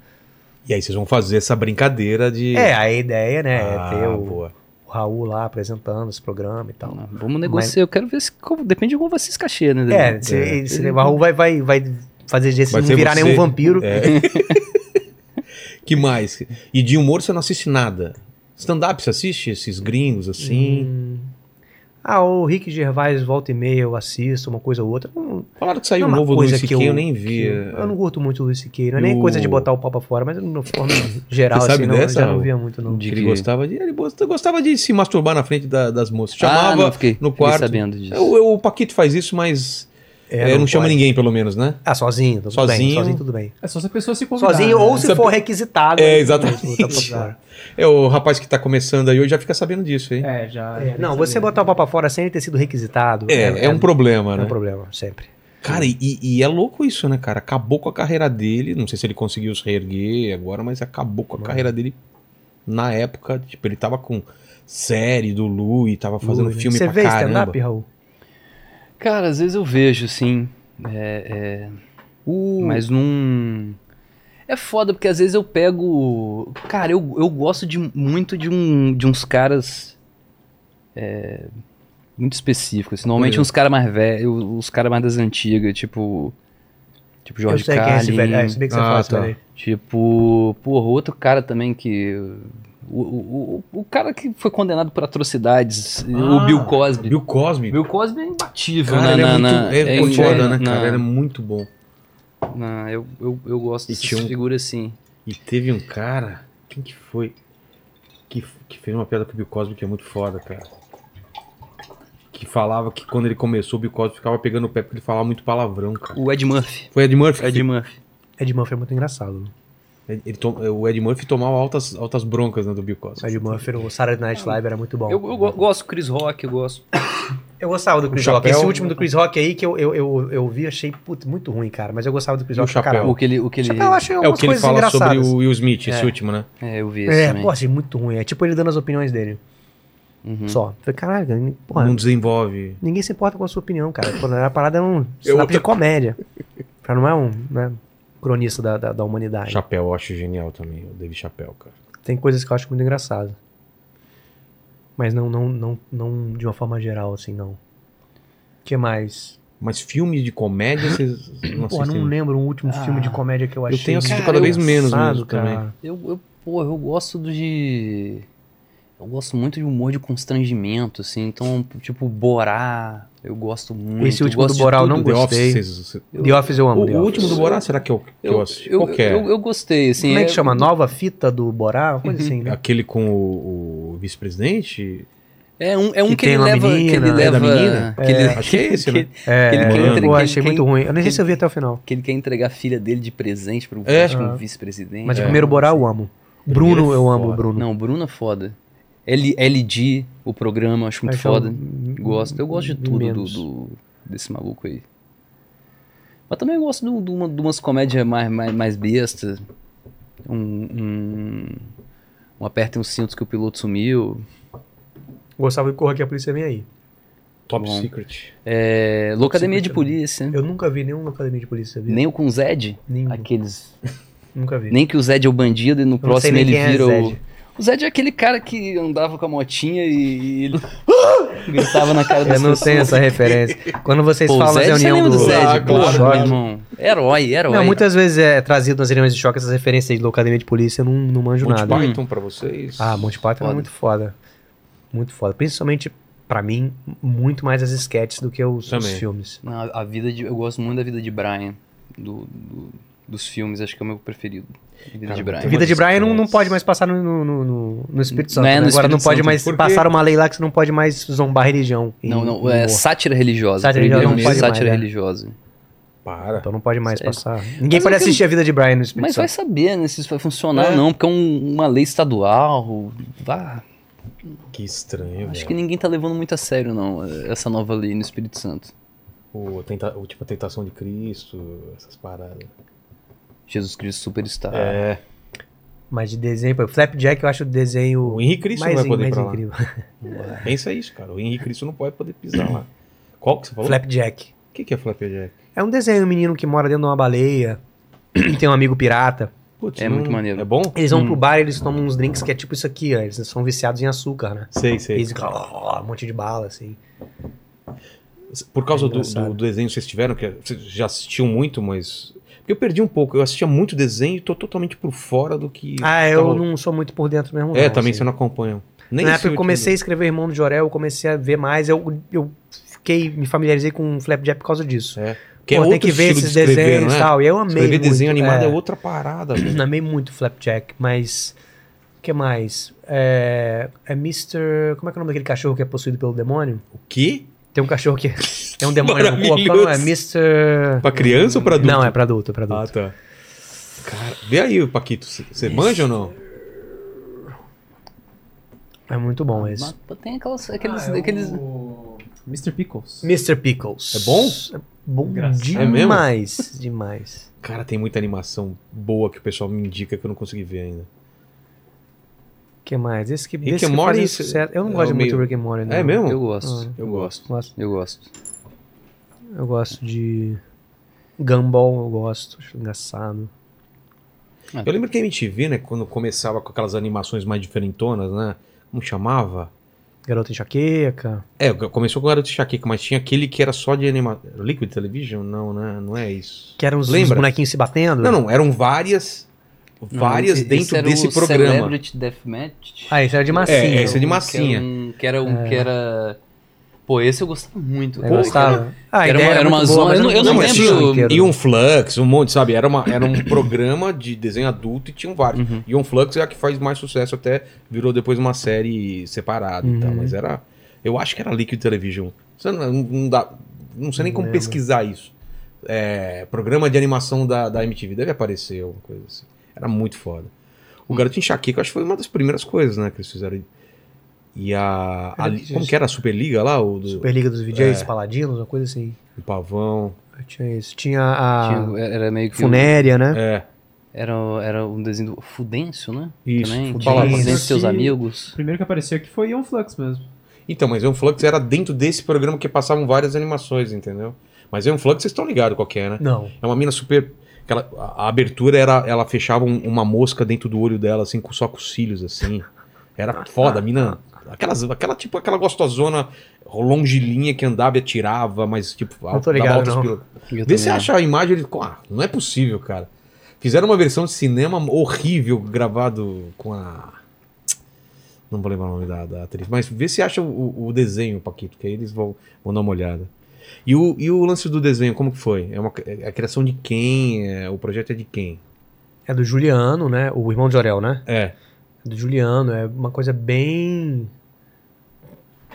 E aí vocês vão fazer essa brincadeira de. É, a ideia, né, Ah, é ter o, boa. o Raul lá apresentando esse programa e tal. vamos negociar. Eu quero ver se. como- Depende de como vai ser esse cachê, né? É, Daniel? se, se o Raul vai, vai, vai fazer desse Vai não virar você. nenhum vampiro. É. que mais? E de humor você não assiste nada. Stand-up você assiste esses gringos assim? Hum. Ah, o Rick Gervais volta e meia eu assisto, uma coisa ou outra. Não, Falaram que saiu é um uma novo do coisa Luis que C.K., eu, nem vi. eu, eu não curto muito o Luis C.K., não é nem Eu- coisa de botar o pau pra fora, mas de uma forma geral, Você sabe assim, não, dessa, já não via muito, não. De Ele que- gostava de. Ele gosta- gostava de se masturbar na frente da- das moças. Chamava ah, não, fiquei, no fiquei quarto. sabendo disso. Eu- eu- o Paquito faz isso, mas é, não, chama pode. ninguém, pelo menos, né? Ah, sozinho, tudo Sozinho. bem, sozinho tudo bem. É só se a pessoa se convidar. Sozinho né? ou se Essa- for requisitado. É, aí, exatamente. É o rapaz que tá começando aí hoje já fica sabendo disso, hein? É, já. É, já não, você botar o pau pra fora sem ele ter sido requisitado. É, é, um problema, é né? um problema, sempre. Cara, e, e é louco isso, né, cara? Acabou com a carreira dele. Não sei se ele conseguiu se reerguer agora, mas acabou com a carreira dele na época. Tipo, ele tava com série do Lu e tava fazendo Ui, né? filme Você pra vê caramba. stand-up, Raul? Cara, às vezes eu vejo, sim. É, é, O- Mas não. É foda, porque às vezes eu pego. Cara, eu, eu gosto de, muito de, um, de uns caras. é, muito específicos. assim. Normalmente Por uns caras mais velhos, os caras mais das antigas, tipo. Tipo Eu Jorge sei quem é esse velho. É, Carlin. se bem que você Ah, fala tá. velho. Tipo, porra, outro cara também que. O, o, o, o cara que foi condenado por atrocidades, o Ah, Bill Cosby. Bill Cosby. Bill Cosby é imbatível Cara, na, ele é na, muito na- é, é, pô, foda, né, na- cara? Ele é muito bom. na- eu, eu, eu gosto E dessas um- figuras assim. E teve um cara, quem que foi? Que, que fez uma piada com o Bill Cosby que é muito foda, cara. Que falava que quando ele começou, o Bill Cosby ficava pegando o pé porque ele falava muito palavrão, cara. O Ed Murphy. Foi Ed Murphy. Ed Murphy. Ed Murphy é muito engraçado. Ele- ele tom- o Ed Murphy tomava altas, altas broncas né, do Bill Cosby. Ed Murphy no Saturday Night Live era muito bom. Eu, eu go- gosto do Chris Rock, eu gosto. Eu gostava do Chris O Rock. Esse último do Chris Rock aí que eu, eu, eu, eu vi, achei putz, muito ruim, cara. Mas eu gostava do Chris o Rock pra chapéu? caralho. O que ele. O que ele Chapéu eu achei É o algumas que ele coisas fala sobre engraçadas. o Will Smith, esse É. último, né? É, eu vi esse É, também. pô, achei muito ruim. É tipo ele dando as opiniões dele. Uhum. Só. Falei, caralho, cara, porra, Não desenvolve. ninguém se importa com a sua opinião, cara. Pô, a parada é um Eu stand outra- de comédia. Pra não é um né, cronista da, da, da humanidade. Chapéu, eu acho genial também, o David Chapéu, cara. Tem coisas que eu acho muito engraçado. Mas não, não, não, não de uma forma geral, assim, não. O que mais? Mas filme de comédia, vocês não Porra, não lembro um último Ah, filme de comédia que eu achei. tenho assistido cada vez menos mesmo também. Eu, eu, porra, eu gosto de. Eu gosto muito de humor de constrangimento, assim. Então, tipo, Borá, eu gosto muito. Esse último eu gosto do Borá eu não The gostei. Office, vocês- vocês- Eu- The Office eu amo. O, The o Office. último do Borá, será que eu, que eu, Eu, assisti? eu, Qual que é? eu, eu gostei, assim. Como é que eu- chama? Nova fita do Borá? Uma coisa assim, né? Aquele com o, o vice-presidente? É um, é um Que que, tem ele uma leva. que menina, ele é leva da menina? Que ele, que é esse, né? É, que ele quer eu entre- que- achei muito ruim. Eu nem sei se eu vi até o final. que ele quer entregar a filha dele de presente pro É. que um Ah. vice-presidente. Mas o É. primeiro Borá eu amo. Bruno, é eu amo o Bruno. Não, o Bruno é foda. L, LG, o programa, acho muito Acho é foda. um- Gosto. Eu gosto de tudo do, do- desse maluco aí. Mas também eu gosto de, de uma- de umas comédias mais, mais, mais bestas. Um, um, um Apertem os cintos que o piloto sumiu. Gostava de correr que a polícia vem aí. Top Bom. Secret. É, Locademia de Secret Polícia. Eu nunca vi nenhum academia de polícia. Sabia? Nem o com o Zed. Nenhum. Aqueles. Nunca vi. Nem que o Zed é o bandido e no Eu próximo ele é vira o. Zed. O Zed é aquele cara que andava com a motinha e, e ele. gritava na cara das Eu não pessoas. tenho essa referência. Quando vocês Pô, falam Zed, reunião lembra do, do Zed? Ah, claro, choque, claro. irmão. Herói, herói. Não, muitas vezes é trazido nas reuniões de choque essas referências de locademia de polícia, eu não, não manjo Monty nada. Python pra vocês? Ah, Monty Python é Foda. muito foda. Muito foda. Principalmente, pra mim, muito mais as sketches do que os, os filmes. Não, a vida de, eu gosto muito da vida de Brian, do, do- dos filmes, acho que é o meu preferido. A vida de Brian. Vida de Brian não, não pode mais passar no, no, no, no- no Espírito Santo. Não é né? no Agora não Espírito pode Santo. mais Por quê? passar uma lei lá que você não pode mais zombar religião. Não, não, é sátira religiosa. Sátira religiosa não pode sátira mais, né? religiosa. Para. Então não pode mais Sério. passar. Ninguém Mas pode assistir a vida de Brian no Espírito Mas vai Santo. saber, né, se isso vai funcionar É. não, porque é um- uma lei estadual. Vá, Que estranho, acho velho. que ninguém tá levando muito a sério, não, essa nova lei no Espírito Santo. O, tenta... o tipo a tentação de Cristo, essas paradas. Jesus Cristo Superstar. É. Mas de desenho, pô, Flapjack eu acho o desenho O Henrique Cristo não mais, vai poder ir mais pra lá. incrível. Pensa isso, cara. O Henrique Cristo não pode poder pisar lá. Qual que você falou? Flapjack. O que, que é Flapjack? É um desenho, um menino que mora dentro de uma baleia, tem um amigo pirata. Putz, É muito maneiro. É bom? Eles vão Hum. pro bar e eles tomam uns drinks que é tipo isso aqui, ó. Eles são viciados em açúcar, né? Sei, sei. Eles ficam, um monte de bala, assim. Por causa É do, do, do desenho que vocês tiveram, que vocês já assistiam muito, mas. Eu perdi um pouco. Eu assistia muito desenho e tô totalmente por fora do que. Ah, eu tava- não sou muito por dentro mesmo, É, não, também assim. você não acompanha. Nem Na época eu comecei a escrever Irmão do Jorel, eu comecei a ver mais, eu, eu fiquei, me familiarizei com o Flapjack por causa disso. É. Que Pô, é tem que ver esses de escrever, desenhos e é? tal. E eu amei Escrever muito, desenho animado é, é. outra parada, velho. Amei muito Flapjack, mas. O que mais? É, é Mr. Como é que é o nome daquele cachorro que é possuído pelo demônio? O quê? Tem um cachorro que é um demônio no. Maravilhoso. É Mr. Pra criança ou pra adulto? Não, é pra adulto, é pra Ah, adulto. tá. Cara, vê aí, Paquito. Você- manja ou não? É muito bom esse. Mas tem aquelas, aqueles, Ah, é aqueles... o Mr. Pickles. Mr. Pickles. É bom? É bom Engraçado. É demais. demais. Cara, tem muita animação boa que o pessoal me indica que eu não consegui ver ainda. O que mais? Esse que, Rick esse and que Morty, esse- sucesso. Eu não é gosto muito do Rick and Morty, não. É mesmo? Eu gosto, Ah, Eu gosto. Gosto. eu gosto. Eu gosto de. Gumball, eu gosto. Acho engraçado. Eu lembro que a MTV, né, quando começava com aquelas animações mais diferentonas, né? Como chamava? Garota Enxaqueca. É, começou com o Garoto Enxaqueca, mas tinha aquele que era só de animação. Liquid Television? Não, né? Não é isso. Que eram os, os Lembra? bonequinhos se batendo. Não, não, eram várias. Várias Esse dentro era desse o programa. Celebrity Deathmatch. Ah, esse era de massinha. É, esse é de Um massinha. Que era um, que era, um, que era... Pô, esse eu gostava muito. Eu cara. gostava. Ah, a Era ideia uma- era uma boa, zona- eu não- eu não consegui lembro-. E um Flux, um monte, sabe? Era, uma, era um programa de desenho adulto e tinham vários. Uhum. E um Flux é a que faz mais sucesso, até virou depois uma série separada e tal. Uhum. Mas era. Eu acho que era Liquid Television. Não, não dá. Não sei nem Não como lembro. pesquisar isso. É, programa de animação da, da MTV. Deve aparecer alguma coisa assim. Era muito foda. O Garoto Enxaqueca, eu acho que foi uma das primeiras coisas, né, que eles fizeram. E a. a Era como que era a Superliga lá? O do Superliga dos VJs, É. Paladinos, uma coisa assim. o Pavão. Tinha isso. Tinha a Tinha- era meio que... um- Funéria, né? É. Era, era um desenho do Fudêncio, né? Isso, Também. Fudêncio. Seus amigos. O primeiro que apareceu aqui foi Ion Flux mesmo. Então, mas Ion Flux era dentro desse programa que passavam várias animações, entendeu? Mas Ion Flux, vocês estão ligados qual que é, né? Não. É uma mina super. A, abertura era. Ela fechava um- uma mosca dentro do olho dela, assim, com, só com os cílios, assim. Era foda, a mina. Aquelas, aquela, tipo, aquela gostosona longilínea que andava e atirava, mas, tipo, Não tô ligado, altos. Eu Vê se acha a imagem ele. Ah, não é possível, cara. Fizeram uma versão de cinema horrível gravado com a. Não vou lembrar o nome da, da atriz, mas vê se acha o, o desenho, Paquito, que aí eles vão, vão dar uma olhada. E o, e o lance do desenho, como que foi? É, uma, é a criação de quem? É, o projeto é de quem? É do Juliano, né? O irmão de Jorel, né? É. É do Juliano. É uma coisa bem.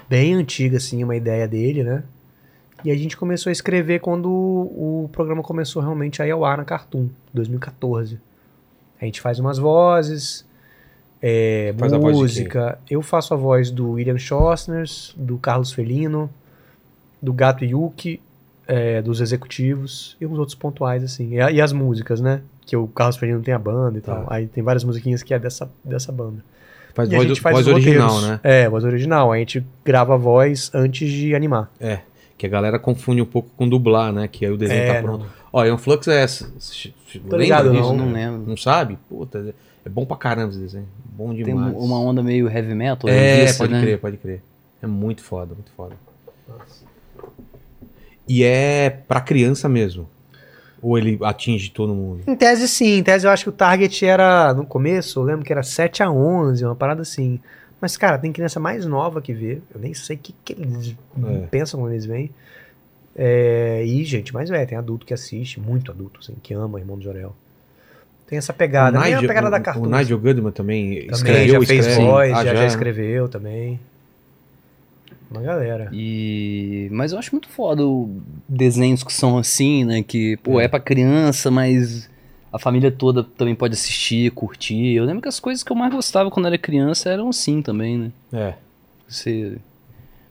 Bem antiga, assim, uma ideia dele, né? E a gente começou a escrever quando o, programa começou realmente a ir ao ar na Cartoon, 2014. A gente faz umas vozes, é, Faz música. Eu faço a voz do William Schostners, do Carlos Felino, do Gato Yuki, é, dos executivos e uns outros pontuais, assim. E, a- e as músicas, né? Que o Carlos Felino tem a banda e tal. Aí tem várias musiquinhas que é dessa, dessa banda. Faz E a voz, gente do- faz voz original, roteiros. né? É, voz original. A gente grava a voz antes de animar. É. Que a galera confunde um pouco com dublar, né? Que aí o desenho É, tá pronto. Ó, Ion Flux é essa. Tô Lembra ligado, disso? não. Não lembro. Não sabe? Puta, é bom pra caramba esse desenho. Bom Tem demais. uma onda meio heavy metal. É, pode né? crer, pode crer. É muito foda, muito foda. E é pra criança mesmo. Ou ele atinge todo mundo? Em tese, sim. Em tese, eu acho que o target era, no começo, eu lembro que era 7 a 11, uma parada assim. Mas, cara, tem criança mais nova que vê. Eu nem sei o que, que eles É. pensam quando eles vêm. É, e gente mais velha, tem adulto que assiste, muito adulto, assim, que ama Irmão do Jorel. Tem essa pegada, nem a pegada da o, Cartoon. o Nigel Goodman também, também escreveu, já fez escreve. voz, Ah, já, já escreveu também. Uma galera. E... Mas eu acho muito foda o- desenhos que são assim, né? Que, pô, é pra criança, mas a família toda também pode assistir, curtir. Eu lembro que as coisas que eu mais gostava quando era criança eram assim também, né? É. Você...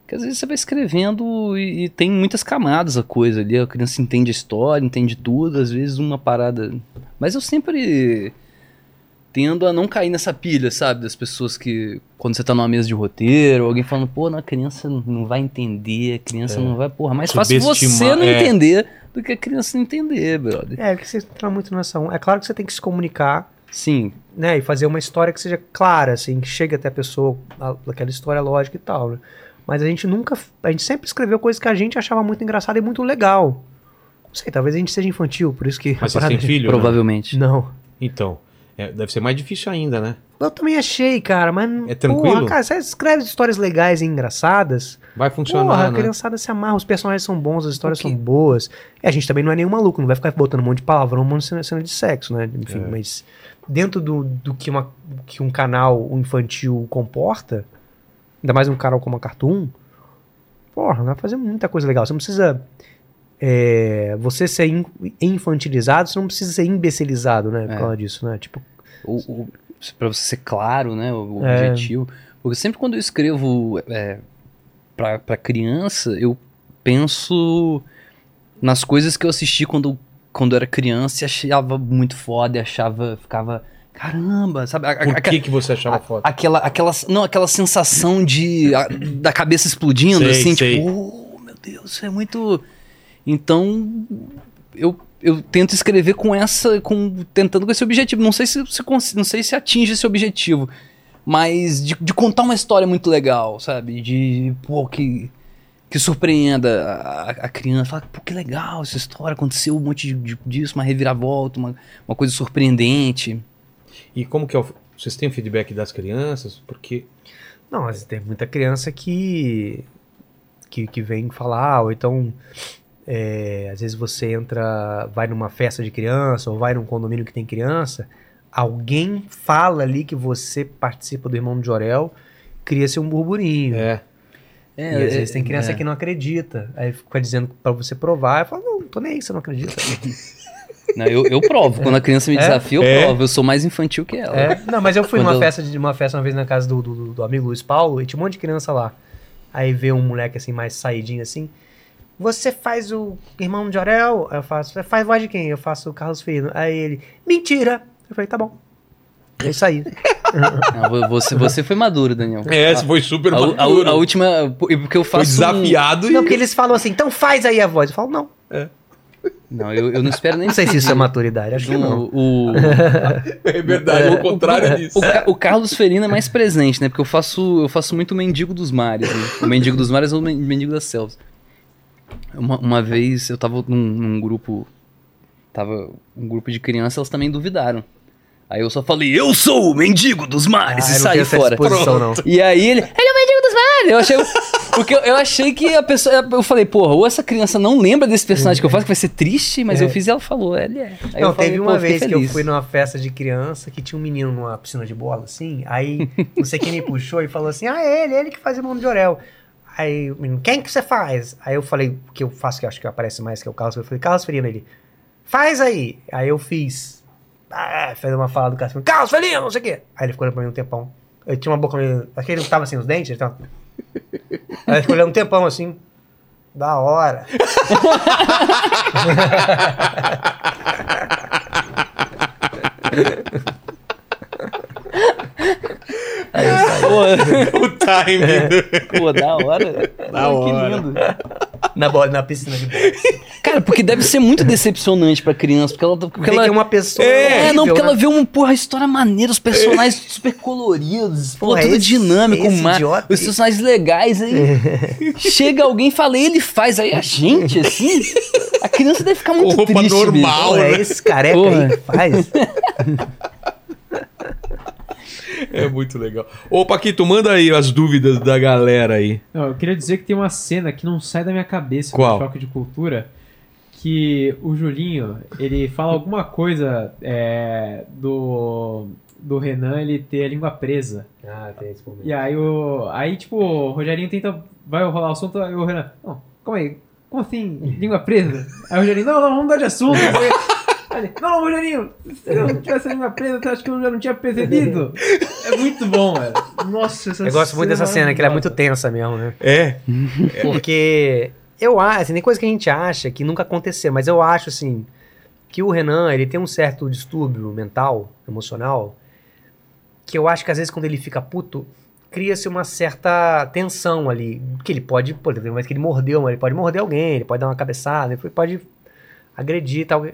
Porque às vezes você vai escrevendo e, e tem muitas camadas a coisa ali. A criança entende a história, entende tudo, às vezes uma parada. Mas eu sempre tendo a não cair nessa pilha, sabe? Das pessoas que, quando você tá numa mesa de roteiro, alguém falando, pô, não, a criança não vai entender, a criança É. não vai. Porra, mais fácil você não é. entender do que a criança não entender, brother. É, porque você entra muito nessa. É claro que você tem que se comunicar Sim, né, e fazer uma história que seja clara, assim, que chegue até a pessoa, a- aquela história lógica e tal, né? Mas a gente nunca, a gente sempre escreveu coisas que a gente achava muito engraçada e muito legal. Não sei, talvez a gente seja infantil, por isso que... Mas têm de- filho? né? provavelmente. Não. Então, é, deve ser mais difícil ainda, né? Eu também achei, cara, mas... É tranquilo? Porra, cara, você escreve histórias legais e engraçadas, Vai funcionar, porra, a né? criançada se amarra, os personagens são bons, as histórias são boas. E a gente também não é nenhum maluco, não vai ficar botando um monte de palavrão, um monte de cena, cena de sexo, né? Enfim, É. mas dentro do, do que, uma, que um canal infantil comporta, ainda mais um canal como a Cartoon, porra, vai fazer muita coisa legal. Você não precisa. É, você ser in- infantilizado, você não precisa ser imbecilizado, né? Por É. causa disso, né? Tipo, o, o, pra você ser claro, né, o, o É. objetivo. Porque sempre quando eu escrevo é, pra, pra criança, eu penso nas coisas que eu assisti quando, quando eu era criança e achava muito foda, e achava, ficava, caramba, sabe? A- a- Por a- que, que você achava a- foda? Aquela, aquela, não, aquela sensação de a- da cabeça explodindo, Sei, assim, sei. tipo, oh, meu Deus, isso é muito. Então, eu, eu tento escrever com essa, com tentando com esse objetivo. Não sei se, se não sei se atinge esse objetivo, mas de, de contar uma história muito legal, sabe? De, pô, que, que surpreenda a, a criança. Fala, pô, que legal essa história, aconteceu um monte de, de- disso, uma reviravolta, uma, uma coisa surpreendente. E como que é o... Vocês têm o feedback das crianças? Porque... Não, mas tem muita criança que, que, que vem falar, ou então, é, às vezes você entra, vai numa festa de criança, ou vai num condomínio que tem criança, alguém fala ali que você participa do Irmão de Jorel, cria-se um burburinho. É. e às vezes tem criança é. que não acredita, aí fica dizendo pra você provar, eu falo, não, tô nem aí, você não acredita. Não, eu, eu provo. Quando a criança me É? desafia, eu É? provo. Eu sou mais infantil que ela. É, não, mas eu fui Quando numa eu- festa de uma festa uma vez na casa do, do, do amigo Luiz Paulo e tinha um monte de criança lá. Aí veio um moleque assim, mais saidinho assim. Você faz o irmão de Orel? Aí Eu faço. Você faz voz de quem? Eu faço o Carlos Filho. Aí ele, mentira! Eu falei, tá bom. É isso aí. Não, você, você foi maduro, Daniel. É, esse foi super a, a, maduro. a última. Porque eu Foi faço. um- desafiado não, e... porque eles falam assim, então faz aí a voz. Eu falo, não. Não, eu, eu não espero nem. Não sei se isso é maturidade, acho que não. O, o, É verdade, o contrário disso. o, o Carlos Ferino é mais presente, né? Porque eu faço, eu faço muito o Mendigo dos Mares. Né? O Mendigo dos Mares é o Men- Mendigo das Selvas. Uma, uma vez eu tava num, num grupo. Tava um grupo de crianças, elas também duvidaram. Aí eu só falei, eu sou o Mendigo dos Mares! Ah, e saí fora. E aí ele, ele é o mendigo dos mares. Eu achei. Porque eu, eu achei que a pessoa. Eu falei, porra, ou essa criança não lembra desse personagem que eu faço, que vai ser triste, mas É. eu fiz e ela falou, ele é. Aí não, eu falei, teve uma vez que eu fui numa festa de criança que tinha um menino numa piscina de bola, assim. Aí não sei quem me puxou e falou assim: Ah, é ele, ele que faz o irmão de Orel. Aí o menino, quem que você faz? Aí eu falei, que eu faço, que eu acho que aparece mais, que é o Carlos. Eu falei, Carlos Ferino, ele, faz aí. Aí eu fiz. Ah, fez uma fala do Carlos Ferino, Carlos Ferino, não sei o quê. Aí ele ficou olhando pra mim um tempão. Eu tinha uma boca meio. Acho que ele não tava assim, os dentes. Ele tava... Aí ele ficou olhando um tempão assim. Da hora. Aí eu saí. Pô, O timing. pô, da hora. Da Pô, que hora. lindo. Na, bola, na piscina de bola. Cara, porque deve ser muito decepcionante pra criança, porque ela. Porque Porque ela que é uma pessoa. É, não, horrível, porque né? ela vê uma porra, história maneira, os personagens super coloridos, Porra, tudo esse- dinâmico, esse ma- idiota os personagens legais aí. chega alguém e fala, ele faz, aí a gente, assim, a criança deve ficar muito roupa triste. bicho. normal. Porra, é né? esse careca Porra. aí que faz. É muito legal. Ô, Paquito, manda aí as dúvidas da galera aí. Não, eu queria dizer que tem uma cena que não sai da minha cabeça Qual? no choque de cultura. Que o Julinho, ele fala alguma coisa é, do, do Renan ele ter a língua presa. Ah, tem esse momento. E aí o. Aí, tipo, o Rogerinho tenta. Vai rolar o assunto, aí o Renan. Não, calma aí. Como assim? Língua presa? Aí o Rogerinho, não, não, vamos mudar de assunto. Ele, não, Rogerinho, se eu não tivesse a língua presa, eu acho que eu já não tinha percebido. É muito bom, velho. Nossa, essa Eu gosto muito dessa cena, que ela é muito tensa mesmo, né? É. Porque eu acho, assim, tem coisa que a gente acha que nunca aconteceu, mas eu acho, assim, que o Renan, ele tem um certo distúrbio mental, emocional, que eu acho que às vezes quando ele fica puto, cria-se uma certa tensão ali, que ele pode, por exemplo, mas que ele mordeu, ele pode morder alguém, ele pode dar uma cabeçada, ele pode agredir tal,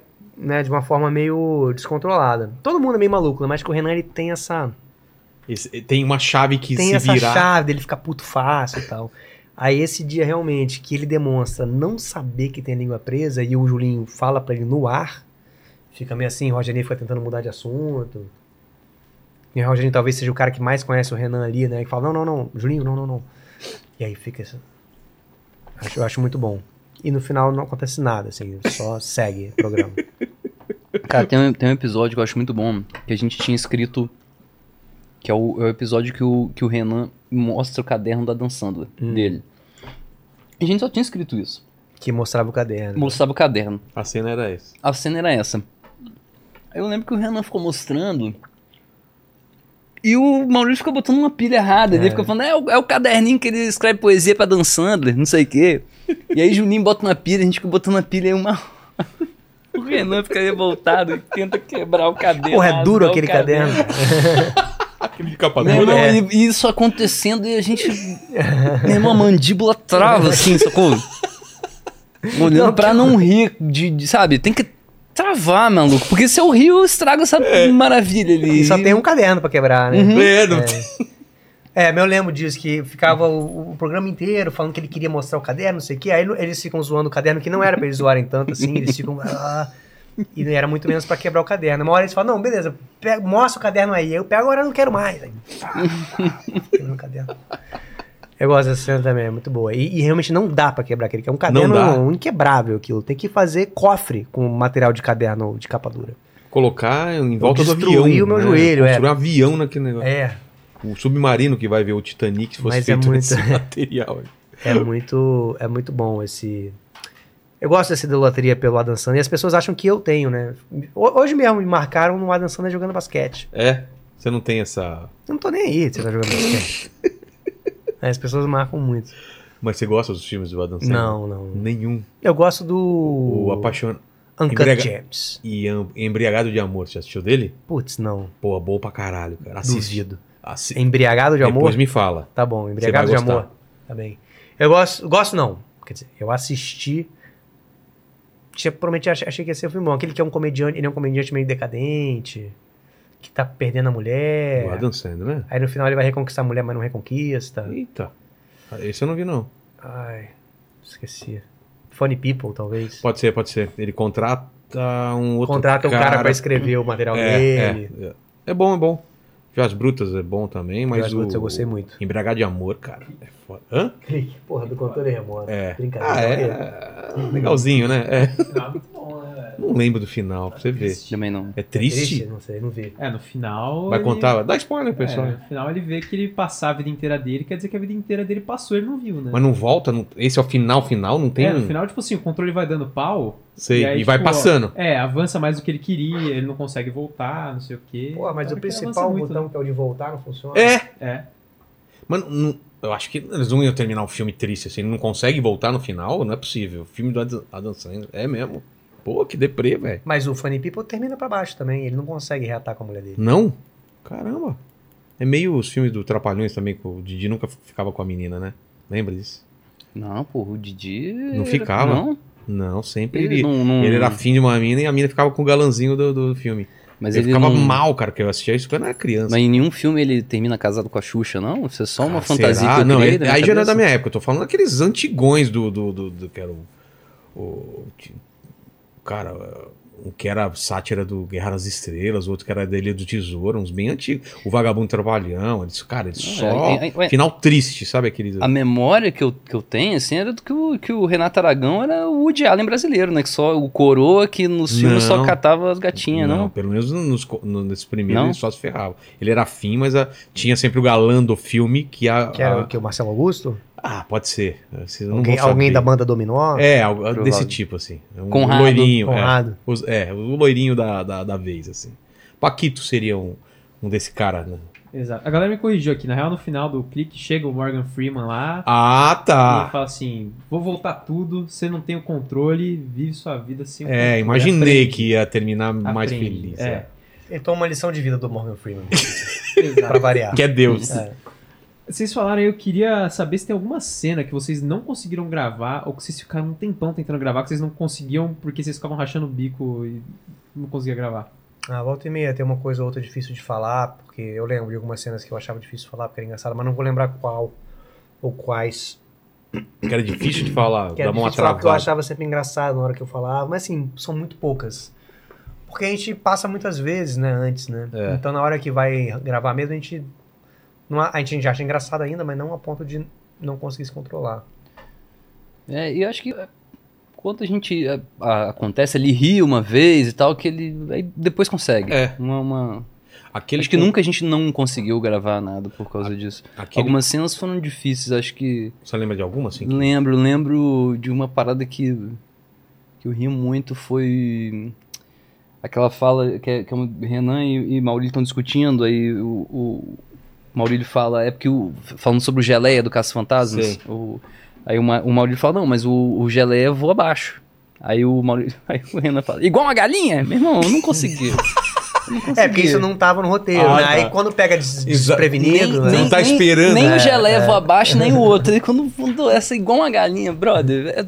né, de uma forma meio descontrolada. Todo mundo é meio maluco, né, mas que o Renan, ele tem essa Esse- tem uma chave que tem se essa virar. chave dele ficar puto fácil e tal. Aí esse dia realmente que ele demonstra não saber que tem a língua presa e o Julinho fala pra ele no ar, fica meio assim, o Rogerinho fica tentando mudar de assunto. E o Rogerinho talvez seja o cara que mais conhece o Renan ali, né? Que fala, não, não, não, Julinho, não, não, não. E aí fica isso. Acho, eu acho muito bom. E no final não acontece nada, assim, só segue o programa. Cara, tem um, tem um episódio que eu acho muito bom, que a gente tinha escrito, que é o, é o episódio que o, que o Renan mostra o caderno da Dan Sandler, Hum. dele. E a gente só tinha escrito isso. Que mostrava o caderno. Mostrava o caderno. A cena era essa. A cena era essa. Aí eu lembro que o Renan ficou mostrando. E o Maurício ficou botando uma pilha errada. Ele É. ficou falando, é o, é o caderninho que ele escreve poesia pra Dan Sandler, não sei o quê. E aí Juninho bota uma pilha, a gente fica botando uma pilha e uma. o Renan fica revoltado e tenta quebrar o caderno. Porra, é duro aquele caderno. Aquele de capa Meu dura. irmão, É. e, isso acontecendo e a gente. Meu irmão, a mandíbula trava assim, sacou? Olhando Não, pra que- não rir, de, de- sabe? Tem que. travar, maluco. Porque se eu rio, estraga essa maravilha ali. E só tem um caderno pra quebrar, né? É, não É, eu lembro disso, que ficava o, o programa inteiro falando que ele queria mostrar o caderno, não sei o quê. Aí eles ficam zoando o caderno, que não era pra eles zoarem tanto assim, eles ficam. "Ah", e era muito menos pra quebrar o caderno. Uma hora eles falam, não, beleza, pega- mostra o caderno aí. Eu pego, agora eu não quero mais. Aí, pá, o caderno. Eu gosto dessa cena também, é muito boa. E, e realmente não dá pra quebrar aquele, que é um caderno dá. inquebrável aquilo. Tem que fazer cofre com material de caderno de capa dura. Colocar em volta do avião. o meu né? joelho, é. Construir um avião naquele negócio. É, O submarino que vai ver o Titanic se fosse Mas é feito muito- nesse material. É muito, é muito bom esse. Eu gosto dessa idolatria pelo Adam Sandler e as pessoas acham que eu tenho, né? Ho- Hoje mesmo me marcaram no Adam Sandler jogando basquete. É? Você não tem essa. Eu não tô nem aí você tá jogando basquete. As pessoas marcam muito. Mas você gosta dos filmes do Adam Sandler? Não, não. Nenhum. Eu gosto do O Apaixonado. Uncut Embriaga- Gems. E Embriagado de Amor, você assistiu dele? Putz, não. Pô, bom pra caralho, cara. Assiste. Duvido. Assi- Embriagado de Depois amor? me fala. Tá bom, embriagado de gostar. amor. Tá bem. Eu gosto, gosto não. Quer dizer, eu assisti. Tinha, provavelmente achei, achei que ia ser um filme bom. Aquele que é um comediante, ele é um comediante meio decadente, que tá perdendo a mulher. O Adam Sandler, né? Aí no final ele vai reconquistar a mulher, mas não reconquista. Eita. Esse eu não vi, não. Ai, esqueci. Funny People, talvez. Pode ser, pode ser. Ele contrata um outro Contrata o cara pra escrever o material é, dele. é, é. É bom, é bom. Joias Brutas é bom também, mas Joias o... Brutas eu gostei muito. Embriagado de Amor, cara, é foda. Hã? Porra, do controle remoto. É. Brincadeira. Ah, é. Legalzinho, né? É. Final muito bom, né? Não lembro do final, pra você ver. Também não. É É triste? Não sei, não vi. É, no final. Vai ele- contar? Dá spoiler, pessoal. É, no final ele vê que ele passar a vida inteira dele, quer dizer que a vida inteira dele passou, ele não viu, né? Mas não volta? não- Esse é o final, final? Não tem É, no final, tipo assim, o controle vai dando pau. Sei, e, aí, vai tipo, passando. É, avança mais do que ele queria, ele não consegue voltar, não sei o quê. Pô, mas Então, o principal muito, botão né? que é o de voltar não funciona? É! É. Mas não- eu acho que eles não iam terminar um filme triste assim. Ele não consegue voltar no final? Não é possível. O filme do Adam- Adam Sandler é mesmo. Pô, que deprê, velho. Mas o Funny People termina pra baixo também. Ele não consegue reatar com a mulher dele. Não? Caramba. É meio os filmes do Trapalhões também, que o Didi nunca ficava com a menina, né? Lembra disso? Não, porra, o Didi. Não ficava? Não. Não, sempre Ele, ele. não, não- Ele era afim de uma mina e a mina ficava com o galanzinho do, do filme. Mas ele, ele ficava não... mal, cara, que eu assistia isso quando eu era criança. Mas em nenhum filme ele termina casado com a Xuxa, não? Isso é só uma Ah, fantasia será? que eu não, criei ele- aí já não é da minha época. Eu tô falando daqueles antigões do. do, do, do- que era o. o- cara, um que era sátira do Guerra nas Estrelas, outro que era dele do Tesouro, uns bem antigos. O Vagabundo Trabalhão, eles, cara, eles Não, só. é- é- é- final triste, sabe aqueles. A memória que eu, que eu tenho, assim, era do que o, que o Renato Aragão era o Woody Allen brasileiro, né? Que só o coroa que nos filmes só Não. catava as gatinhas, não? pelo menos nos, no, nesse primeiro Não? ele só se ferrava. Ele era afim, mas a- tinha sempre o galã do filme que a. Que era a- o que? O Marcelo Augusto? Ah, pode ser. Vocês não Alguém, alguém da banda Dominó? É, algo desse tipo, assim. Um Conrado. loirinho. é. Conrado. Os- É, o loirinho da, da, da vez, assim. Paquito seria um, um desse cara, né? Exato. A galera me corrigiu aqui. Na real, no final do clique, chega o Morgan Freeman lá. Ah, E ele tá. fala assim: vou voltar tudo, você não tem o controle, vive sua vida sem o É, controle. imaginei Aprende, que ia terminar mais aprende. feliz. É. É. Ele toma uma lição de vida do Morgan Freeman. Exato. pra variar. Que é Deus. É. Vocês falaram aí, eu queria saber se tem alguma cena que vocês não conseguiram gravar ou que vocês ficaram um tempão tentando gravar, que vocês não conseguiam porque vocês ficavam rachando o bico e não conseguia gravar. Ah, volta e meia tem uma coisa ou outra difícil de falar, porque eu lembro de algumas cenas que eu achava difícil de falar porque era engraçado, mas não vou lembrar qual ou quais. Que era difícil de falar, Que era uma difícil falar porque eu achava sempre engraçado na hora que eu falava, mas assim, são muito poucas. Porque a gente passa muitas vezes, né, antes, né? É. Então na hora que vai gravar mesmo, a gente. Não, a a gente acha engraçado ainda, mas não a ponto de não conseguir se controlar. É, e eu acho que é, quando a gente é, a- acontece, ele ri uma vez e tal, que ele aí depois consegue. É. Uma, uma- Aquele Acho que com- nunca a gente não conseguiu gravar nada por causa disso. Aquele... Algumas cenas foram difíceis, acho que. Você lembra de alguma, assim? Lembro, lembro de uma parada que, que eu ri muito foi aquela fala que, é, que é o Renan e, e Maurílio estão discutindo, aí o, o Maurílio fala, é porque o, falando sobre o geleia do Caça Fantasmas, o, aí o, o Maurílio fala, não, mas o, o geleia voa abaixo. Aí o Maurílio, aí o Renan fala, igual uma galinha? Meu irmão, eu não consegui. É, porque isso não tava no roteiro, Ah, né? tá. Aí quando pega des desprevenido, nem- né? Não tá esperando, Nem né? o geleia É, voa abaixo, nem o outro. E quando, quando essa é igual uma galinha, brother, é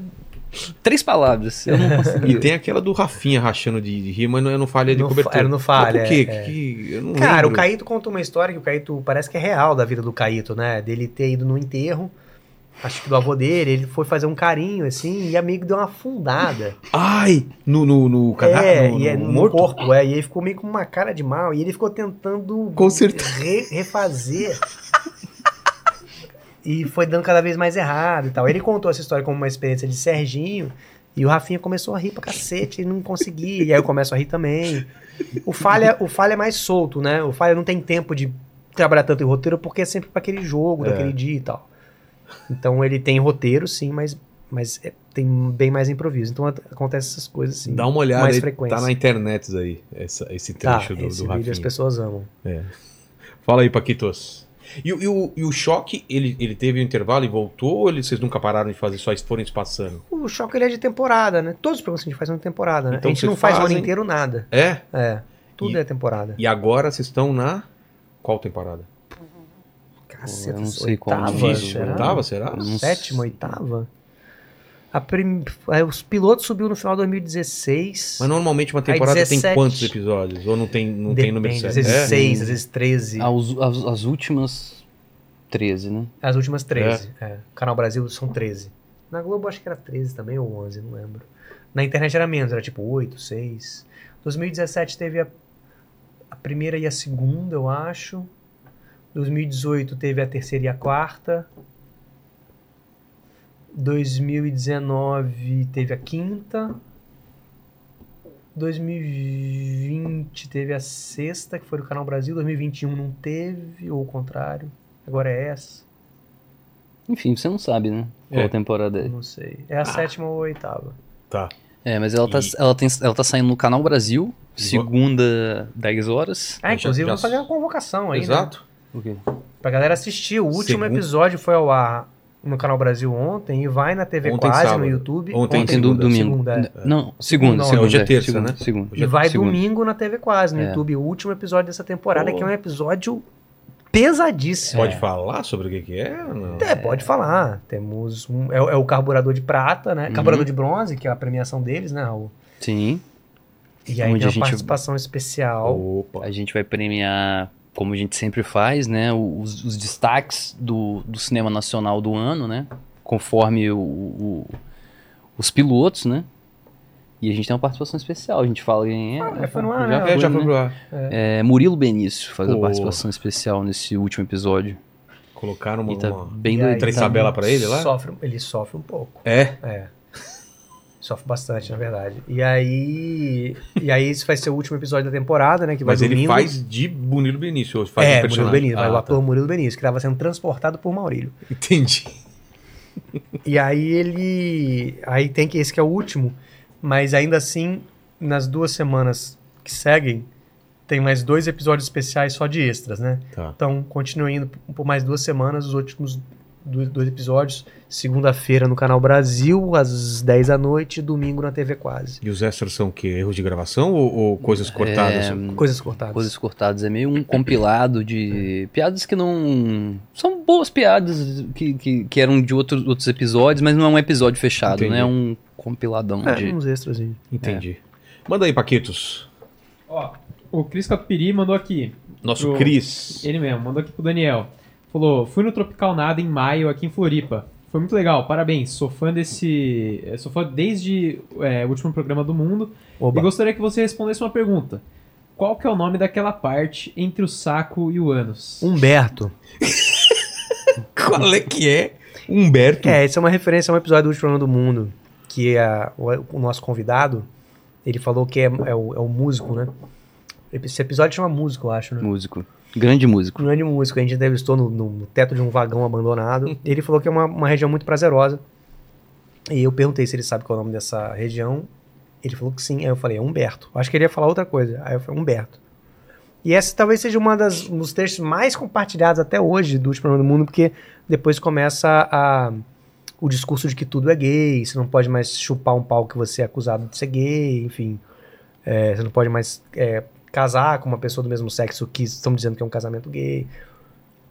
Três palavras. Eu não consegui. E tem aquela do Rafinha rachando de, de rir, mas não, eu não falha de Não cobertura. era no falha, Mas por quê? é, Que- que- eu não Cara, lembro. o Caíto conta uma história que o Caíto parece que é real da vida do Caíto, né? Dele ter ido no enterro, acho que do avô dele, ele foi fazer um carinho assim e amigo deu uma afundada. Ai! No, no, no cadáver? é, no, e é no no morto? corpo, é, e ele ficou meio com uma cara de mal e ele ficou tentando Com certeza. re- refazer. e foi dando cada vez mais errado e tal. Ele contou essa história como uma experiência de Serginho. E o Rafinha começou a rir pra cacete e não conseguia. E aí eu começo a rir também. O Falha, o Falha é mais solto, né? O Falha não tem tempo de trabalhar tanto em roteiro porque é sempre para aquele jogo, É. daquele dia e tal. Então ele tem roteiro, sim, mas, mas é- tem bem mais improviso. Então acontece essas coisas assim. Dá uma olhada mais aí, frequência. tá na internet aí, essa- esse Tá, trecho do, esse do vídeo Rafinha. as pessoas amam. Fala aí, Paquitos. E, o- e o, e o choque, ele, ele teve um intervalo e voltou ou ele- vocês nunca pararam de fazer, só foram espaçando? O choque ele é de temporada, né? Todos os programas que a gente faz são de temporada, né? Então a gente não faz o ano inteiro nada. É? É. Tudo E- é temporada. E agora vocês estão na qual temporada? Caceta, eu não sei qual oitava, Difícil. será? Oitava, será? Sétima, oitava? A prim... aí Os pilotos subiu no final de 2016. Mas normalmente uma temporada 17. tem quantos episódios? Ou não tem, não tem número Depende, às certo? vezes É? 6, às vezes 13. As, as, as últimas 13, né? As últimas 13. É. Canal Brasil são 13. Na Globo acho que era 13 também, ou 11, não lembro. Na internet era menos, era tipo 8, 6. 2017 teve a, a primeira e a segunda, eu acho. 2018 teve a terceira e a quarta. 2019 teve a quinta. 2020 teve a sexta, que foi do Canal Brasil. 2021 não teve, ou o contrário. Agora é essa. Enfim, você não sabe, né? Qual É. temporada é. Não sei. É a sétima ou a oitava. Tá. É, mas ela tá, E- ela, tem, ela tá saindo no Canal Brasil, segunda, 10 horas. Ah, inclusive já- vamos fazer uma convocação aí, né? Exato. O quê? Pra galera assistir. O último Segundo- episódio foi ao ar no Canal Brasil ontem e vai na TV Ontem, Quase, sábado. no YouTube. Ontem, Ontem, segunda, domingo. segunda, é. N- Não, segunda, Não, segunda. hoje é terça, segunda, né? Segunda. E vai segunda. domingo na TV Quase, no É. YouTube. O último episódio dessa temporada, Pô. que é um episódio pesadíssimo. Pode falar sobre o que, que é? Não. É, pode falar. Temos um, é, o- é o carburador de prata, né? Uhum. Carburador de bronze, que é a premiação deles, né, Raul? Sim. E aí Onde tem a uma gente- participação especial. Opa. A gente vai premiar, como a gente sempre faz, né? Os, os destaques do, do cinema nacional do ano, né? Conforme o, o- os pilotos, né? E a gente tem uma participação especial. A gente fala quem é. Ah, né? foi no ar, já né? É, foi, já né? foi pro ar. É, Murilo Benício faz a Pô. participação especial nesse último episódio. Colocaram uma, E tá uma- bem E doido. aí, três tá- tabelas pra ele lá? Sofre, ele sofre um pouco. É. É. Sofre bastante, na verdade. E aí. E aí, esse vai ser o último episódio da temporada, né? Que vai Mas ele domingo. faz de Bonito Benício. Faz um É, Murilo personagem. Benício, vai Ah, o tá. ator Murilo Benício, que estava sendo transportado por Maurílio. Entendi. E aí ele. Aí tem que esse que é o último, mas ainda assim, nas duas semanas que seguem, tem mais dois episódios especiais só de extras, né? Tá. Então, continue indo por mais duas semanas, os últimos dois, dois episódios. Segunda-feira no Canal Brasil, às 10 da noite, domingo na TV Quase. E os extras são o quê? Erros de gravação ou, ou coisas cortadas? É, Coisas cortadas. Coisas cortadas. É meio um compilado de piadas que não. São boas piadas que, que, que eram de outros, outros episódios, mas não é um episódio fechado, Entendi. né? É um compiladão É, de. uns extras. aí. Entendi. Manda aí, Paquitos. Ó, o Cris Capiri mandou aqui. Nosso Pro- Cris. Ele mesmo, mandou aqui pro Daniel. Falou: fui no Tropical Nada em maio aqui em Floripa. Foi muito legal, parabéns. Sou fã desse. eh, Sou fã desde é, o último programa do mundo. Oba. E gostaria que você respondesse uma pergunta. Qual que é o nome daquela parte entre o saco e o ânus? Humberto. Qual é que é? Humberto. É, essa é uma referência a um episódio do Último Ano do Mundo, que é o, o nosso convidado, ele falou que é, é o, é o músico, né? Esse episódio chama Músico, eu acho, né? Músico. Grande músico. Grande músico, a gente entrevistou no, no teto de um vagão abandonado. ele falou que é uma, uma região muito prazerosa. E eu perguntei se ele sabe qual é o nome dessa região. Ele falou que sim. Aí eu falei, é Humberto. Acho que ele ia falar outra coisa. Aí eu falei, Humberto. E essa talvez seja uma das, um dos textos mais compartilhados até hoje do Último do Mundo, porque depois começa a, o discurso de que tudo é gay, você não pode mais chupar um pau que você é acusado de ser gay, enfim. É, você não pode mais é, casar com uma pessoa do mesmo sexo que estão dizendo que é um casamento gay.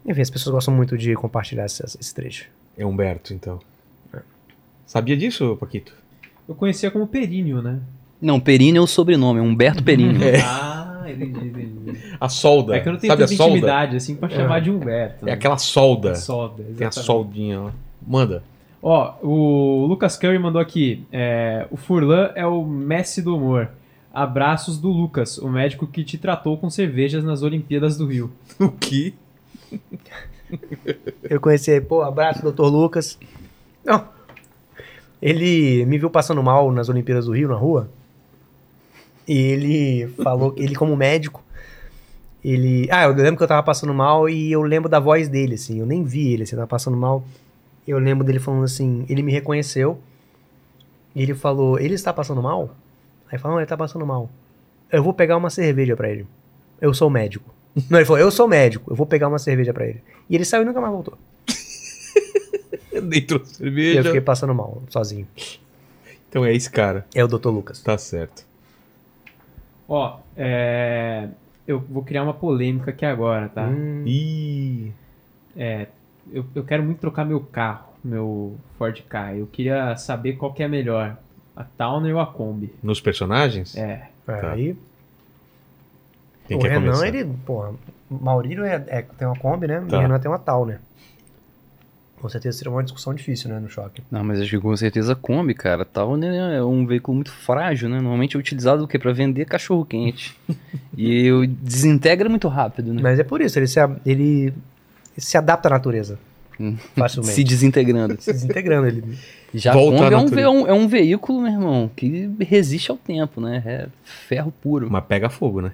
Enfim, as pessoas gostam muito de compartilhar esse, esse trecho. É Humberto, então. Sabia disso, Paquito? Eu conhecia como Períneo, né? Não, Perini é o sobrenome, é Humberto Perini. Ah, entendi, entendi. A solda. É que eu não tenho Sabe a tanta intimidade assim pra chamar de Humberto. É né? aquela solda. solda. Tem a soldinha lá. Manda. Ó, o Lucas Curry mandou aqui. é, o Furlan é o Messi do humor. Abraços do Lucas, o médico que te tratou com cervejas nas Olimpíadas do Rio. O que? Eu conheci, pô, abraço, doutor Lucas. Não. Ele me viu passando mal nas Olimpíadas do Rio, na rua. E ele falou ele, como médico, ele. Ah, eu lembro que eu tava passando mal e eu lembro da voz dele, assim. Eu nem vi ele, assim, tava passando mal. Eu lembro dele falando assim. Ele me reconheceu. E ele falou: Ele está passando mal? Aí falou: Não, ele tá passando mal. Eu vou pegar uma cerveja pra ele. Eu sou médico. Não, ele falou: Eu sou médico, eu vou pegar uma cerveja pra ele. E ele saiu e nunca mais voltou. Nem trouxe E cerveja. eu fiquei passando mal, sozinho. Então é esse cara. É o Dr. Lucas. Tá certo. Ó, é, eu vou criar uma polêmica aqui agora, tá? Hum, Ih. É, eu, eu quero muito trocar meu carro, meu Ford Ka. Eu queria saber qual que é melhor, a Towner ou a Kombi. Nos personagens? É, Tá. Aí, Quem o quer Renan, começar? ele, porra, o Maurílio é, é- tem uma Kombi, né? Tá. E o Renan tem uma Tal, né? Com certeza seria uma discussão difícil, né, no choque. Não, mas acho que com certeza Kombi, cara. Tal, né, é um veículo muito frágil, né? Normalmente é utilizado o quê? Pra vender cachorro quente. e o- desintegra muito rápido, né? Mas é por isso, ele se, ele se adapta à natureza. Hum. Facilmente. Se desintegrando. Se desintegrando. Ele... Já Volta é um, é, um, é um veículo, meu irmão, que resiste ao tempo, né? É ferro puro. Mas pega fogo, né?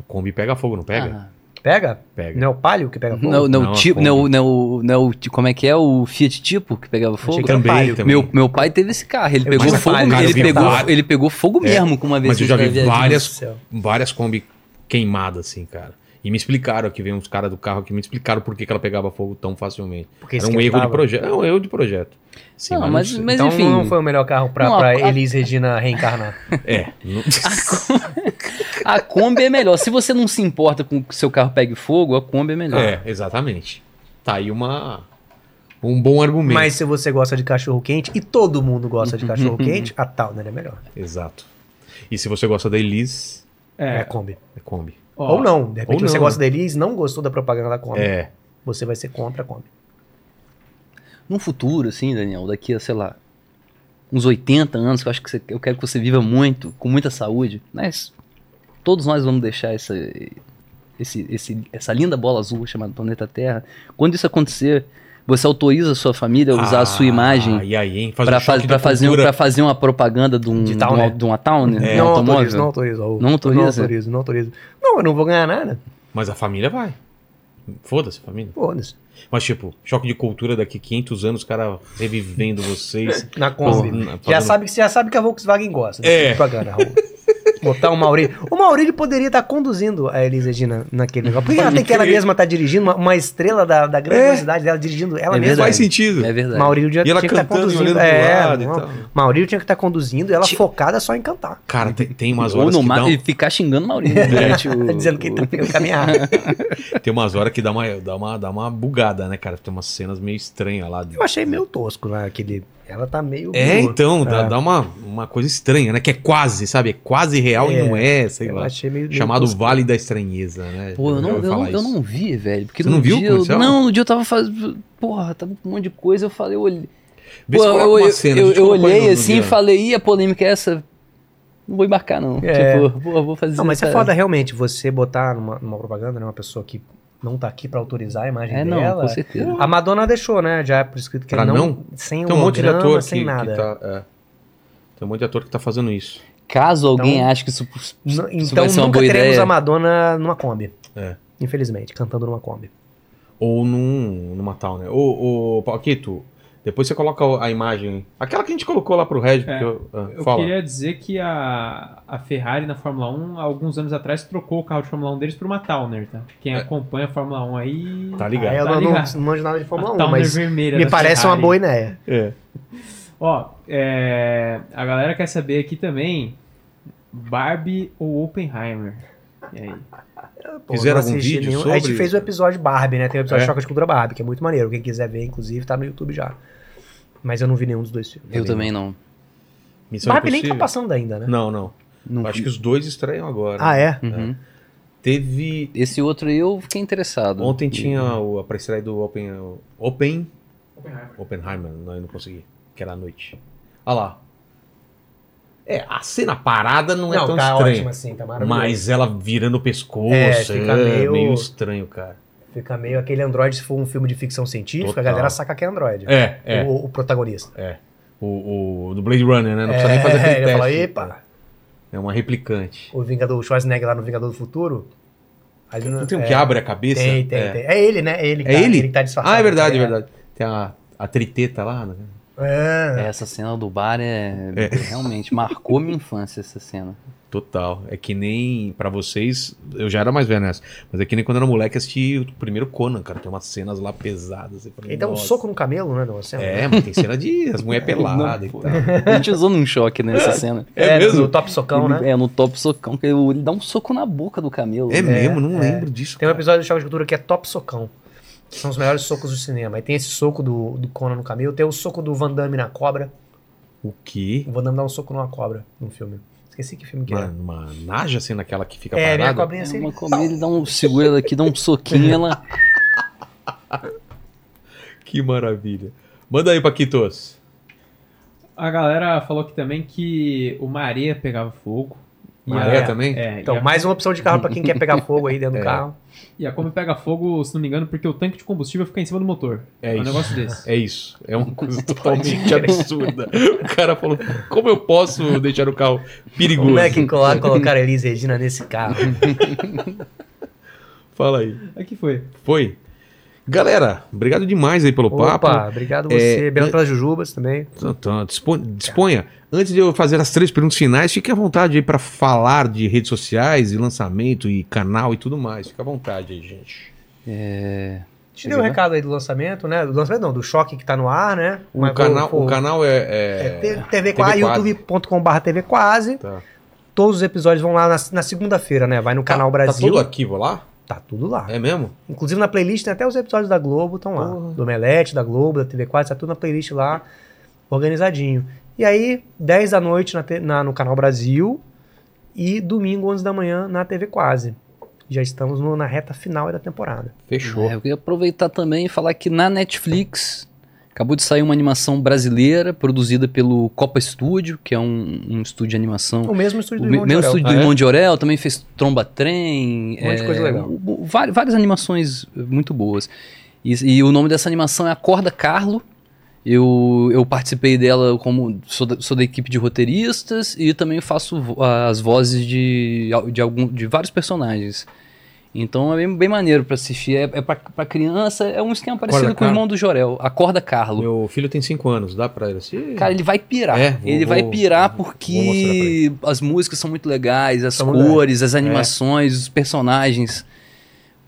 A Kombi pega fogo, não pega? Ah, Pega? Pega. Não é o Palio que pega fogo? não, não, Não, tipo, não, não, não, como é que é o Fiat Tipo que pegava fogo? que Também, Palio. também. Meu, meu pai teve esse carro, ele Eu pegou fogo, cara, ele pegou, ele pegou fogo mesmo com uma vez. Mas eu já vi várias, várias Kombi queimadas, assim, cara. E me explicaram aqui, veio uns caras do carro que me explicaram por que, que ela pegava fogo tão facilmente. Porque Era um erro de projeto. É um erro de projeto. Sim, Não, mas, mas- então enfim. não foi o melhor carro pra, Não, pra a- Elis Regina reencarnar. É. não- A Kombi é melhor. Se você não se importa com que o seu carro pegue fogo, a Kombi é melhor. é, exatamente. Tá aí uma. Um bom argumento. Mas se você gosta de cachorro quente, e todo mundo gosta de cachorro quente, a Towner é melhor. Exato. E se você gosta da Elise, É, é. Kombi. é Kombi. Ó, Ou não. De repente ou você não. gosta da Elis, não gostou da propaganda da Kombi. É. Você vai ser contra a Kombi. Num futuro, assim, Daniel, daqui a, sei lá, uns 80 anos, que eu acho que você- eu quero que você viva muito, com muita saúde, mas todos nós vamos deixar essa, esse, esse- essa linda bola azul chamada planeta Terra. Quando isso acontecer, você autoriza a sua família a usar a sua Ah, imagem hein? Faz para um fazer, cultura. pra fazer uma propaganda de, um, De de, Towner. uma, de uma Towner, É. de um não automóvel? autorizo, não autorizo. Não autoriza? Não autorizo, não autorizo. Não, eu não vou ganhar nada. Mas a família vai. Foda-se, família. Foda-se. Mas, tipo, choque de cultura daqui 500 anos, os caras revivendo vocês. Na Kombi. Fazendo- já, sabe, que- já sabe que a Volkswagen gosta de É. propaganda, Raul. Botar o Maurílio. O Maurílio poderia estar conduzindo a Elis Regina naquele negócio. Por que ela tem que ela mesma estar dirigindo? Uma, uma estrela da, da grandiosidade dela dirigindo ela É mesma. verdade. Faz sentido. É verdade. Maurílio já E tinha que estar e conduzindo. É, tal. Maurílio tinha que estar conduzindo e ela focada só em cantar. Cara, tem, tem umas Ou horas no que mar dá um- e ficar xingando o Maurício durante o... Dizendo que ele tá pegando caminhar. Tem umas horas que dá uma, dá, uma, dá uma bugada, né, cara? Tem umas cenas meio estranhas lá. de- Eu achei meio tosco, né? Aquele. Ela tá meio. É, então, dá, É. dá uma, uma coisa estranha, né? Que é quase, sabe? É quase real É, e não é, sei Eu lá. achei meio. meio Chamado tosco. Vale da Estranheza, né? Pô, eu não, eu, não, eu não vi, velho. Porque Você não viu o dia, eu-? Não, no dia eu tava fazendo. Porra, tava com um monte de coisa. Eu falei, eu olhei. Vê Pô, eu, cena, eu, eu olhei no- no assim e falei, e a polêmica é essa? Não vou embarcar, não. É. Tipo, pô, vou fazer. Não, mas é foda realmente você botar numa, numa propaganda, né? Uma pessoa que não tá aqui pra autorizar a imagem É, não, dela. com certeza. A Madonna deixou, né? Já é por escrito que Pra não, não? sem Tem um monte de ator sem que, nada. que tá. é. Tem um monte de ator que tá fazendo isso. Caso alguém Então- ache que isso, isso Então ser uma nunca boa teremos ideia. a Madonna numa Kombi. É. Infelizmente, cantando numa Kombi. Ou num, numa tal, né? Ô, ô, Paquito, depois você coloca a imagem. Aquela que a gente colocou lá pro Red, porque É, eu, ah, Eu queria dizer que a, a Ferrari na Fórmula 1, há alguns anos atrás, trocou o carro de Fórmula 1 deles por uma Towner, tá? Quem É. acompanha a Fórmula 1 aí. Tá Aí ligado? eu Tá não, ligado. não manjo nada de Fórmula a 1, Towner mas vermelha me parece uma Ferrari. boa ideia. É. Ó, é, a galera quer saber aqui também: Barbie ou Oppenheimer? E aí? Pô, Fizeram algum vídeo nenhum. sobre? A gente fez o episódio Barbie, né? Tem o episódio É? Choca de Cultura Barbie, que é muito maneiro. Quem quiser ver, inclusive, tá no YouTube já. Mas eu não vi nenhum dos dois filmes. Eu também não. Missão Barbie nem tá Impossível? passando ainda, né? Não, não. Não Eu acho vi. que os dois estreiam agora. Ah, é? Uhum. Teve. Esse outro aí eu fiquei interessado. Ontem tinha o, a pré-estreia do Open. Open. Oppenheimer, não, eu não consegui. Que era à noite. Olha lá. É, a cena parada não é tão tá estranha. ótimo assim, tá maravilhoso. Mas ela virando o pescoço. É, É, fica meio... meio- estranho, cara. Fica meio aquele Android se for um filme de ficção científica, Total. a galera saca que é Android. É, é. O, o protagonista. É. O, o do Blade Runner, né? Não precisa nem é, fazer aquele ele teste. fala, epa, É uma replicante. o Vingador, o Schwarzenegger lá no Vingador do Futuro. Ali Não tem um é, que abre a cabeça? Tem, tem, é. tem. É ele, né? É ele que, É tá, ele? que tá disfarçado. Ah, é verdade, é É. verdade. Tem a, a triteta lá, né? É. Essa cena do bar é, É. realmente marcou minha infância essa cena. Total. É que nem pra vocês, eu já era mais velho nessa, mas é que nem quando eu era moleque assisti o primeiro Conan, cara. Tem umas cenas lá pesadas. Ele dá um soco no camelo, né? Assim, É, mas tem cena de as mulheres peladas e Não, tal. A gente usou num choque nessa cena. É mesmo? No top socão, Ele- né? É, no top socão, que ele, dá um soco na boca do camelo. É mesmo, não é. lembro disso. Tem um cara. episódio do Choque de Cultura que é top socão. Que são os melhores socos do cinema. Aí tem esse soco do, do Conan no camelo. Tem o soco do Van Damme na cobra. O quê? O Van Damme dá um soco numa cobra no filme. Esqueci que filme que Uma, é. uma naja sendo aquela que fica É, minha parada? cobrinha É assim. uma comida, ele dá um, segura ela aqui, dá um soquinho, ela... Que maravilha. Manda aí, Paquitos. A galera falou aqui também que o Maria pegava fogo. Maré a- também? É, Então, a, mais uma opção de carro pra quem quer pegar fogo aí dentro É. do carro. e a Kombi pega fogo, se não me engano, porque o tanque de combustível fica em cima do motor. É um isso. negócio desse. É isso. É uma coisa totalmente absurda. O cara falou: como eu posso deixar o carro perigoso? Como é que colo- colocaram Elis Regina nesse carro? Fala aí. Aqui foi. Foi. Galera, obrigado demais aí pelo papo. Opa, obrigado você. É, Obrigado pelas jujubas também. Então, então, dispo- disponha. Antes de eu fazer as três perguntas finais, fique à vontade aí para falar de redes sociais e lançamento e canal e tudo mais. Fique à vontade aí, gente. É... Te deu um recado aí do lançamento, né? Do lançamento não, do choque que tá no ar, né? O, Mas canal, vou- o canal é. é, é... TV Quase, youtube.com.br TV Quase. Tá. Todos os episódios vão lá na, na segunda-feira, né? Vai no Canal Tá- Brasil. Tá todo o arquivo lá? Tá tudo lá. É mesmo? Inclusive na playlist tem até os episódios da Globo, estão lá. Porra. Do Omelete, da Globo, da TV 4, tá tudo na playlist lá, organizadinho. E aí, 10 da noite na, na- no Canal Brasil e domingo, 11 da manhã, na TV Quase. Já estamos no- na reta final da temporada. Fechou. É, eu queria aproveitar também e falar que na Netflix acabou de sair uma animação brasileira produzida pelo Copa Studio, que é um, um estúdio de animação. O mesmo estúdio O do Irmão mesmo de Orel. estúdio Ah, do é? Irmão de Orel, também fez Tromba Trem. Um monte de coisa legal. o- o- vari- várias animações muito boas. E, e o nome dessa animação é Acorda Carlo. Eu, eu participei dela como. Sou da, sou da equipe de roteiristas e também faço as vozes de, de, algum, de vários personagens. Então é bem, bem maneiro pra assistir. É, é pra, pra criança, é um esquema parecido com o irmão do Jorel. Acorda Carlo. Meu filho tem 5 anos, dá pra ele assistir? Cara, ele vai pirar. É, vou- ele vai vou- pirar vou porque as músicas são muito legais, as São cores, É. as animações, os personagens.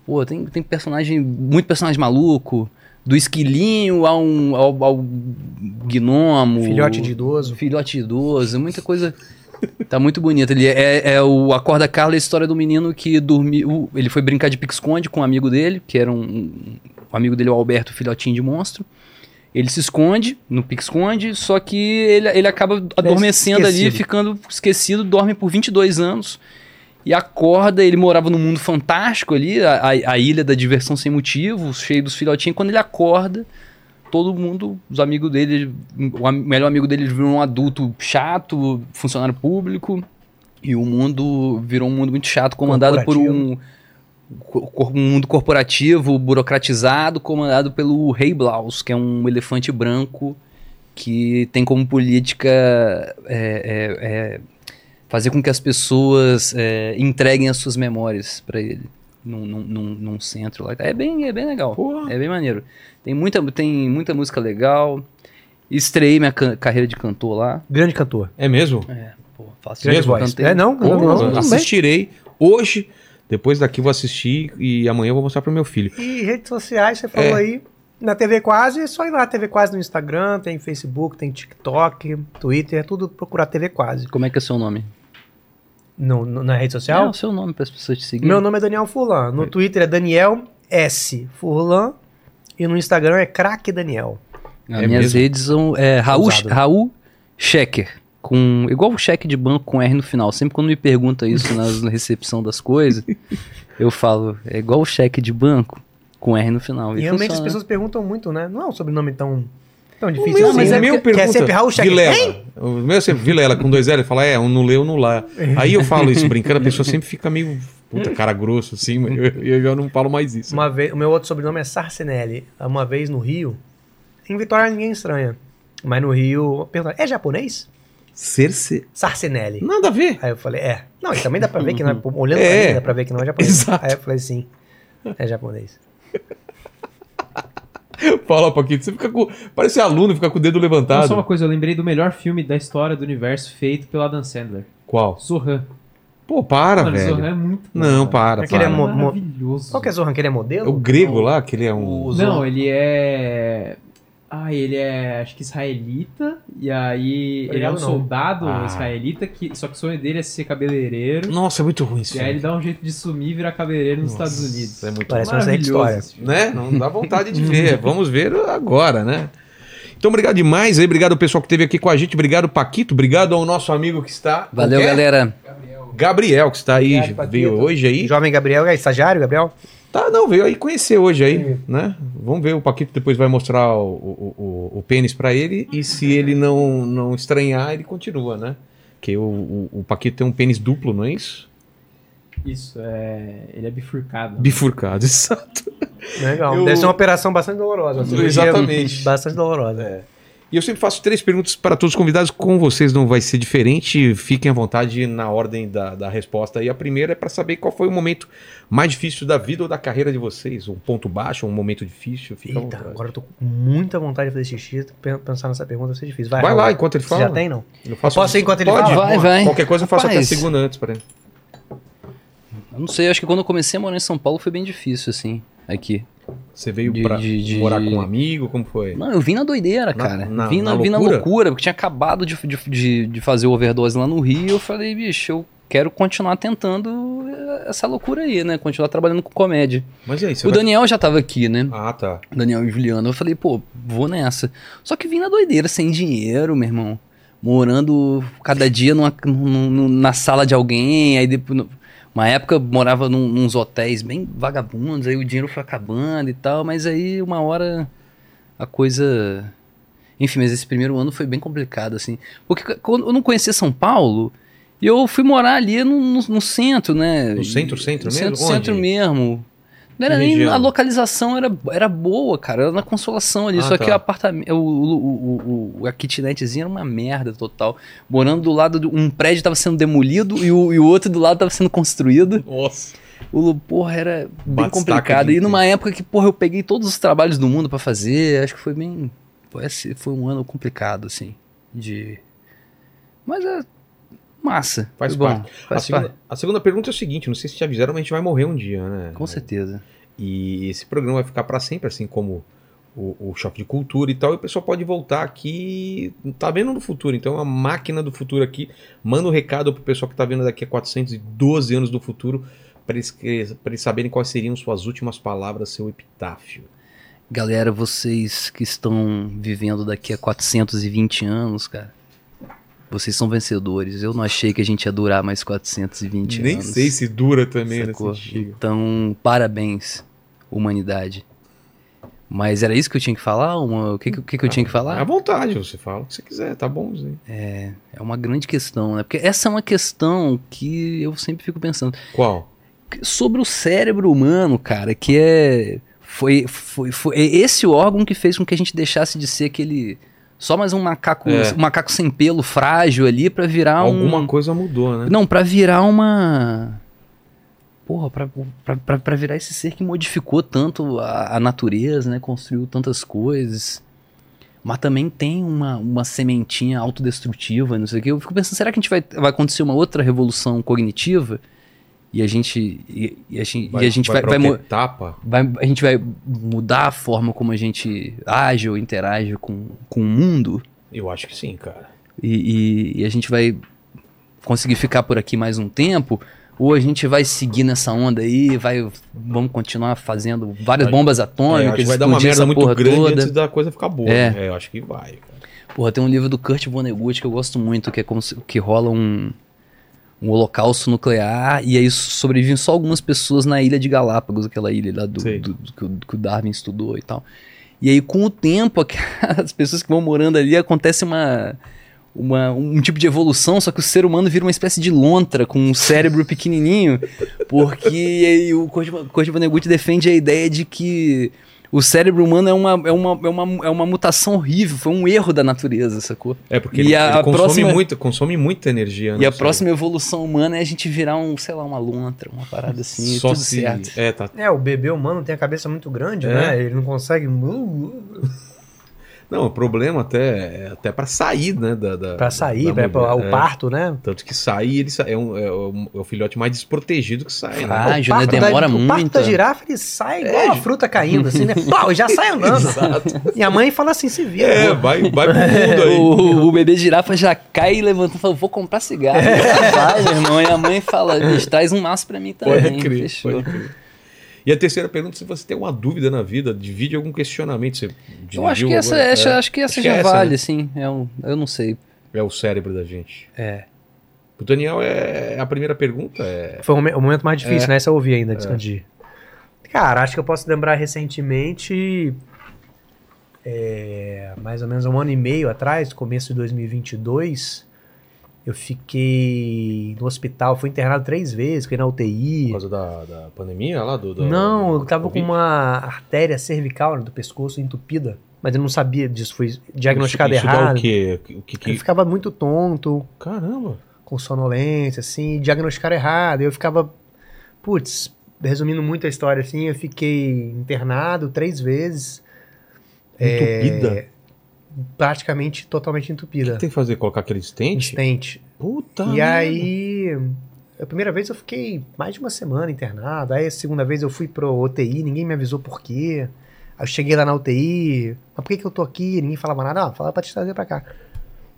Pô, tem, tem personagem, muito personagem maluco. Do esquilinho ao, ao, ao gnomo. Filhote de idoso. Filhote de idoso, muita coisa. Tá muito bonito. Ele é, é o Acorda Carla, é a história do menino que dormiu. Ele foi brincar de pique-esconde com um amigo dele, que era um, um amigo dele, o Alberto, filhotinho de monstro. Ele se esconde no pique-esconde, só que ele, ele acaba adormecendo ali, ficando esquecido, dorme por 22 anos. E acorda, ele morava num mundo fantástico ali, a, a, a ilha da diversão sem motivo, cheio dos filhotinhos. Quando ele acorda, todo mundo, os amigos dele, o melhor amigo dele virou um adulto chato, funcionário público, e o mundo virou um mundo muito chato, comandado por um, um mundo corporativo, burocratizado, comandado pelo Rei Blaus, que é um elefante branco que tem como política é, é, é, fazer com que as pessoas é, entreguem as suas memórias para ele. Num, num, num- centro lá. É bem, é bem legal. Porra. É bem maneiro. Tem muita, tem muita música legal. Estreiei minha carreira de cantor lá. Grande cantor. É mesmo? É, pô, faço Grande voz. Cantei. É, não? Pô, não, não, assistirei hoje. Depois daqui vou assistir e amanhã eu vou mostrar pro meu filho. E redes sociais, você falou É. aí. Na TV Quase, é só ir lá. TV Quase no Instagram, tem Facebook, tem TikTok, Twitter, é tudo procurar TV Quase. Como é que é o seu nome? No, no- na rede É social? o seu nome para as pessoas te seguirem. Meu nome é Daniel Furlan. No Twitter é Daniel S. Furlan. E no Instagram é Craque Daniel. As É minhas mesmo? redes são é, Raul. Raul Schecker, com. Igual o cheque de banco com R no final. Sempre quando me pergunta isso nas- na recepção das coisas, eu falo, é igual o cheque de banco com R no final. E realmente as funciona. pessoas perguntam muito, né? Não é um sobrenome tão, tão O difícil meu, assim. mas o meu Quer pergunta, sempre Raul? Vilela. O meu é sempre Vilela com dois L, fala, é, um no leu, no lá. Aí eu falo isso brincando, a pessoa sempre fica meio, puta, cara grosso assim, mas eu, eu já não falo mais isso. Uma vez, o meu outro sobrenome é Sarcinelli. Uma vez no Rio, em Vitória ninguém estranha. Mas no Rio, perguntaram, é japonês? Cerce... Sarcinelli. Nada a ver. Aí eu falei, é. Não, e também dá pra ver que não é. Olhando É. pra mim, dá pra ver que não é japonês. Exato. Aí eu falei, sim. É japonês. Fala, Paquito, você fica com... Parece aluno, fica com o dedo levantado. só uma coisa, eu lembrei do melhor filme da história do universo feito pelo Adam Sandler. Qual? Zohan. Pô, para, Mano, velho. Zohan é muito bom, Não, cara. para, Aquele para. é maravilhoso. Qual que é Zohan? Que ele é modelo? O grego lá, que ele é um... Não, ele é. Ah, ele é, acho que israelita, e aí ele é um não. soldado Ah. israelita, que, só que o sonho dele é ser cabeleireiro, Nossa, é muito ruim isso. e aí ele dá um jeito de sumir e virar cabeleireiro nos Estados Unidos. É muito Parece uma história. né? Não dá vontade de ver. Vamos ver agora, né? Então, obrigado demais aí. Obrigado ao pessoal que esteve aqui com a gente. Obrigado, Paquito. Obrigado ao nosso amigo que está. Valeu, galera. Gabriel, que está aí, Obrigado, veio hoje aí. Jovem Gabriel, é estagiário, Gabriel? Tá, não, veio aí conhecer hoje aí, né? Vamos ver, o Paquito depois vai mostrar o, o, o, o pênis pra ele e se ele não, não estranhar, ele continua, né? Porque o, o, o Paquito tem um pênis duplo, não é isso? Isso, é. Ele é bifurcado. Bifurcado, exato. Legal. Eu- Deve ser uma operação bastante dolorosa. Exatamente. Bastante dolorosa. E eu sempre faço três perguntas para todos os convidados. Com vocês não vai ser diferente. Fiquem à vontade na ordem da, da resposta. E a primeira é para saber qual foi o momento mais difícil da vida ou da carreira de vocês. Um ponto baixo, um momento difícil. Fica Eita, agora eu tô com muita vontade de fazer xixi. Pen- Pensar nessa pergunta vai ser difícil. Vai, Vai lá enquanto ele Você fala. já tem, não? Eu faço- Posso ir enquanto ele Pode, fala? Vai, vai. Qualquer coisa eu faço até segunda antes para ele. Eu não sei, acho que quando eu comecei a morar em São Paulo foi bem difícil, assim, aqui. Você veio De- pra de- de- morar com um amigo? Como foi? Não, eu vim na doideira, cara. na- vim, na, na vim na loucura? porque tinha acabado de, de, de, fazer overdose lá no Rio. Eu falei, bicho, eu quero continuar tentando eh, essa loucura aí, né? Continuar trabalhando com comédia. Mas aí? Você o vai- Daniel já tava aqui, né? Ah, tá. Daniel e Juliano. Eu falei, pô, vou nessa. Só que vim na doideira, sem dinheiro, meu irmão. Morando cada dia numa, num- num- na sala de alguém. Aí depois. Uma época eu morava num, nos hotéis bem vagabundos, aí o dinheiro foi acabando e tal, mas aí uma hora a coisa. Enfim, mas esse primeiro ano foi bem complicado, assim. Porque quando eu não conhecia São Paulo, e eu fui morar ali no, no- no centro, né? No centro, centro No mesmo? Centro, centro Onde? mesmo. Não era Que nem região? a localização era, era boa, cara. Era na consolação ali. Ah, só tá. que o apartamento. O, o, o, a kitnetzinha era uma merda total. Morando do lado de um prédio tava sendo demolido e o, e o outro do lado tava sendo construído. Nossa. O porra era bem complicado. E numa época que, porra, eu peguei todos os trabalhos do mundo pra fazer. Acho que foi bem. Foi, esse- foi um ano complicado, assim. De. Mas é. Massa. Faz bom. parte. A Faz segunda, parte. a segunda pergunta é o seguinte: não sei se te avisaram, mas a gente vai morrer um dia, né? Com certeza. E esse programa vai ficar para sempre, assim como o, o choque de cultura e tal. E o pessoal pode voltar aqui, tá vendo no futuro. Então a máquina do futuro aqui manda um recado pro pessoal que tá vendo daqui a 412 anos do futuro, para eles, pra eles saberem quais seriam suas últimas palavras, seu epitáfio. Galera, vocês que estão vivendo daqui a 420 anos, cara, vocês são vencedores. Eu não achei que a gente ia durar mais 420 Nem anos. sei se dura também, sacou? Então, parabéns, humanidade. Mas era isso que eu tinha que falar? Uma- O que, que, que que eu tinha que À falar? vontade, você fala o que você quiser, tá bom. isso aí. É uma grande questão, né? Porque essa é uma questão que eu sempre fico pensando. Qual? sobre o cérebro humano, cara, que é foi, foi, foi é esse órgão que fez com que a gente deixasse de ser aquele só mais um macaco, É. um macaco sem pelo, frágil ali pra virar Alguma um coisa mudou, né? não, pra virar uma porra, pra, pra, pra, pra virar esse ser que modificou tanto a, a natureza, né, construiu tantas coisas. Mas também tem uma, uma sementinha autodestrutiva, não sei o que. Eu fico pensando, será que a gente vai, vai acontecer uma outra revolução cognitiva? E a gente. E, e a gente vai, e a gente vai, vai, mo- etapa. vai- a gente vai mudar a forma como a gente age ou interage com, com o mundo Eu acho que sim, cara. e, e- e a gente vai conseguir ficar por aqui mais um tempo, Ou a gente vai seguir nessa onda aí, vai, vamos continuar fazendo várias bombas É, acho atômicas, que vai dar uma merda muito grande toda. antes da coisa ficar boa. É. né? eu acho que vai. cara. Porra, tem um livro do Kurt Vonnegut que eu gosto muito, que é como se, que rola um, um holocausto nuclear e aí sobrevivem só algumas pessoas na ilha de Galápagos, aquela ilha lá do, do- do que, o, Darwin estudou e tal. E aí, com o tempo, as pessoas que vão morando ali, acontece uma, uma- um tipo de evolução, só que o ser humano vira uma espécie de lontra com um cérebro pequenininho, porque aí o Kurt Vonnegut defende a ideia de que o cérebro humano é uma, é, uma, é, uma, é uma mutação horrível, foi um erro da natureza, sacou? É, porque E ele, a- ele a consome, próxima- muito, consome muita energia. E né, a sabe? próxima evolução humana é a gente virar um, sei lá, uma lontra, uma parada assim, Só tudo se... certo. É, tá. É, o bebê humano tem a cabeça muito grande, É. né? Ele não consegue. Não, o problema até é até para sair, né? Da, da, Pra sair, da pra, o É. parto, né? Tanto que sair, ele sa- é, um, é, um- é o filhote mais desprotegido que sai, né? O né? parto Demora da, O parto muito. da girafa, ele sai igual É, a fruta caindo, assim, né? Pau, já sai andando. E a mãe fala assim, se vira. É, vai, vai pro mundo aí. O, o bebê girafa já cai e levanta e fala, vou comprar cigarro. Vai, meu irmão. E a mãe fala, "Bicho, traz um maço pra mim também. Pode crer, Fechou. pode crer. E a terceira pergunta, se você tem alguma dúvida na vida, divide algum questionamento. Você Eu acho que essa, é, acho que essa acho já é essa, vale, né? assim. É um, eu não sei. É o cérebro da gente. É. O Daniel, é a primeira pergunta é... Foi o momen- o momento mais difícil, É. né? Essa eu ouvi ainda, de de- Cara, acho que eu posso lembrar recentemente, é, mais ou menos um ano e meio atrás, começo de 2022, eu fiquei no hospital, fui internado três vezes, fiquei na UTI. Por causa da, da pandemia lá? Do, do- Não, eu tava com Covid? uma artéria cervical né, do pescoço entupida, mas eu não sabia disso, foi diagnosticado isso, isso errado. o quê? O que, que... Eu ficava muito tonto, Caramba. com sonolência, assim, diagnosticaram errado. Eu ficava, putz, resumindo muito a história, assim, eu fiquei internado três vezes, Entupida. É, praticamente totalmente O entupida. que tem que fazer? Colocar aquele stent? Stent. Puta E merda. aí, a primeira vez eu fiquei mais de uma semana internado. Aí a segunda vez eu fui pro UTI, ninguém me avisou por quê. Aí eu cheguei lá na UTI, mas por que, que eu tô aqui? Ninguém falava nada. Ah, fala pra te trazer pra cá.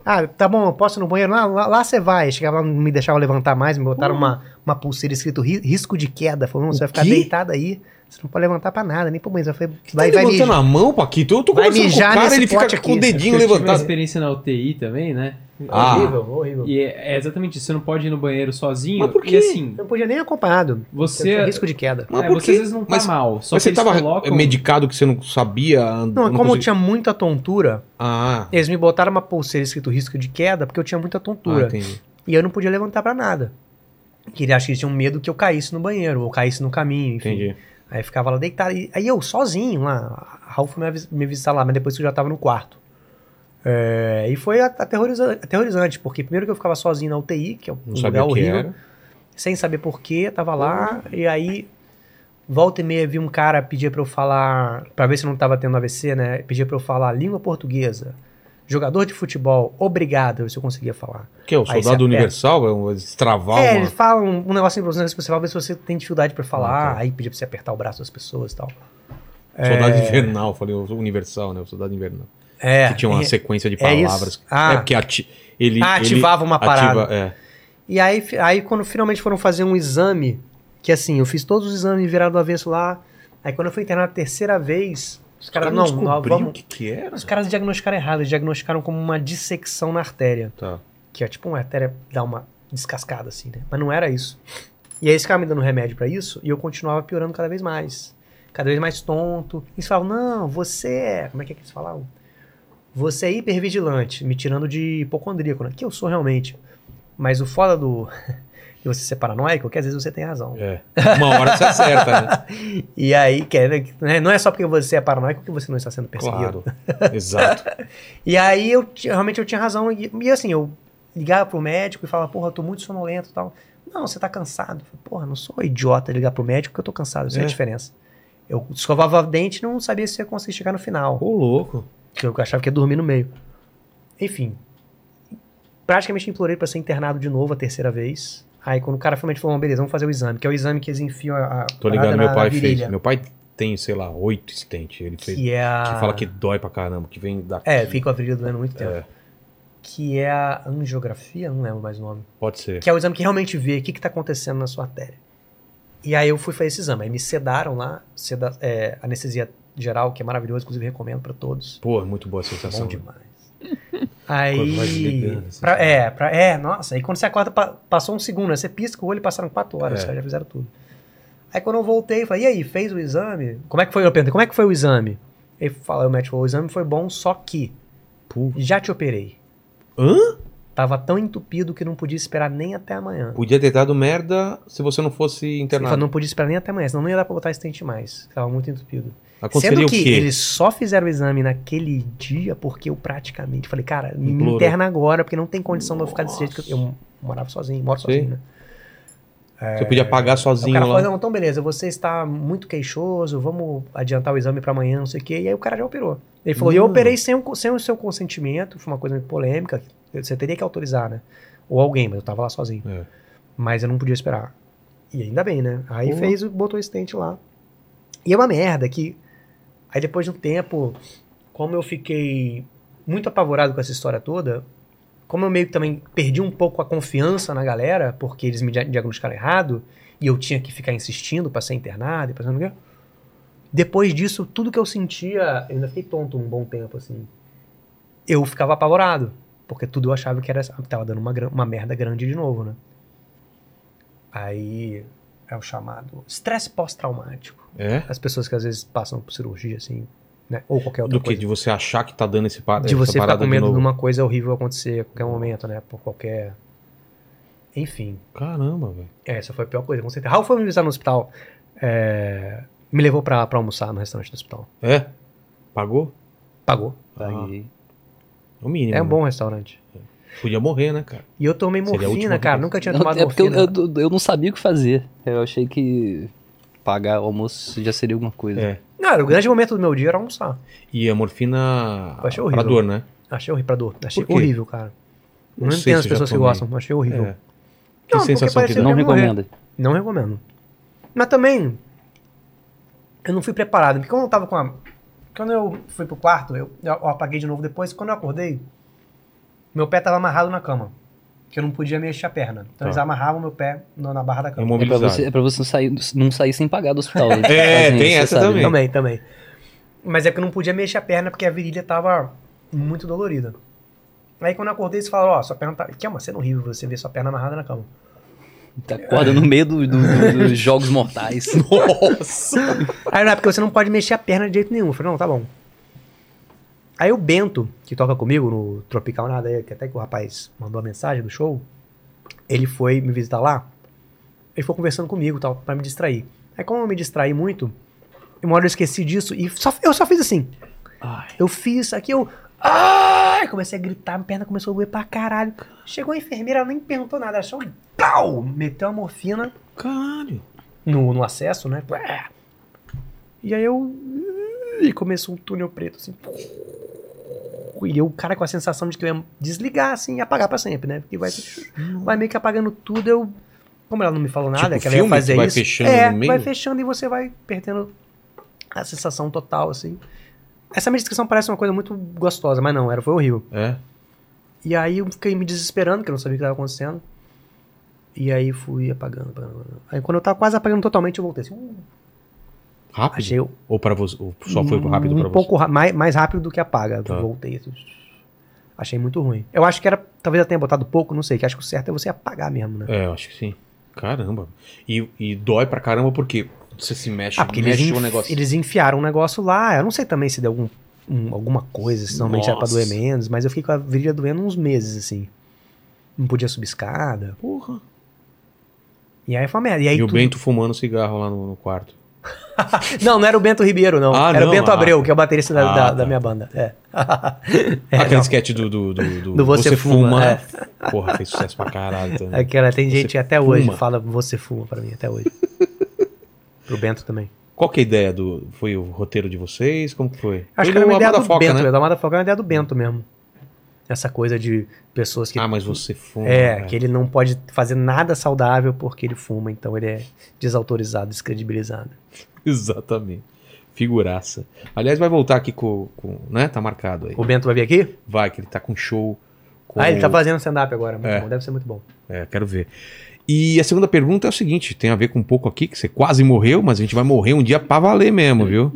Ah, tá bom, eu posso ir no banheiro? Lá, lá, lá você vai. Chegava lá, não me deixava levantar mais, me botaram uma, uma pulseira escrito ri- risco de queda. Falou, não, você vai ficar quê? deitado aí. Você não pode levantar pra nada, nem pro banheiro. Eu falei, Você vai, tá vai levantando mijar. a mão, Paquito? Eu tô Vai conversando com o mijar cara, ele fica pote com o aqui. dedinho eu tive uma levantado. experiência na UTI também, né? Ah. Horrível, horrível. E é é exatamente isso, você não pode ir no banheiro sozinho. Mas por quê? Assim, Eu não podia nem acompanhado. Você- Eu tinha risco de queda. Mas é, por você às vezes não tá Mas- mal. Só Mas que você tava colocam... medicado que você não sabia? Não, não como eu conseguia- tinha muita tontura, Ah, eles me botaram uma pulseira escrito risco de queda porque eu tinha muita ah, tontura. entendi. e eu não podia levantar pra nada. Que ele acha que eles tinham medo que eu caísse no banheiro, ou caísse no caminho, enfim. Entendi. Aí ficava lá deitado. E, aí eu, sozinho lá, a Ralph me, me visitar lá, mas depois que eu já tava no quarto. É, e foi aterroriza- aterrorizante, porque primeiro que eu ficava sozinho na UTI, que é um Não lugar sabia o que horrível, sem saber porquê, tava lá, e aí, volta e meia, vi um cara pedir pra eu falar, pra ver se eu não tava tendo AVC, né? Pedia pra eu falar língua portuguesa, jogador de futebol, obrigado, se eu conseguia falar. Que é o soldado universal? É um destravar é, uma... eles falam um negocinho pra você, você fala, se você tem dificuldade pra falar, Ah, tá. aí pedia pra você apertar o braço das pessoas e tal. Soldado É. invernal, falei o universal, né? O soldado invernal. É, que tinha uma é- sequência de é palavras. Ah. É porque ati... ele, Ah, ele ativava uma parada. ativa- é. E aí, aí, quando finalmente foram fazer um exame, que assim, eu fiz todos os exames virados do avesso lá. Aí quando eu fui internar a terceira vez, os caras, não, não vamos. o que que era. Os caras diagnosticaram errado, eles diagnosticaram como uma dissecção na artéria. Tá. Que é tipo uma artéria dar uma descascada assim, né? Mas não era isso. E aí eles ficavam me dando remédio pra isso e eu continuava piorando cada vez mais. Cada vez mais tonto. E eles falavam, não, você é. Como é que, é que eles falavam? Você é hipervigilante, me tirando de hipocondríaco, né? Que eu sou realmente. Mas o foda do. de você ser paranoico é que às vezes você tem razão. É. Uma hora você acerta, né? E aí, é, né, não é só porque você é paranoico que você não está sendo perseguido. Claro. Exato. E aí eu realmente eu tinha razão. E, e assim, eu ligava pro médico e falava, porra, eu tô muito sonolento e tal. Não, você tá cansado. Falei, porra, não sou idiota ligar pro médico porque eu tô cansado. Essa é, É. a diferença. Eu escovava o dente e não sabia se ia conseguir chegar no final. Ô, louco. Que eu achava que ia dormir no meio. Enfim. Praticamente implorei pra ser internado de novo a terceira vez. Aí quando o cara finalmente falou, "Bom, beleza, vamos fazer o exame. Que é o exame que eles enfiam a, Tô ligado, na meu pai virilha, fez. Meu pai tem, sei lá, oito stents. Ele fez. Que é a... Que fala que dói pra caramba, que vem da. É, fica com a virilha doendo muito tempo. É. que é a angiografia, não lembro mais o nome. Pode ser. Que é o exame que realmente vê o que está acontecendo na sua artéria. E aí eu fui fazer esse exame. Aí me sedaram lá, seda, é, anestesia geral, que é maravilhoso, inclusive recomendo para todos. Pô, é muito boa a sensação. Bom demais. Aí. assim, pra- é, pra, é, nossa. Aí quando você acorda, pa- passou um segundo, né? Você pisca o olho e passaram quatro horas, É. os caras já fizeram tudo. Aí quando eu voltei, eu falei, e aí, fez o exame? Como é que foi? Eu perguntei, como é que foi o exame? Ele falou, o médico falou, o exame foi bom, só que Pô. já te operei. Hã? Tava tão entupido que não podia esperar nem até amanhã. Podia ter dado merda se você não fosse Ele internado. falou, não podia esperar nem até amanhã, senão não ia dar pra botar estente mais. Tava muito entupido. Sendo que eles só fizeram o exame naquele dia porque eu praticamente falei, cara, me Implorou. interna agora, porque não tem condição de eu ficar desse jeito que eu, eu morava sozinho, moro Sei. sozinho, né? Você podia pagar sozinho o cara lá. falou, não, então beleza, você está muito queixoso, vamos adiantar o exame pra amanhã, não sei o quê. E aí o cara já operou. Ele falou, e eu operei sem o, sem o seu consentimento, foi uma coisa muito polêmica, você teria que autorizar, né? Ou alguém, mas eu tava lá sozinho. É. Mas eu não podia esperar. E ainda bem, né? Aí Pô. fez, botou o stent lá. E é uma merda que. Aí depois de um tempo, como eu fiquei muito apavorado com essa história toda, como eu meio que também perdi um pouco a confiança na galera, porque eles me dia- diagnosticaram errado, e eu tinha que ficar insistindo pra ser internado e pra ser. Depois disso, tudo que eu sentia, eu ainda fiquei tonto um bom tempo, assim. Eu ficava apavorado, porque tudo eu achava que era que tava dando uma, uma merda grande de novo, né? Aí é o chamado estresse pós-traumático. É? As pessoas que às vezes passam por cirurgia, assim, né? Ou qualquer outra Do que? coisa. De você achar que tá dando esse pa- De você ficar com medo de, uma coisa horrível acontecer a qualquer momento, né? Por qualquer. Enfim. Caramba, velho. É, essa foi a pior coisa, com certeza. Raul foi me visitar no hospital. é, me levou pra, pra almoçar no restaurante do hospital. É? Pagou? Pagou. Paguei. É o mínimo. É um né? bom restaurante. Podia morrer, né, cara? E eu tomei morfina, cara. vez. Nunca tinha Não, tomado é porque eu, morfina. eu, eu não sabia o que fazer. Eu achei que pagar o almoço já seria alguma coisa. É. Não, o grande momento do meu dia era almoçar. E a morfina Eu achei pra horrível. dor, né? Achei horrível pra dor. Achei quê? horrível, cara. Não, Não sei entendo as se eu já pessoas que tomei. gostam. Achei horrível. É. Que porque sensação que parecia dá? Não Eu ia morrer. recomenda. Não recomendo. Mas também, eu não fui preparado. Porque quando eu tava com a. Quando eu fui pro quarto, eu, eu apaguei de novo depois. Quando eu acordei, meu pé tava amarrado na cama. Que eu não podia mexer a perna. Então Tá. eles amarravam meu pé no- na barra da É cama. pra Imobilizado. você, é pra você não sair, não sair sem pagar do hospital. Eles É, tem você essa sabe, também. né? Também, também. Mas é porque eu não podia mexer a perna porque a virilha tava muito dolorida. Aí quando eu acordei, eles falaram, ó, sua perna tá... Que é uma cena horrível você ver sua perna amarrada na cama. Tá acorda no meio do- do- do- dos jogos mortais. Nossa! Aí não é porque você não pode mexer a perna de jeito nenhum. Eu falei, não, tá bom. Aí o Bento, que toca comigo no Tropical Nada, que até que o rapaz mandou a mensagem do show, ele foi me visitar lá, ele foi conversando comigo tal, pra me distrair. Aí como eu me distraí muito, uma hora eu esqueci disso e só- eu só fiz assim. Eu fiz aqui, eu... Ai! Comecei a gritar, minha perna começou a doer pra caralho. Chegou a enfermeira, ela nem perguntou nada, ela só... Pau! Meteu a morfina Caralho. no, no acesso, né? E aí eu. E começou um túnel preto, assim. E eu, cara, com a sensação de que eu ia desligar, assim, e apagar pra sempre, né? Porque vai, vai meio que apagando tudo, eu. Como ela não me falou nada, Tipo que ela ia fazer vai isso. fechando é, vai fechando e você vai perdendo a sensação total, assim. Essa minha descrição parece uma coisa muito gostosa, mas não, era, foi horrível. É. E aí eu fiquei me desesperando, que eu não sabia o que estava acontecendo. E aí fui apagando, apagando, apagando. Aí quando eu tava quase apagando totalmente, eu voltei assim. uh, Rápido? achei o- Ou para você? Ou só foi rápido um pra pouco ra- mais, mais rápido do que apaga. Tá. Voltei. assim, Achei muito ruim. Eu acho que era. Talvez eu tenha botado pouco, não sei. Que acho que o certo é você apagar mesmo, né? você? É, eu acho que sim. Caramba. E, e dói pra caramba porque você se mexe, Ah, porque eles, mexe enf- o negócio. eles enfiaram um negócio lá. Eu não sei também se deu algum, um- alguma coisa, se normalmente era pra doer menos, mas eu fiquei com a virilha doendo uns meses, assim. Não podia subir escada. Porra. E aí foi uma merda. E aí E o tudo- Bento fumando cigarro lá no, no quarto. Não, não era o Bento Ribeiro, não. Ah, era não? o Bento Ah. Abreu, que é o baterista da, Ah, da, tá. da minha banda. É. É, Aquele não. sketch do, do, do, do Do Você Fuma, é. Porra, fez sucesso pra caralho também. Aquela, tem gente Você até hoje fuma. que fala você fuma pra mim, até hoje. Pro Bento também. Qual que é a ideia do. Foi o roteiro de vocês? Como que foi? Acho foi que era uma ideia do Foca, Bento, né? da Amada Foca era uma ideia do Bento mesmo. Essa coisa de pessoas que. Ah, mas você fuma. é, né? que ele não pode fazer nada saudável porque ele fuma, então ele é desautorizado, descredibilizado. Exatamente. Figuraça. Aliás, vai voltar aqui com, com. né? Tá marcado aí. O Bento vai vir aqui? Vai, que ele tá com show com Ah, ele tá fazendo stand-up agora. Muito É. bom, deve ser muito bom. É, quero ver. E a segunda pergunta é o seguinte: tem a ver com um pouco aqui, que você quase morreu, mas a gente vai morrer um dia pra valer mesmo, viu?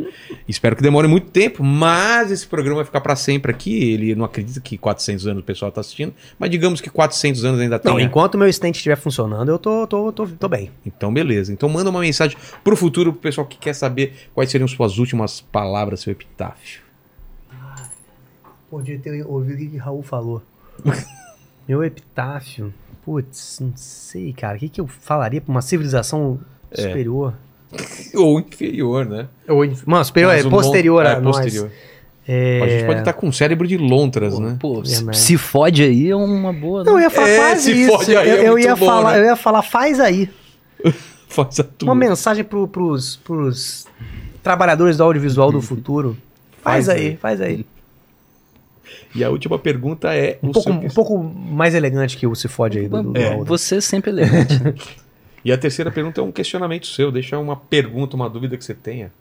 Espero que demore muito tempo, mas esse programa vai ficar pra sempre aqui. Ele não acredita que 400 anos o pessoal tá assistindo, mas digamos que 400 anos ainda tem. Não, né? enquanto o meu stand estiver funcionando, eu tô, tô, tô, tô bem. Então, beleza. Então, manda uma mensagem pro futuro, pro pessoal que quer saber quais seriam suas últimas palavras, seu epitáfio. Podia ter ouvido o que o Raul falou. meu epitáfio. Putz, não sei, cara. O que, que eu falaria pra uma civilização superior? Ou inferior, né? Ou, mano, superior Mas é posterior mon- a é, nós. posterior. É... A gente pode estar com um cérebro de lontras, né? Pô, se, Verdade. se fode aí é uma boa. Não, eu né? ia falar É, quase se isso. fode aí, eu, é eu ia bom, falar, né? eu ia falar, faz aí. Faz a tua. Uma mensagem pro, pros, pros trabalhadores do audiovisual do futuro. Faz, Faz aí, aí. faz aí. E a última pergunta é: Um o pouco, seu- um pouco mais elegante que o se fode aí do, do É. Você sempre elegante. E a terceira pergunta é um questionamento seu. Deixa uma pergunta, uma dúvida que você tenha.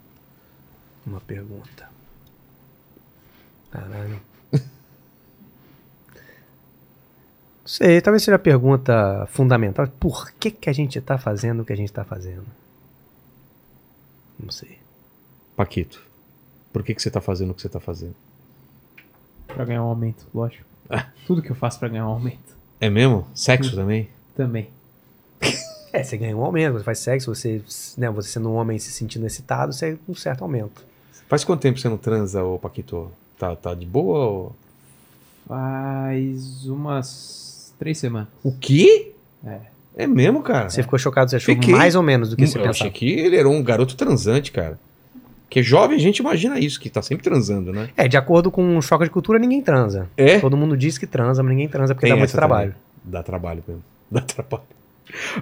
Uma pergunta. Caralho. Não sei, talvez seja a pergunta fundamental. Por que, que a gente tá fazendo o que a gente tá fazendo? Não sei. Paquito, por que, que você tá fazendo o que você tá fazendo? Pra ganhar um aumento, lógico. Tudo que eu faço pra ganhar um aumento. É mesmo? Sexo também? Também. É, você ganha um aumento, você faz sexo, você, né, você sendo um homem se sentindo excitado, você ganha um certo aumento. Faz quanto tempo você não transa, ô Paquito? Tá, tá de boa? Ou... Faz umas três semanas. O quê? É. É mesmo, cara? Você ficou chocado, você achou Fiquei. mais ou menos do que você Eu achei pensava. que ele era um garoto transante, cara. Porque jovem a gente imagina isso, que tá sempre transando, né? É, de acordo com o choque de cultura, ninguém transa. É? Todo mundo diz que transa, mas ninguém transa porque Tem dá muito trabalho. também. Dá trabalho mesmo. Dá trabalho.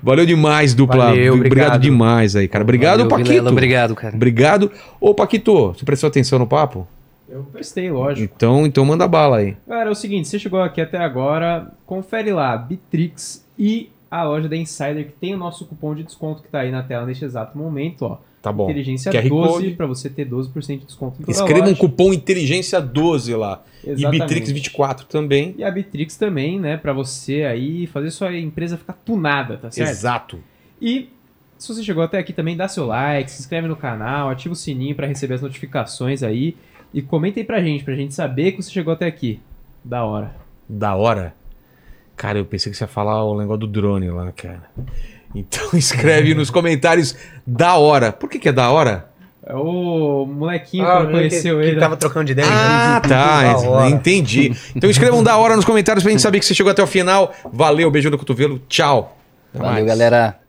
Valeu demais, dupla. Valeu, obrigado. obrigado. demais aí, cara. Obrigado, Valeu, Paquito. Vilela, obrigado, cara. Obrigado. Ô, Paquito, você prestou atenção no papo? Eu prestei, lógico. Então, então manda bala aí. Galera, é o seguinte, você chegou aqui até agora, confere lá, Bitrix e a loja da Insider, que tem o nosso cupom de desconto que tá aí na tela neste exato momento, ó. Tá bom. Inteligência QR 12, Code. pra você ter 12% de desconto Escreva um cupom Inteligência 12 lá. Exatamente. E Bitrix24 também. E a Bitrix também, né, pra você aí fazer sua empresa ficar tunada, tá certo? Exato. E se você chegou até aqui também, dá seu like, se inscreve no canal, ativa o sininho pra receber as notificações aí e comenta aí pra gente, pra gente saber que você chegou até aqui. Da hora. Da hora. Cara, eu pensei que você ia falar o negócio do drone lá, cara. Então escreve nos comentários da hora. Por que, que é da hora? É o molequinho Ah, quando conheceu que, ele. que tava trocando de ideia. Ah, né? tá. Entendi. Então escrevam da hora nos comentários pra gente saber que você chegou até o final. Valeu, beijo no cotovelo. Tchau. Até Valeu, mais. galera.